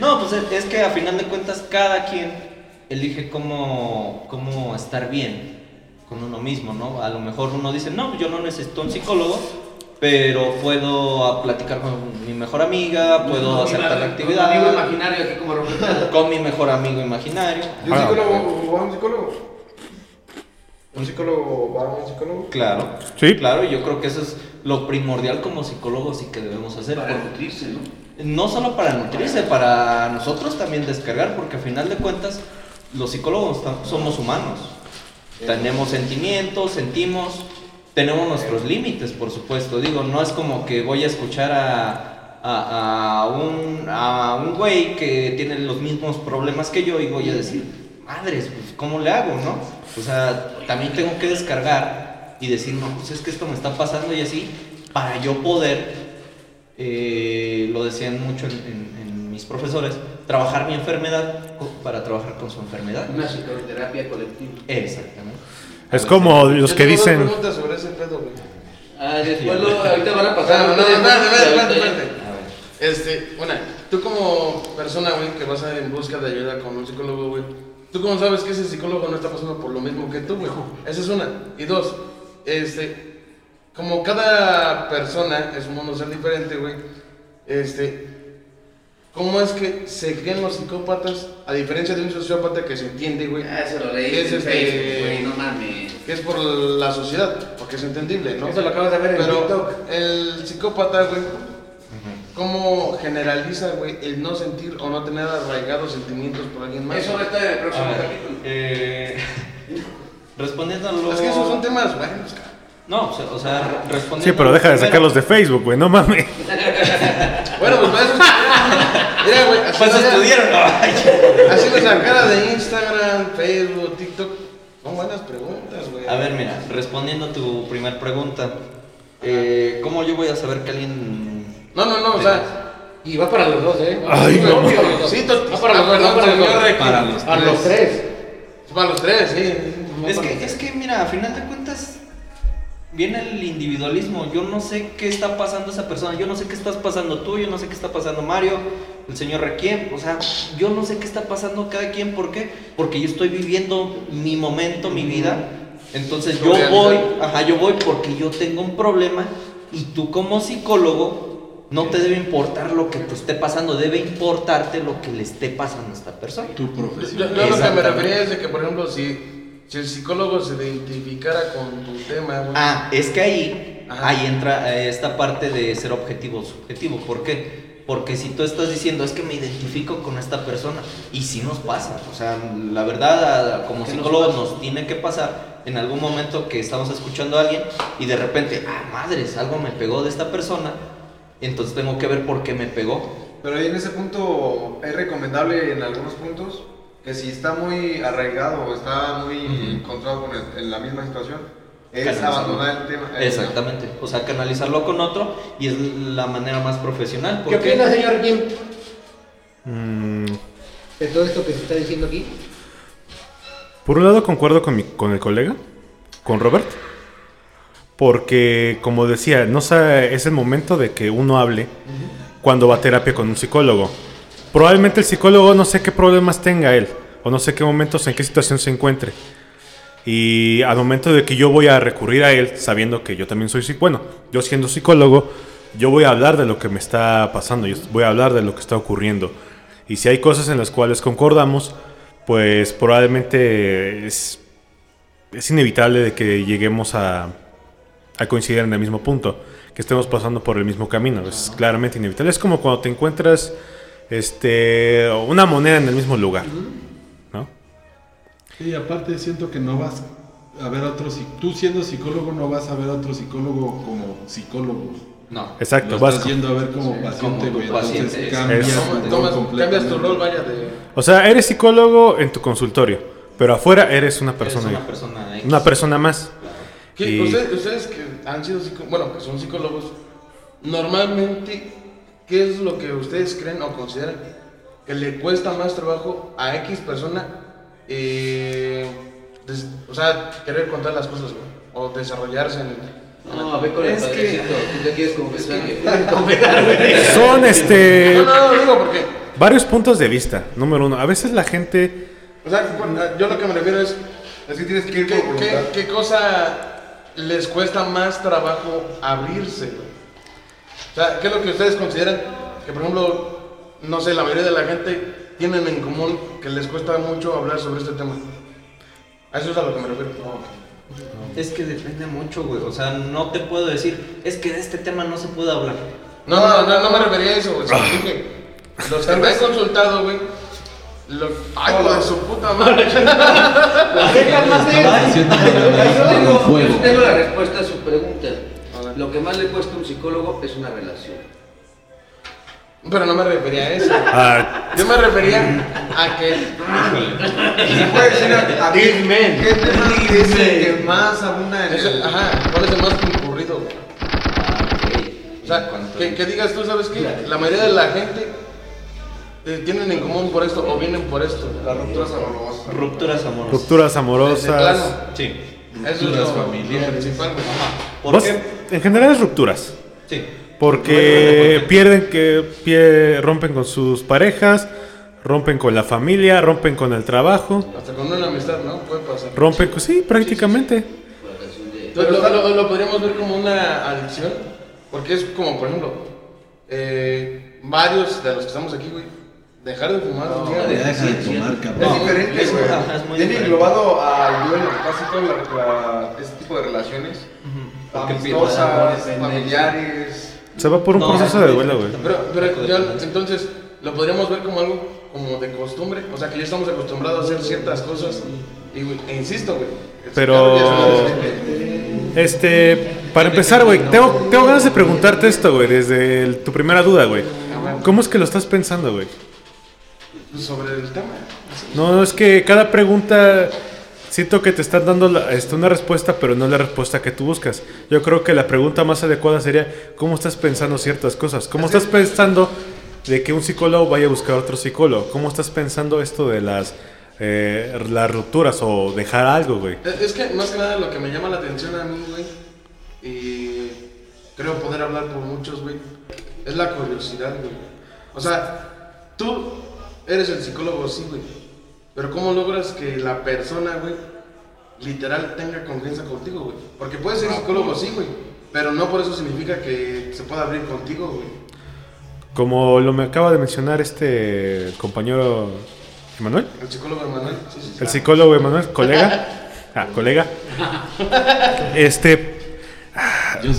No, pues es- es que a final de cuentas cada quien elige cómo, cómo estar bien con uno mismo, ¿no? A lo mejor uno dice, no, yo no necesito un psicólogo pero puedo a platicar con mi mejor amiga, puedo hacer tal actividad. Amigo imaginario aquí como. Con mi mejor amigo imaginario. ¿Y un Ah. psicólogo va a un psicólogo? ¿Un psicólogo va a un psicólogo? Claro. Sí. Claro, y yo creo que eso es lo primordial como psicólogos y que debemos hacer. Para nutrirse, ¿no? No solo para nutrirse, para nosotros también descargar, porque a final de cuentas los psicólogos somos humanos. Tenemos sentimientos, sentimos, tenemos nuestros límites, por supuesto. Digo, no es como que voy a escuchar a, a, un, a un güey que tiene los mismos problemas que yo y voy a decir, madres, pues ¿cómo le hago, no? O sea, también tengo que descargar y decir, no, pues es que esto me está pasando y así, para yo poder eh, lo decían mucho en mis profesores, trabajar mi enfermedad para trabajar con su enfermedad. Una psicoterapia colectiva. Exactamente. Es como los que dicen. preguntas sobre ese pedo, güey. Ah, después lo, ahorita van a No, pasar. no, no, espérate, espérate, espérate. Este, una, tú como persona, güey, que vas a en busca de ayuda con un psicólogo, güey, ¿tú cómo sabes que ese psicólogo no está pasando por lo mismo que tú, güey? Esa es una. Y dos, este, como cada persona es un mundo ser diferente, güey, este, ¿cómo es que se creen los psicópatas a diferencia de un sociópata que se entiende, güey? Ah, eso lo leí que es en este, Facebook, güey, no mames. que es por la sociedad, porque es entendible, ¿no? Eso lo acabas de ver en Pero TikTok. el psicópata, güey, ¿cómo generaliza, güey, el no sentir o no tener arraigados sentimientos por alguien más? Eso va a estar en el próximo ver, capítulo. eh, respondiendo a lo... Es que esos son temas buenos, cabrón. No, o sea, o sea, re- respondiendo... Sí, pero deja de sacarlos de Facebook, güey, no mames. Bueno, pues para eso. Mira, güey, así, Pues estudiaron. Así lo sacara de Instagram, Facebook, TikTok. Son buenas preguntas, güey. A ver, mira, respondiendo a tu primer pregunta, eh, ¿cómo yo voy a saber que alguien... No, no, no, o sea. Y va para los dos, ¿eh? Ay, Sí, no. güey, para los dos. Sí, Va para los ah, dos, para los tres. Para los tres, sí. Es que, es que, mira, a final de cuentas viene el individualismo. Yo no sé qué está pasando esa persona. Yo no sé qué estás pasando tú. Yo no sé qué está pasando Mario, el señor Requiem. O sea, yo no sé qué está pasando cada quien. ¿Por qué? Porque yo estoy viviendo mi momento, mi vida. Entonces yo voy, ajá, yo voy porque yo tengo un problema. Y tú como psicólogo no te debe importar lo que te esté pasando. Debe importarte lo que le esté pasando a esta persona. Tu Yo, profesión. yo lo que me refería es de que, por ejemplo, si, si el psicólogo se identificara con tu tema. Ah, es que ahí, Ajá. ahí entra eh, esta parte de ser objetivo o subjetivo. ¿Por qué? Porque si tú estás diciendo es que me identifico con esta persona, y si nos pasa, o sea, la verdad, como ¿Qué nos psicólogos pasa? nos, tiene que pasar en algún momento que estamos escuchando a alguien y de repente, ah, madres, algo me pegó de esta persona, entonces tengo que ver por qué me pegó. Pero ahí en ese punto es recomendable en algunos puntos que si está muy arraigado o está muy encontrado con el- en la misma situación, es abandonar el tema. Exactamente, o sea, canalizarlo con otro y es la manera más profesional. ¿Por ¿Qué opina, señor Kim, Mm, de todo esto que se está diciendo aquí? Por un lado concuerdo con, mi, con el colega, con Robert, porque como decía, no sabe- es el momento de que uno hable cuando va a terapia con un psicólogo. Probablemente el psicólogo no sé qué problemas tenga él, o no sé qué momentos, en qué situación se encuentre. Y al momento de que yo voy a recurrir a él, sabiendo que yo también soy bueno, yo siendo psicólogo, yo voy a hablar de lo que me está pasando, yo voy a hablar de lo que está ocurriendo. Y si hay cosas en las cuales concordamos, pues probablemente es, es inevitable de que lleguemos a, a coincidir en el mismo punto, que estemos pasando por el mismo camino. Es claramente inevitable. Es como cuando te encuentras este, una moneda en el mismo lugar. ¿no? Y aparte siento que no vas a ver a otro tú siendo psicólogo no vas a ver a otro psicólogo como psicólogo. No. Exacto, Lo vas estás yendo a ver como paciente, como paciente, cambias, es- Tomas- cambias tu rol, vaya, de. O sea, eres psicólogo en tu consultorio, pero afuera eres una Eres persona, una persona X. una persona más. ¿Qué- Y- ustedes, ustedes que han sido bueno, que son psicólogos, normalmente, ¿qué es lo que ustedes creen o consideran que le cuesta más trabajo a X persona? eh, des- o sea, querer contar las cosas, güey, o desarrollarse en. No, a ver con el Es que- padrecito. ¿Tú te quieres confesar? ¿Quieres confesar, güey? Son este No, no, no, digo porque. varios puntos de vista. Número uno, a veces la gente O sea, yo lo que me refiero es. Es que tienes que ir ¿Qué, qué, qué cosa les cuesta más trabajo abrirse, güey. O sea, ¿qué es lo que ustedes consideran? Que, por ejemplo, no sé, la mayoría de la gente tienen en común que les cuesta mucho hablar sobre este tema. A eso es a lo que me refiero. Es que depende mucho, güey. O sea, no te puedo decir, es que de este tema no se puede hablar. No, no, no, no me refería a eso, güey. dije, los que me han consultado, güey. Lo... Ay, hijo de su puta madre. Yo tengo la respuesta a su pregunta. Lo que más le cuesta a un psicólogo es una relación. Pero no me refería a eso. Ah, Yo me refería a que. ¿Se puede decir a, a ti qué tema es el que más abunda en es el- el... ajá, ¿cuál es el más concurrido? Ah, O sea, que, que digas tú, ¿sabes qué? La mayoría de la gente eh, tienen en común por esto o vienen por esto. Las rupturas amorosas. Rupturas amorosas. rupturas amorosas. plano. Eso es familiares. lo principal, güey. ¿Por Vos- qué? En general es rupturas. Sí. Porque pierden que pie- rompen con sus parejas, rompen con la familia, rompen con el trabajo, Hasta con una amistad, ¿no? Puede pasar. rompen con sí, prácticamente. Lo podríamos ver como una adicción, porque es como, por ejemplo, eh, varios de los que estamos aquí, güey, dejar de fumar un día, ya güey. deja de Es cabrón. diferente, Es- güey. ajá, es muy Viene diferente. englobado al duelo, casi todo este tipo de relaciones. Porque Amistosas, pierdes la familiares. Se va por un No, proceso de duelo, güey. Pero, pero ya, entonces, lo podríamos ver como algo como de costumbre, o sea, que ya estamos acostumbrados a hacer ciertas cosas, y, güey, e insisto, güey. Pero- Este, para empezar, güey, tengo, tengo ganas de preguntarte esto, güey, desde el- tu primera duda, güey. ¿Cómo es que lo estás pensando, güey? Sobre el tema. No, no, es que cada pregunta siento que te están dando la- este, una respuesta, pero no la respuesta que tú buscas. Yo creo que la pregunta más adecuada sería, ¿cómo estás pensando ciertas cosas? ¿Cómo estás pensando de que un psicólogo vaya a buscar a otro psicólogo? ¿Cómo estás pensando esto de las, eh, las rupturas o dejar algo, güey? Es es que más que nada lo que me llama la atención a mí, güey, y creo poder hablar por muchos, güey, es la curiosidad, güey. O sea, tú eres el psicólogo, sí, güey, pero ¿cómo logras que la persona, güey, literal tenga confianza contigo, güey? Porque puedes ser psicólogo, sí, güey, pero no por eso significa que se pueda abrir contigo, güey. Como lo me acaba de mencionar este compañero Emanuel, El psicólogo Emanuel, sí, sí, sí. el psicólogo Emanuel, colega. Ah, colega. Este,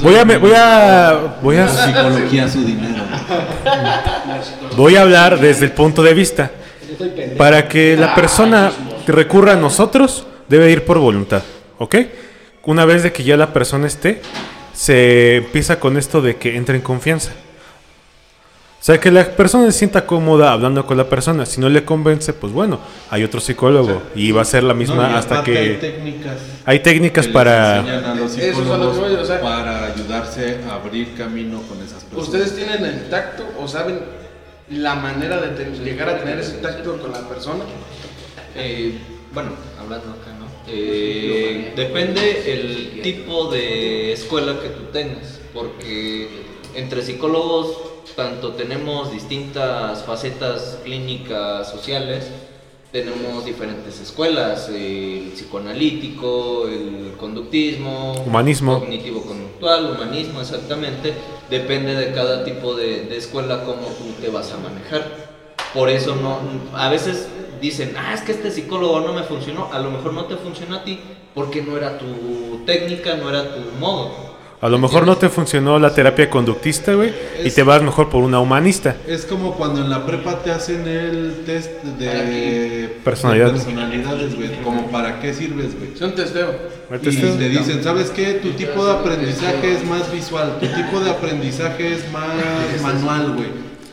voy a, me- voy a, voy a, psicología su dinero. Voy a hablar desde el punto de vista. Para que la persona recurra a nosotros, debe ir por voluntad. ¿Ok? Una vez de que ya la persona esté, se empieza con esto de que entre en confianza. O sea, que la persona se sienta cómoda hablando con la persona. Si no le convence, pues bueno, hay otro psicólogo. Y va a ser la misma No, hasta aparte Hay que... técnicas. Hay técnicas que para... a los Eso es a lo que psicólogos voy, o sea- para ayudarse a abrir camino con esas personas. ¿Ustedes tienen el tacto o saben la manera de llegar a tener ese tacto con la persona? Eh, bueno, hablando acá, ¿no? Eh, depende el tipo de escuela que tú tengas, porque entre psicólogos tanto tenemos distintas facetas clínicas sociales, tenemos diferentes escuelas, el psicoanalítico, el conductismo, Humanismo. cognitivo-conductual, humanismo, exactamente, depende de cada tipo de, de escuela cómo tú te vas a manejar. Por eso no, a veces dicen, ah, es que este psicólogo no me funcionó, a lo mejor no te funcionó a ti porque no era tu técnica, no era tu modo. A lo mejor no te funcionó la terapia conductista, güey, y te vas mejor por una humanista. Es como cuando en la prepa te hacen el test de Personalidad. de personalidades, güey. Como para qué sirves, güey. Es un testeo. Y te dicen, ¿sabes qué? Tu tipo de aprendizaje es más visual, tu tipo de aprendizaje es más manual, güey.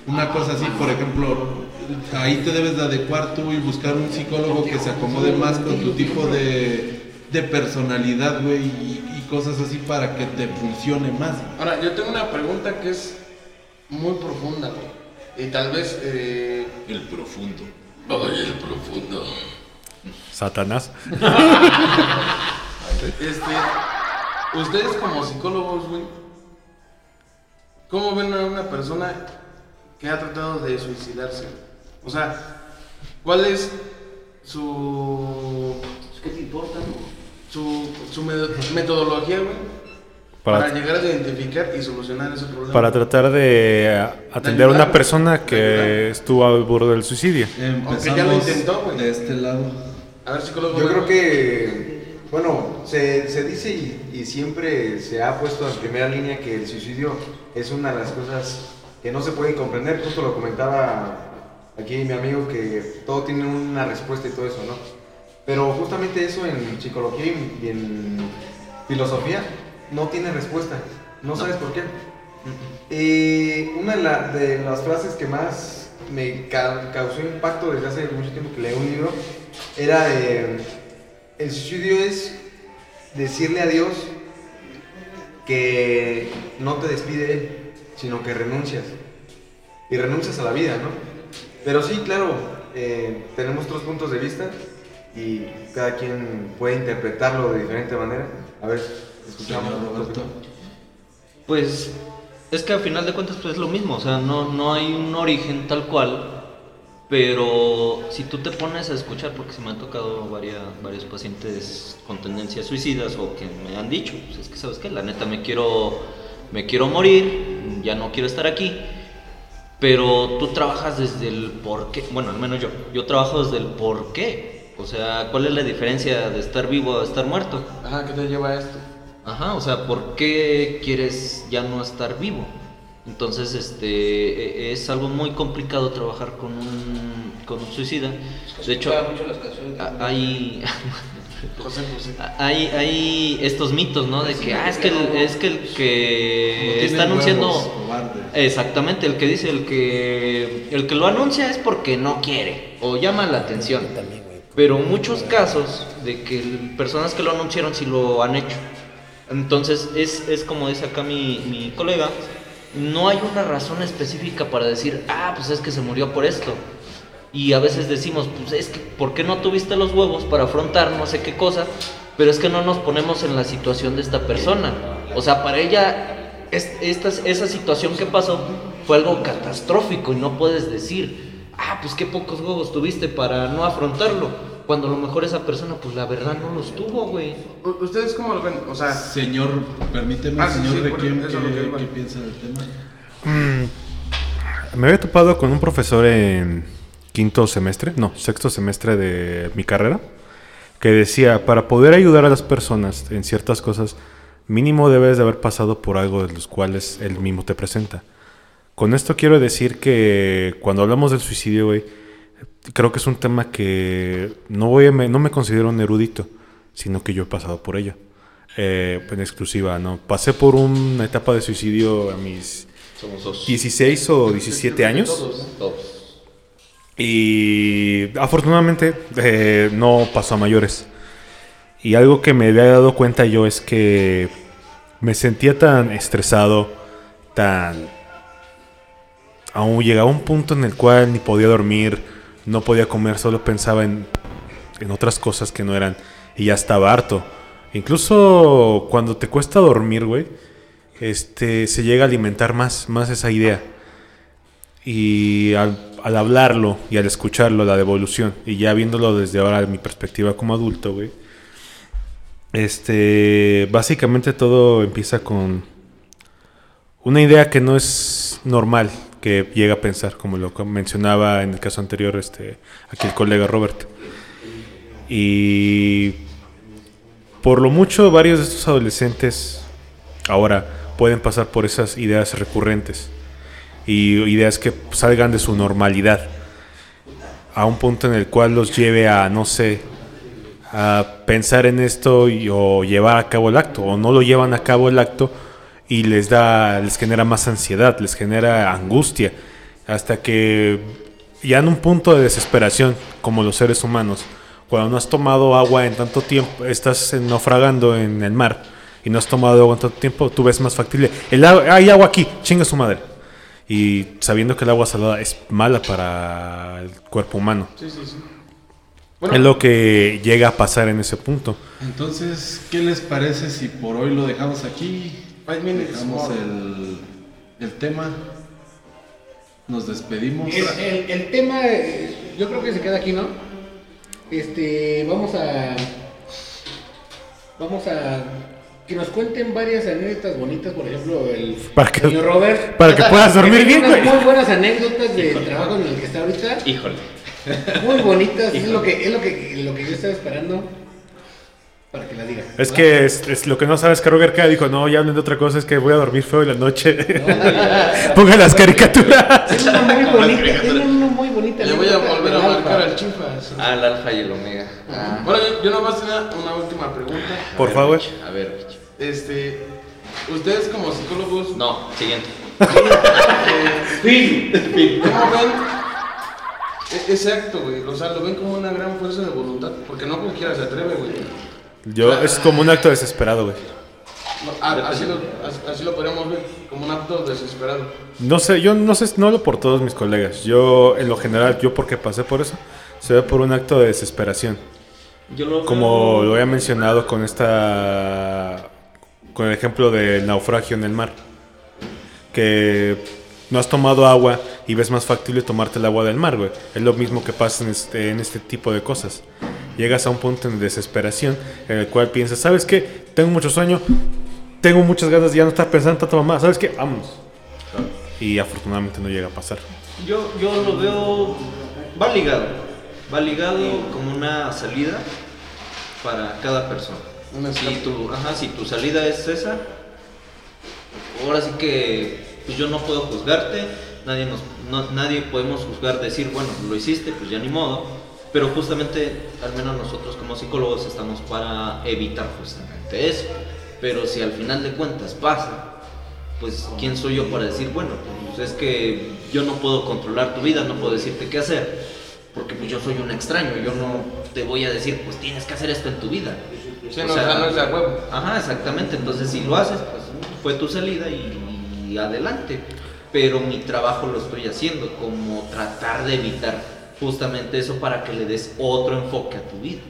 Una cosa así, por ejemplo, ahí te debes de adecuar tú y buscar un psicólogo que se acomode más con tu tipo de, de personalidad, güey, y, y cosas así para que te funcione más. Ahora, yo tengo una pregunta que es muy profunda, güey. Y tal vez... Eh... El profundo. Ay, el profundo. Satanás. Este, ustedes como psicólogos, güey, ¿cómo ven a una persona que ha tratado de suicidarse? O sea, ¿cuál es su ¿Qué te importa, no? Su, su me- metodología, güey, Para- para, llegar a identificar y solucionar ese problema. Para tratar de atender a una persona que estuvo al borde del suicidio. Aunque ya lo Empezamos intentó, güey. de este lado. A ver, psicólogo. Yo creo que, bueno, se, se dice y, y siempre se ha puesto en primera línea que el suicidio es una de las cosas que no se pueden comprender. Justo lo comentaba aquí mi amigo que todo tiene una respuesta y todo eso, ¿no? Pero justamente eso en psicología y- en filosofía no tiene respuesta. No sabes por qué. Y una de, la- de las frases que más me ca- causó impacto desde hace mucho tiempo que leí un libro era de, el suicidio es decirle a Dios que no te despide Él, sino que renuncias. Y renuncias a la vida, ¿no? Pero sí, claro, eh, tenemos otros puntos de vista y cada quien puede interpretarlo de diferente manera. A ver, escuchamos. Roberto. Pues es que al final de cuentas pues es lo mismo, o sea, no, no hay un origen tal cual, pero si tú te pones a escuchar, porque se me han tocado varias, varios pacientes con tendencias suicidas o que me han dicho, pues es que sabes qué, la neta me quiero, me quiero morir, ya no quiero estar aquí, pero tú trabajas desde el por qué, bueno, al menos yo, yo trabajo desde el por qué, o sea, ¿cuál es la diferencia de estar vivo a estar muerto? Ajá, ¿qué te lleva a esto? Ajá, o sea, ¿por qué quieres ya no estar vivo? Entonces, este, e- es algo muy complicado trabajar con un, con un suicida. De hecho, Escuchaba mucho las canciones de- a- hay, José José. hay, hay estos mitos, ¿no? De que, ah, es que el, es que el que está anunciando... Exactamente, el que dice, el que, el que lo anuncia es porque no quiere o llama la atención. Pero muchos casos de que personas que lo anunciaron sí lo han hecho. Entonces es, es como dice acá mi, mi colega, no hay una razón específica para decir, ah, pues es que se murió por esto. Y a veces decimos, pues es que, ¿por qué no tuviste los huevos para afrontar no sé qué cosa? Pero es que no nos ponemos en la situación de esta persona. O sea, para ella, es- esta, esa situación que pasó fue algo catastrófico y no puedes decir, ah, pues qué pocos huevos tuviste para no afrontarlo. Cuando a lo mejor esa persona, pues la verdad no los tuvo, güey. ¿Ustedes cómo lo ven? O sea, Señor, permíteme, Ah, señor sí, lo que ¿qué, qué piensa del tema? Me había topado con un profesor en quinto semestre, no, sexto semestre de mi carrera, que decía, para poder ayudar a las personas en ciertas cosas, mínimo debes de haber pasado por algo de los cuales él mismo te presenta. Con esto quiero decir que cuando hablamos del suicidio, güey, creo que es un tema que no, voy a me, no me considero un erudito, sino que yo he pasado por ello. Eh, en exclusiva, ¿no? Pasé por una etapa de suicidio a mis Somos dos. 16 o 17 años. Todos. Y afortunadamente eh, no pasó a mayores. Y algo que me había dado cuenta yo es que me sentía tan estresado, tan... Aún llegaba un punto en el cual ni podía dormir, no podía comer, solo pensaba en, en otras cosas que no eran. Y ya estaba harto. Incluso cuando te cuesta dormir, güey, este, se llega a alimentar más, más esa idea. Y al, al hablarlo y al escucharlo, la devolución, y ya viéndolo desde ahora, mi perspectiva como adulto, güey. Este, básicamente todo empieza con una idea que no es normal que llega a pensar, como lo mencionaba en el caso anterior, este, aquí el colega Robert. Y por lo mucho, varios de estos adolescentes ahora pueden pasar por esas ideas recurrentes y ideas que salgan de su normalidad a un punto en el cual los lleve a, no sé, a pensar en esto o llevar a cabo el acto, o no lo llevan a cabo el acto y les da, les genera más ansiedad, les genera angustia, hasta que ya en un punto de desesperación, como los seres humanos, cuando no has tomado agua en tanto tiempo, estás naufragando en el mar y no has tomado agua en tanto tiempo, tú ves más factible. El agua- hay agua aquí, chinga su madre. Y sabiendo que el agua salada es mala para el cuerpo humano. sí, sí, sí. es lo que llega a pasar en ese punto. Entonces, ¿qué les parece si por hoy lo dejamos aquí? Five minutes Dejamos more. el, el tema. Nos despedimos. El, el- el tema, eh, yo creo que se queda aquí, ¿no? Este, vamos a. vamos a que nos cuenten varias anécdotas bonitas, por ejemplo, el Para que- señor Robert. para que puedas dormir bien, unas güey. Muy buenas anécdotas del trabajo en el que está ahorita. Híjole. Muy bonitas, es lo que es lo que lo que yo estaba esperando para que la diga. Es que es, es lo que no sabes que Roger K dijo, no, ya hablen de otra cosa, es que voy a dormir feo en la noche. Pongan las caricaturas. Tiene una muy bonita, tiene una muy bonita. Le voy a volver a marcar al chifas. Al alfa y el omega. Ah. Bueno, yo, yo nomás tenía una última pregunta. Por favor. A ver. Este, ustedes como psicólogos, No, siguiente. eh, ¿cómo ven e- ese acto, güey? O sea, lo ven como una gran fuerza de voluntad, porque no cualquiera se atreve, güey. Yo, es como un acto desesperado, güey. Así, lo, as- así lo podríamos ver, como un acto desesperado. No sé, yo no sé, no lo por todos mis colegas. Yo, en lo general, yo porque pasé por eso, se ve por un acto de desesperación. Yo lo Como veo- lo había mencionado con esta. con el ejemplo del naufragio en el mar. Que no has tomado agua y ves más factible tomarte el agua del mar, güey. Es lo mismo que pasa en este, en este tipo de cosas. Llegas a un punto de desesperación en el cual piensas, ¿sabes qué? Tengo mucho sueño, tengo muchas ganas de ya no estar pensando tanto mamá, ¿sabes qué? Vámonos. Y afortunadamente no llega a pasar. Yo, yo lo veo. Va ligado. Va ligado como una salida para cada persona. Una Si tu, ajá, si tu salida es esa, ahora sí que pues yo no puedo juzgarte, nadie, nos, no- nadie podemos juzgar, decir, bueno, lo hiciste, pues ya ni modo, pero justamente, al menos nosotros como psicólogos estamos para evitar justamente eso. Pero si al final de cuentas pasa, pues quién soy yo para decir, bueno, pues es que yo no puedo controlar tu vida, no puedo decirte qué hacer, porque pues yo soy un extraño, yo no te voy a decir, pues tienes que hacer esto en tu vida. Sí, no, sea, no es de a huevo. Ajá, exactamente, entonces si lo haces, pues fue tu salida y, y adelante. Pero mi trabajo lo estoy haciendo, como tratar de evitar justamente eso para que le des otro enfoque a tu vida.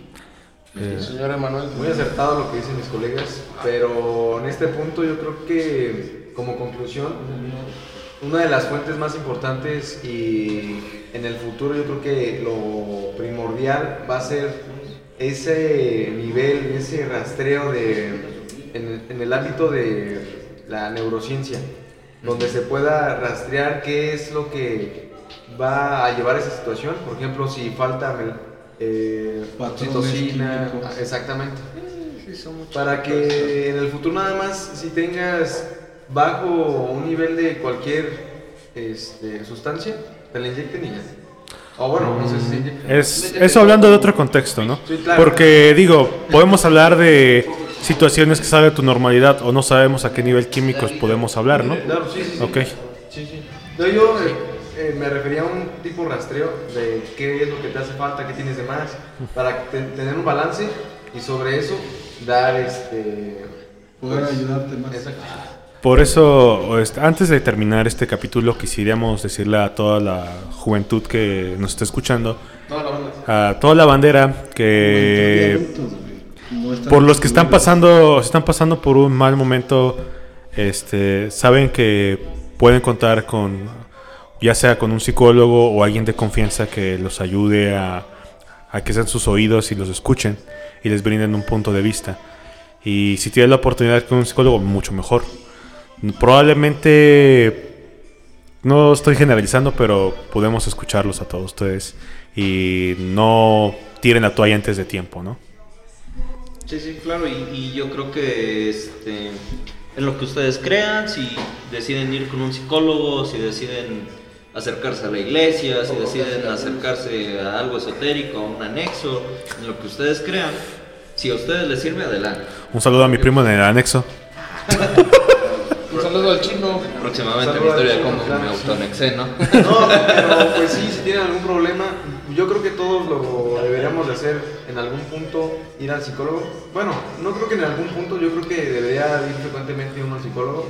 Señor Emanuel. Muy acertado lo que dicen mis colegas, pero en este punto yo creo que como conclusión, una de las fuentes más importantes y en el futuro yo creo que lo primordial va a ser ese nivel, ese rastreo de, en, en el ámbito de la neurociencia, donde se pueda rastrear qué es lo que va a llevar a esa situación. Por ejemplo, si falta eh, químicos. ah, exactamente. Para que en el futuro nada más, si tengas bajo un nivel de cualquier este, sustancia, te la inyecten y ya. O bueno, no sé si. Es, eso hablando de otro contexto, ¿no? Sí, claro. Porque digo, podemos hablar de situaciones que sale de tu normalidad o no sabemos a qué nivel químicos podemos hablar, ¿no? Claro, sí, sí, sí. Ok. Sí, sí. No, yo eh, eh, me refería a un tipo rastreo de qué es lo que te hace falta, qué tienes de más, para te- tener un balance y sobre eso dar este. Poder ayudarte más. Exacto. Por eso, este, antes de terminar este capítulo, quisiéramos decirle a toda la juventud que nos está escuchando, a toda la bandera, que por los que están pasando, están pasando por un mal momento, este, saben que pueden contar con, ya sea con un psicólogo o alguien de confianza que los ayude a, a que sean sus oídos y los escuchen y les brinden un punto de vista. Y si tienen la oportunidad con un psicólogo, mucho mejor. Probablemente, no estoy generalizando, pero podemos escucharlos a todos ustedes y no tiren la toalla antes de tiempo, ¿no? Sí, sí, claro, y, y yo creo que este, en lo que ustedes crean, si deciden ir con un psicólogo, si deciden acercarse a la iglesia, si deciden acercarse a algo esotérico, a un anexo, en lo que ustedes crean, si a ustedes les sirve, adelante. Un saludo a mi primo en el anexo. Un saludo al chino. Próximamente mi historia de cómo me autoanexé, ¿no? No, pero pues sí, si tienen algún problema, yo creo que todos lo deberíamos de hacer en algún punto, ir al psicólogo. Bueno, no creo que en algún punto, yo creo que debería ir frecuentemente uno al psicólogo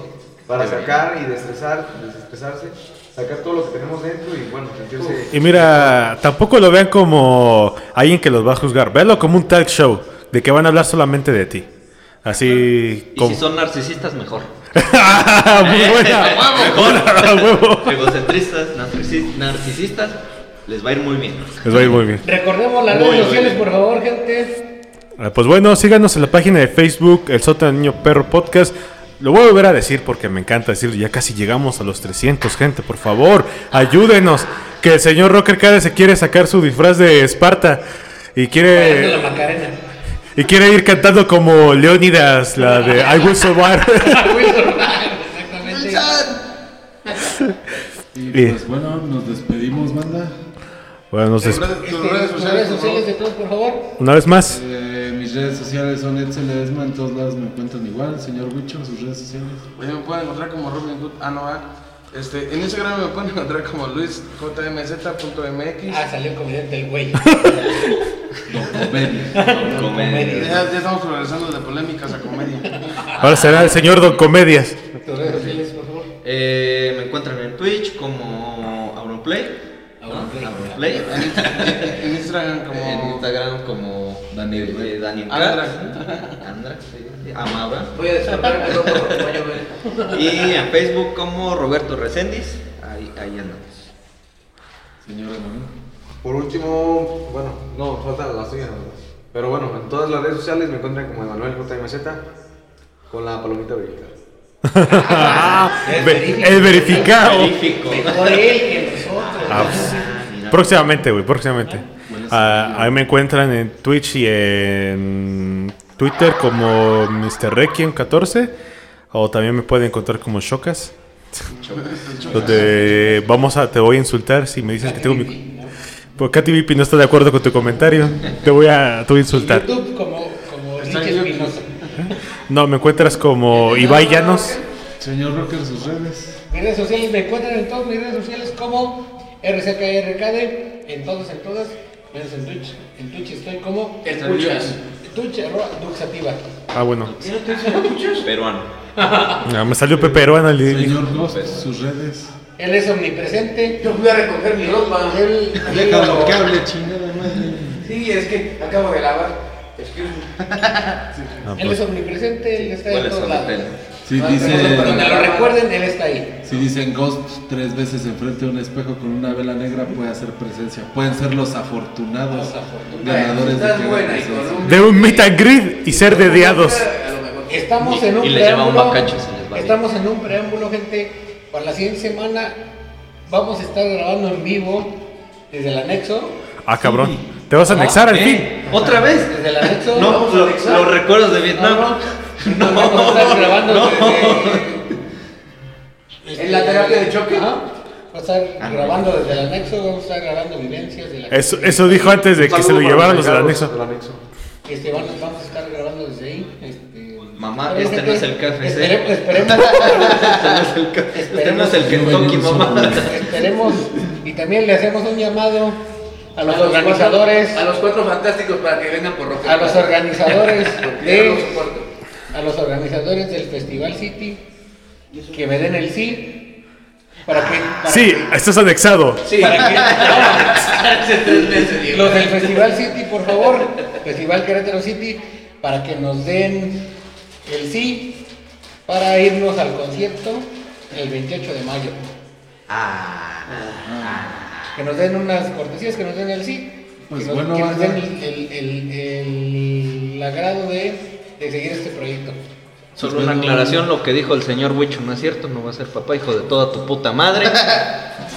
para sacar y desestresar, desestresarse, sacar todo lo que tenemos dentro y bueno, sentirse... Y mira, tampoco lo vean como alguien que los va a juzgar. Véanlo como un talk show, de que van a hablar solamente de ti. Así Y como... si son narcisistas, mejor. Muy buena. Huevo. Egocentristas, narcisi- narcisistas, les va a ir muy bien. Les va a ir muy bien. Recordemos las Muy redes bien. sociales, por favor, gente. Ah, Pues bueno, síganos en la página de Facebook, El Sótano Niño Perro Podcast. Lo voy a volver a decir porque me encanta decirlo. Ya casi llegamos a los 300, gente. Por favor, ayúdenos. Que el señor Rocker Cade se quiere sacar su disfraz de Esparta. Y quiere, la Macarena. y quiere ir cantando como Leónidas, la de I Will Survive. Exactamente. Y pues bueno, nos despedimos, banda. Bueno, nos Tus des- redes- tus Este, redes tus sociales, redes por sociales favor. de todos, por favor. una vez más. Eh, mis redes sociales son Edsel Ledesma, en todos lados me encuentran igual. Señor Wicho, sus redes sociales. Oye, me pueden encontrar como Robin Hood. Ah, no, ah. Este, en Instagram me pueden encontrar como luisjmz.mx. Ah, salió el comediante el güey. Don Comedia. Ya, ya estamos progresando de polémicas a comedia. Ahora será el señor Don Comedias. Tus redes sociales, por favor. Eh, me encuentran en Twitch como Auronplay. Auronplay. En Instagram como. En Instagram como Daniel eh, Daniel Andra. Cat. Andra, sí, Amabra. Voy a el a. Y en Facebook como Roberto Reséndiz. Ahí, ahí andamos. Señor Emanuel. Por último, bueno, no, falta la suya. Pero bueno, en todas las redes sociales me encuentran como Emanuel JMZ con la palomita verificada. Ve- el verificado. Mejor él que nosotros. Ah, pues, próximamente, güey, próximamente. Ah, ahí me encuentran en Twitch y en Twitter como Mr. Requiem 14. O también me pueden encontrar como Shocas. Donde vamos a, te voy a insultar si me dices que tengo mi. Pues Katy Vipi no está de acuerdo con tu comentario. Te voy a, te voy a insultar. YouTube como, como. No, me encuentras como Ibai Llanos. Señor Rocker, sus redes. Mis redes sociales me encuentran en todas mis redes sociales como RCKRKD, en todas, en todas, menos en Twitch. En Twitch estoy como Escuchas. Twitch arroba Duxativa. Ah, bueno. Peruano. Me salió peperuana. el- Señor Ghost, sus redes. Él es omnipresente. Yo fui a recoger mi ropa. Él, Déjalo que hable, chingada madre. Sí, es que acabo de lavar. Excuse me. Ah, él pues. es omnipresente, él está en ¿Cuáles todos son lados. Si Donde dicen, lo recuerden, él está ahí. si dicen Ghost tres veces enfrente de un espejo con una vela negra, puede hacer presencia. Pueden ser los afortunados Los afortunados. ganadores de un- De un meet and greet y ser dediados. Estamos en un y preámbulo. va estamos en un preámbulo, gente. Para la siguiente semana vamos a estar grabando en vivo desde el anexo. Ah, cabrón. Te vas a anexar al ¿Eh? fin. ¿Otra vez? Desde el anexo. No, lo- los recuerdos de Vietnam. no, no, vamos a estar grabando no. desde. ¿En la terapia de choque? Ajá. Vamos a estar grabando desde el anexo, vamos a estar grabando vivencias de la Eso, eso dijo antes de que se lo llevaran los del anexo. Este, vamos, vamos a estar grabando desde ahí. Este, Mamá, este gente, no es el KFC. Esperemos, esperemos, Este no es el Kentucky, mamá. esperemos y también le hacemos un llamado a los A los organizadores, cuatro- a los cuatro fantásticos para que vengan por Rocket. a los organizadores no de. A los organizadores del Festival City que me den el sí para que para Sí, que- estás anexado. Sí. Los del Festival City, por favor, Festival Querétaro City, para que nos den el sí para irnos al concierto el 28 de mayo. Que nos den unas cortesías, que nos den el sí. Pues que nos, bueno, que nos banda. den el, el, el- el agrado de, de seguir este proyecto. Solo una aclaración, lo que dijo el señor Wicho no es cierto, no va a ser papá, hijo de toda tu puta madre.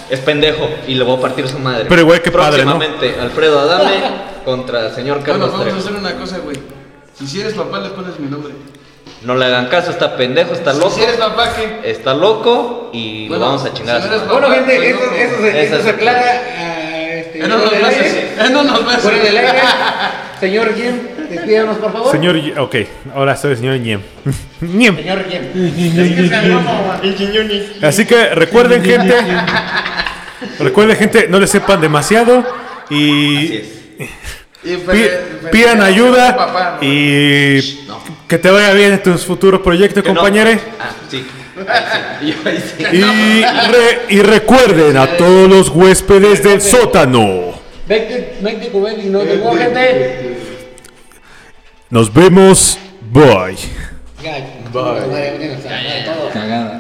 Es pendejo y le voy a partir su madre. Pero igual que padre, ¿no? Próximamente, Alfredo Adame contra el señor Bueno, Carlos vamos a hacer una cosa, güey. Si si eres papá, le pones mi nombre. No le hagan caso, está pendejo, está loco. Si eres papá, ¿qué? Está loco y Bueno, lo vamos a chingar. si no madre. Bueno, gente, eso, eso, se, eso se aclara. ah, este, En unos fuera del meses. aire. En unos meses. Fuera del aire. Señor Jim, despídanos, por favor. Señor, ok, ahora soy el señor Ñem. Ñem. Señor Jim. Así que recuerden, gente. Recuerden, gente, no le sepan demasiado. Así Y es. Fe- fe- pidan ayuda. papá, ¿no? Y No. que te vaya bien en tus futuros proyectos, no. compañeros. Ah, sí. Ahí sí. Yo ahí sí. Y, re- y recuerden a todos los huéspedes del sótano. Cuban y no war, gente. Nos vemos. Bye. Bye. Cagada.